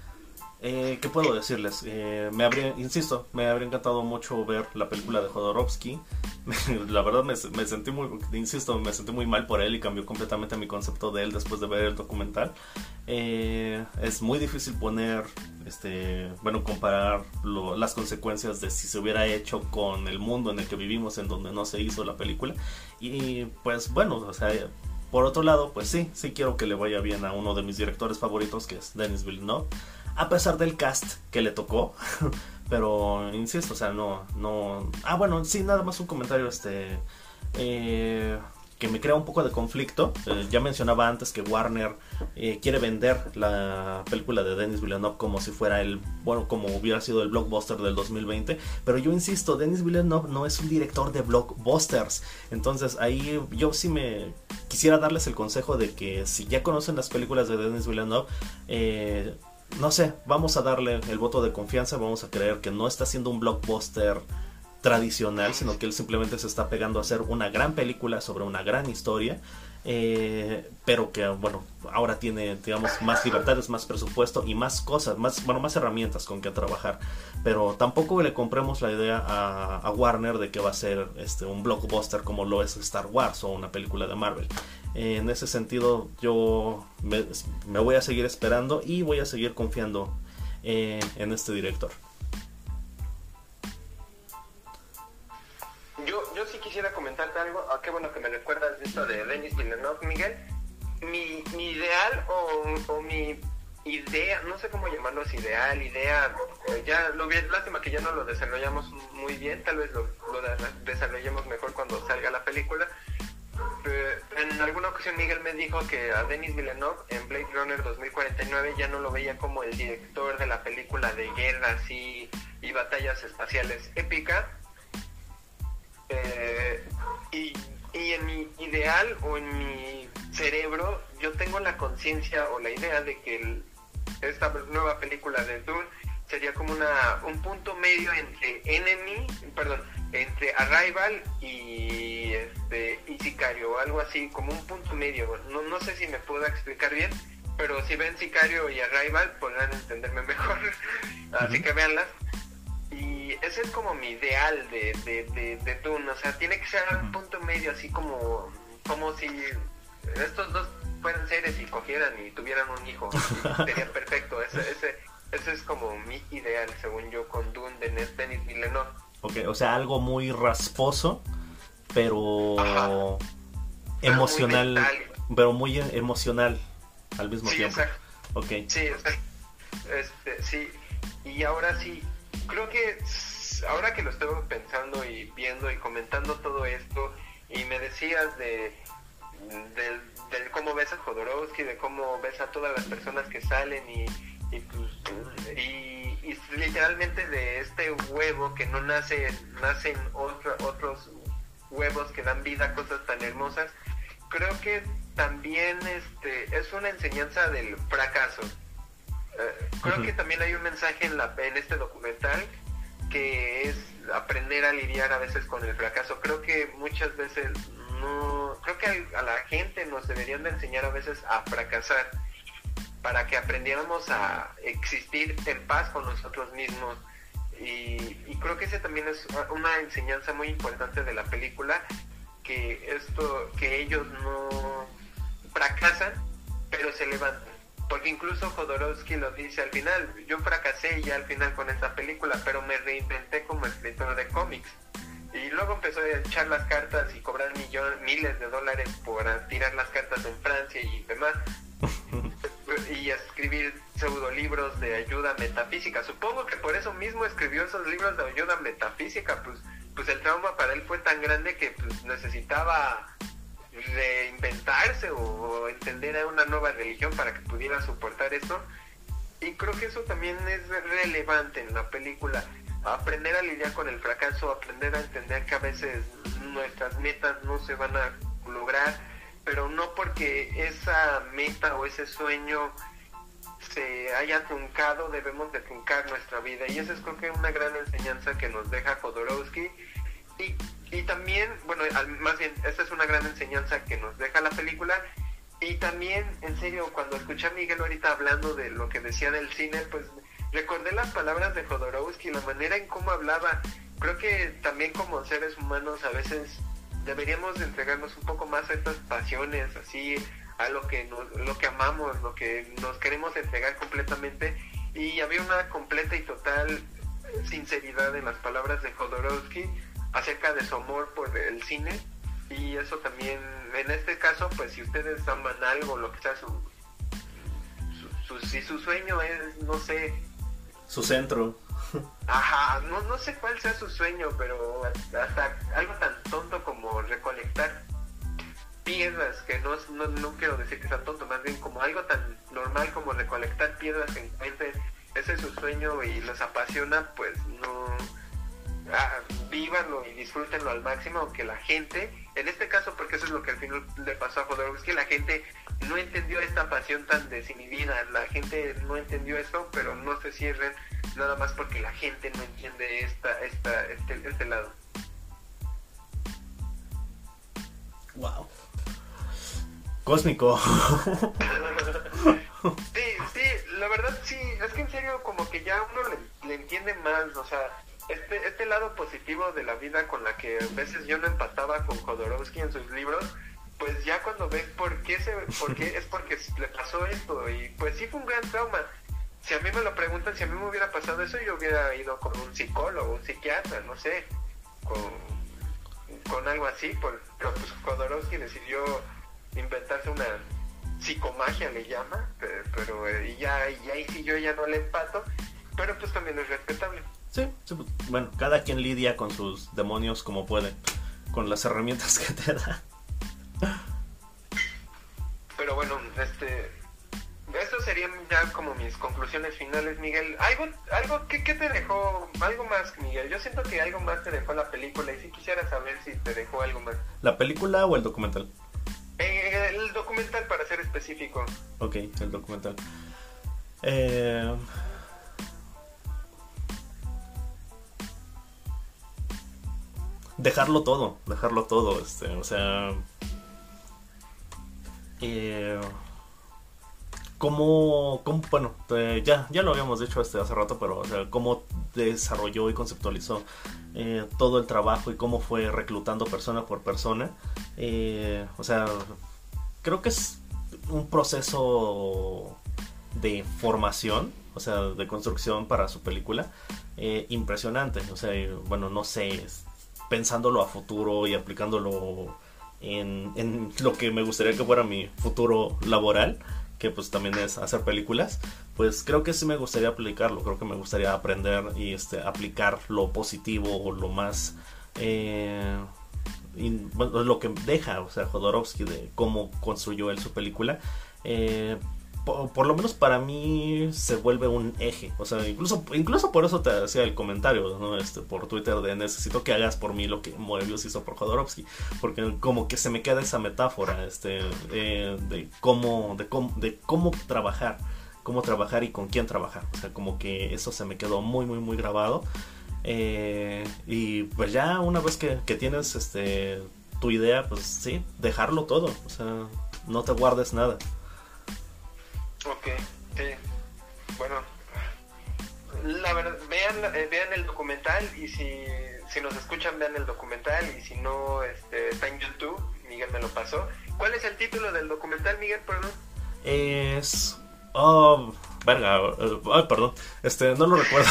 eh, ¿Qué puedo decirles? Eh, me habría, insisto, me habría encantado mucho ver la película de Jodorowsky. la verdad me, sentí muy, insisto, me sentí muy mal por él y cambió completamente mi concepto de él después de ver el documental. Eh, es muy difícil poner, este, bueno, comparar las consecuencias de si se hubiera hecho con el mundo en el que vivimos, en donde no se hizo la película. Y pues bueno, o sea, por otro lado, pues sí, sí quiero que le vaya bien a uno de mis directores favoritos, que es Denis Villeneuve a pesar del cast que le tocó. Pero insisto, o sea, no, no. Ah, bueno, sí, nada más un comentario, este, eh, que me crea un poco de conflicto. Eh, ya mencionaba antes que Warner eh, quiere vender la película de Denis Villeneuve como si fuera el, bueno, como hubiera sido el blockbuster del 2020. Pero yo insisto, Denis Villeneuve no es un director de blockbusters. Entonces ahí yo sí me quisiera darles el consejo de que si ya conocen las películas de Denis Villeneuve, no sé, vamos a darle el voto de confianza, vamos a creer que no está haciendo un blockbuster tradicional, sino que él simplemente se está pegando a hacer una gran película sobre una gran historia, eh, pero que bueno, ahora tiene digamos más libertades, más presupuesto y más cosas, más bueno, más herramientas con que trabajar. Pero tampoco le compremos la idea a, Warner de que va a ser este un blockbuster como lo es Star Wars o una película de Marvel. En ese sentido, yo me, voy a seguir esperando y voy a seguir confiando eh, en este director.
yo sí quisiera comentarte algo. Ah, qué bueno que me recuerdas esto de Denis Villeneuve, Miguel. Mi, mi ideal o, mi idea, no sé cómo llamarlo, es ideal, idea, eh, ya lo bien, lástima que ya no lo desarrollamos muy bien, tal vez lo, lo desarrollemos mejor cuando salga la película. En alguna ocasión Miguel me dijo que a Denis Villeneuve en Blade Runner 2049 ya no lo veía como el director de la película de guerras y, y batallas espaciales épica, eh, y, en mi ideal o en mi cerebro, yo tengo la conciencia o la idea de que esta nueva película de Dune sería como una un punto medio entre Enemy, perdón, entre Arrival y este y Sicario o algo así, como un punto medio. No, no sé si me puedo explicar bien, pero si ven Sicario y Arrival podrán entenderme mejor. así que véanlas ese es como mi ideal de, de, de, de Dune, o sea, tiene que ser un punto medio, así como, como si estos dos fueran seres y cogieran y tuvieran un hijo, sería perfecto, ese, ese, ese es como mi ideal, según yo, con Dune de Denis Villeneuve.
Ok, o sea, algo muy rasposo, pero emocional. pero muy emocional al mismo
Sí,
tiempo.
exacto.
Ok.
Sí, exacto. Este, sí. Y ahora sí, creo que ahora que lo estoy pensando y viendo y comentando todo esto, y me decías de del, del cómo ves a Jodorowsky, de cómo ves a todas las personas que salen y, y, pues, y, y literalmente de este huevo que no nace, nacen otra- otros huevos que dan vida a cosas tan hermosas, creo que también este es una enseñanza del fracaso. Eh, creo que también hay un mensaje en, la, en este documental que es aprender a lidiar a veces con el fracaso. Creo que muchas veces no, creo que a, la gente nos deberían de enseñar a veces a fracasar para que aprendiéramos a existir en paz con nosotros mismos. Y, creo que ese también es una enseñanza muy importante de la película, que esto, que ellos no fracasan, pero se levantan. Porque incluso Jodorowsky lo dice al final, yo fracasé ya al final con esta película, pero me reinventé como escritor de cómics. Y luego empezó a echar las cartas y cobrar millones, miles de dólares por tirar las cartas en Francia y demás. y escribir pseudolibros de ayuda metafísica. Supongo que por eso mismo escribió esos libros de ayuda metafísica, pues, pues el trauma para él fue tan grande que pues, necesitaba reinventarse o, o entender a una nueva religión para que pudiera soportar esto. Y creo que eso también es relevante en la película. Aprender a lidiar con el fracaso, aprender a entender que a veces nuestras metas no se van a lograr, pero no porque esa meta o ese sueño se haya truncado, debemos de truncar nuestra vida. Y esa es creo que una gran enseñanza que nos deja Jodorowsky. Y, y también, bueno, más bien, esta es una gran enseñanza que nos deja la película. Y también, en serio, cuando escuché a Miguel ahorita hablando de lo que decía del cine, pues recordé las palabras de Jodorowsky, la manera en cómo hablaba. Creo que también como seres humanos a veces deberíamos de entregarnos un poco más a estas pasiones, así a lo que nos, lo que amamos, lo que nos queremos entregar completamente. Y había una completa y total sinceridad en las palabras de Jodorowsky acerca de su amor por el cine y eso también en este caso pues si ustedes aman algo lo que sea su, su- si su sueño es no sé
Su centro.
Ajá no no sé cuál sea su sueño pero hasta algo tan tonto como recolectar piedras que no, no no quiero decir que sea tonto más bien como algo tan normal como recolectar piedras que encuentren ese es su sueño y los apasiona pues no ah, vívanlo y disfrútenlo al máximo, aunque la gente, en este caso, porque eso es lo que al final le pasó a Jodorowsky, la gente no entendió esta pasión tan desinhibida, la gente no entendió esto, pero no se cierren nada más porque la gente no entiende esta, esta, este, este lado.
Wow. Cósmico.
Sí, sí, la verdad sí, es que en serio como que ya uno le, le entiende más, o sea, este, este lado positivo de la vida con la que a veces yo no empataba con Jodorowsky en sus libros, pues ya cuando ves por qué, se, por qué es porque le pasó esto y pues sí fue un gran trauma. Si a mí me lo preguntan, si a mí me hubiera pasado eso, yo hubiera ido con un psicólogo, un psiquiatra, no sé, con, con algo así, por- pero pues Jodorowsky decidió inventarse una psicomagia le llama, pero, pero, eh, y ya y ahí sí yo ya no le empato, pero pues también es respetable.
Sí, sí, pues, bueno, cada quien lidia con sus demonios como puede, con las herramientas que te da.
Pero bueno, este estos serían ya como mis conclusiones finales, Miguel. Algo algo ¿qué, qué te dejó algo más, Miguel? Yo siento que algo más te dejó la película y sí quisiera saber si te dejó algo más.
¿La película o el documental?
Eh, el documental para ser específico.
Ok, el documental. Eh, dejarlo todo, dejarlo todo, este, o sea, eh, cómo, cómo- bueno, eh, ya, ya lo habíamos dicho este hace rato, pero o sea, cómo desarrolló y conceptualizó eh, todo el trabajo y cómo fue reclutando persona por persona, o sea, creo que es un proceso de formación, o sea, de construcción para su película, impresionante. O sea, bueno, no sé, pensándolo a futuro y aplicándolo en, en lo que me gustaría que fuera mi futuro laboral que pues también es hacer películas, pues creo que sí me gustaría aplicarlo, creo que me gustaría aprender y este, aplicar lo positivo o lo más... Eh, lo que deja, o sea, Jodorowsky de cómo construyó él su película, eh, por, lo menos para mí se vuelve un eje. O sea, incluso, incluso por eso te hacía el comentario, ¿no? Este, por Twitter de necesito que hagas por mí lo que Moebius hizo por Jodorowsky. Porque como que se me queda esa metáfora, este, eh, de cómo, de cómo, de cómo trabajar, cómo trabajar y con quién trabajar. O sea, como que eso se me quedó muy, muy, muy grabado. Eh, y pues ya una vez que, que tienes este tu idea, pues sí, dejarlo todo. O sea, no te guardes nada.
Ok, sí. Bueno, la verdad, vean, eh, vean el documental y si, si nos escuchan, vean el documental y si no, este, está en YouTube, Miguel me lo pasó. ¿Cuál es el título del documental, Miguel, perdón?
Es... Oh, verga, ay, perdón, este, no lo recuerdo,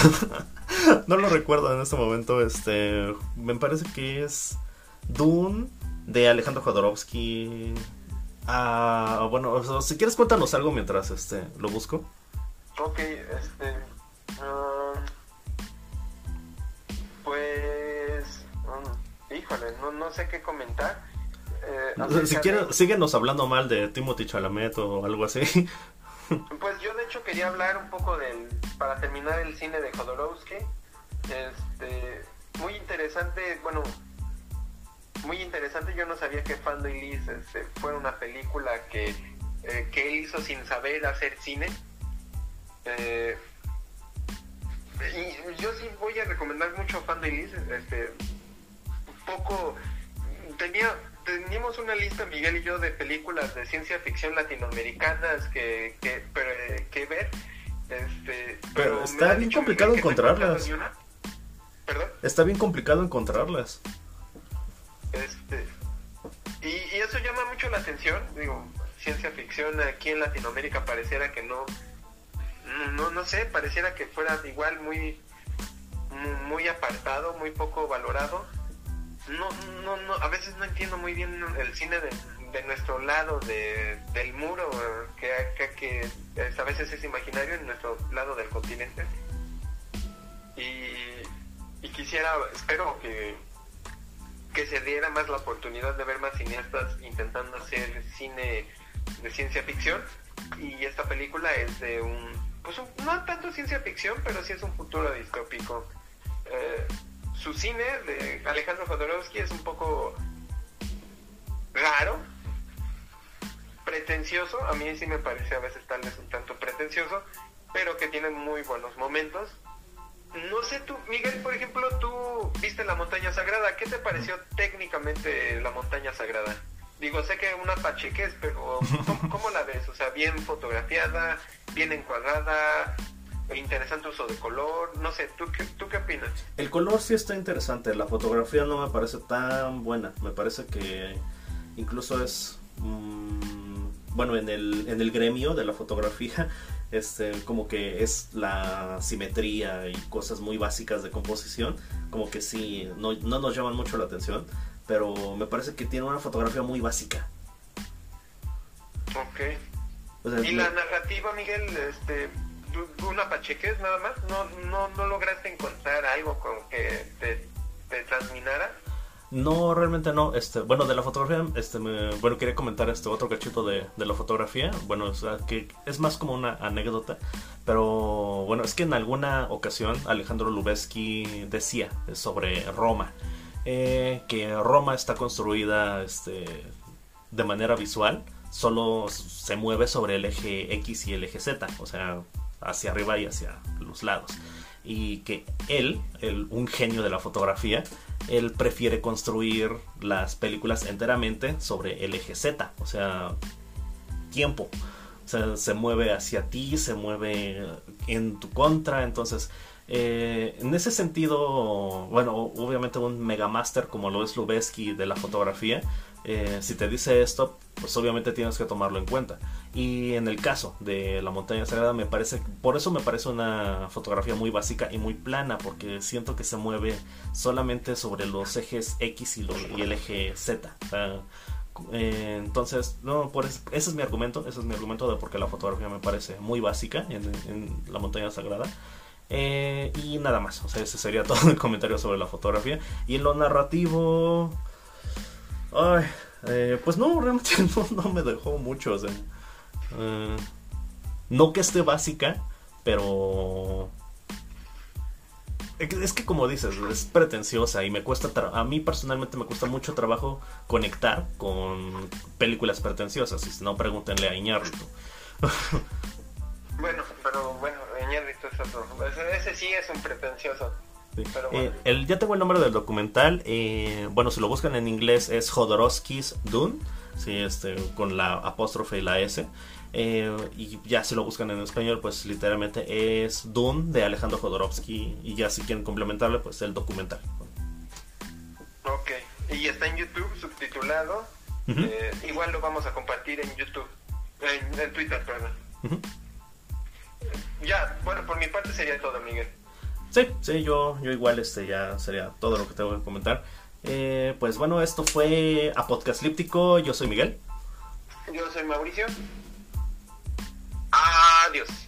no lo recuerdo en este momento, este, me parece que es Dune de Alejandro Jodorowsky, Ah, bueno, si quieres cuéntanos algo mientras este lo busco.
Ok, este. Ah, pues. Um, híjole, no, sé qué comentar.
Eh, si quieres, síguenos hablando mal de Timothy Chalamet o algo así.
Pues yo de hecho quería hablar un poco del, para terminar el cine de Jodorowsky. Este, muy interesante, bueno, muy interesante. Yo no sabía que Fando y Liz este, fue una película que, eh, que él hizo sin saber hacer cine. Eh, y yo sí voy a recomendar mucho Fando y Liz. Este, un poco. Tenía, teníamos una lista, Miguel y yo, de películas de ciencia ficción latinoamericanas que, que, que ver. Este,
pero, está bien complicado encontrarlas. ¿Perdón? Está bien complicado encontrarlas.
Este, y, eso llama mucho la atención, digo, ciencia ficción aquí en Latinoamérica pareciera que no, no, no sé, pareciera que fuera igual muy, muy apartado, muy poco valorado. No, no, no, a veces no entiendo muy bien el cine de, de nuestro lado de, del muro, que, que, a veces es imaginario en nuestro lado del continente. Y, y quisiera, espero que que se diera más la oportunidad de ver más cineastas intentando hacer cine de ciencia ficción. Y esta película es de un pues no tanto ciencia ficción pero sí es un futuro distópico. Eh, su cine de Alejandro Jodorowsky es un poco raro pretencioso. A mí sí me parece a veces tal vez un tanto pretencioso pero que tiene muy buenos momentos no sé tú, Miguel, por ejemplo, tú viste la montaña sagrada. ¿Qué te pareció técnicamente la montaña sagrada? Digo, sé que una pacheques, pero ¿cómo, la ves? O sea, bien fotografiada, bien encuadrada, interesante uso de color, no sé, ¿tú qué, ¿tú qué opinas?
El color sí está interesante, la fotografía no me parece tan buena, me parece que incluso es, mm, bueno, en el, en el gremio de la fotografía este, como que es la simetría y cosas muy básicas de composición, como que sí, no, nos llaman mucho la atención, pero me parece que tiene una fotografía muy básica.
Ok. ¿Y la narrativa, Miguel, este, una pacheques nada más? ¿No, no, no lograste encontrar algo con que te, te transminara?
No, realmente no. Este, bueno, de la fotografía, este, me, bueno, quería comentar este otro cachito de, de la fotografía. Bueno, que es más como una anécdota, pero bueno, es que en alguna ocasión Alejandro Lubezki decía sobre Roma, eh, que Roma está construida, este, de manera visual, solo se mueve sobre el eje X y el eje Z, o sea, hacia arriba y hacia los lados y que él, un genio de la fotografía, él prefiere construir las películas enteramente sobre el eje Z, o sea, tiempo. Se mueve hacia ti, se mueve en tu contra, entonces... Eh, en ese sentido, bueno, obviamente un megamaster como lo es Lubezki de la fotografía, eh, si te dice esto, pues obviamente tienes que tomarlo en cuenta. Y en el caso de la montaña sagrada, me parece, por eso me parece una fotografía muy básica y muy plana, porque siento que se mueve solamente sobre los ejes X y, el eje Z. Eh, entonces, no, por ese es mi argumento, ese es mi argumento de por qué la fotografía me parece muy básica en, la montaña sagrada. Eh, y nada más, o sea, ese sería todo el comentario sobre la fotografía. Y en lo narrativo, ay, eh, pues no, realmente no, me dejó mucho. O no que esté básica, pero es que como dices, es pretenciosa y me cuesta, a mí personalmente me cuesta mucho trabajo conectar con películas pretenciosas, y si no pregúntenle a Iñárritu.
bueno, pero bueno, Iñárritu es otro, ese, sí es un pretencioso.
Eh, el, ya tengo el nombre del documental, eh, bueno, si lo buscan en inglés es Jodorowsky's Dune, sí, este, con la apóstrofe y la S. Eh, y ya si lo buscan en español, pues literalmente es Dune de Alejandro Jodorowsky. Y ya si quieren complementarle, pues el documental.
Ok, y está en YouTube subtitulado. Eh, igual lo vamos a compartir en YouTube, en, Twitter, perdón. Ya, bueno, por mi parte sería todo, Miguel.
Sí, sí, yo, yo igual este ya sería todo lo que tengo que comentar. Eh, pues bueno, esto fue a Podcast Líptico. Yo soy Miguel.
Yo soy Mauricio. Adiós.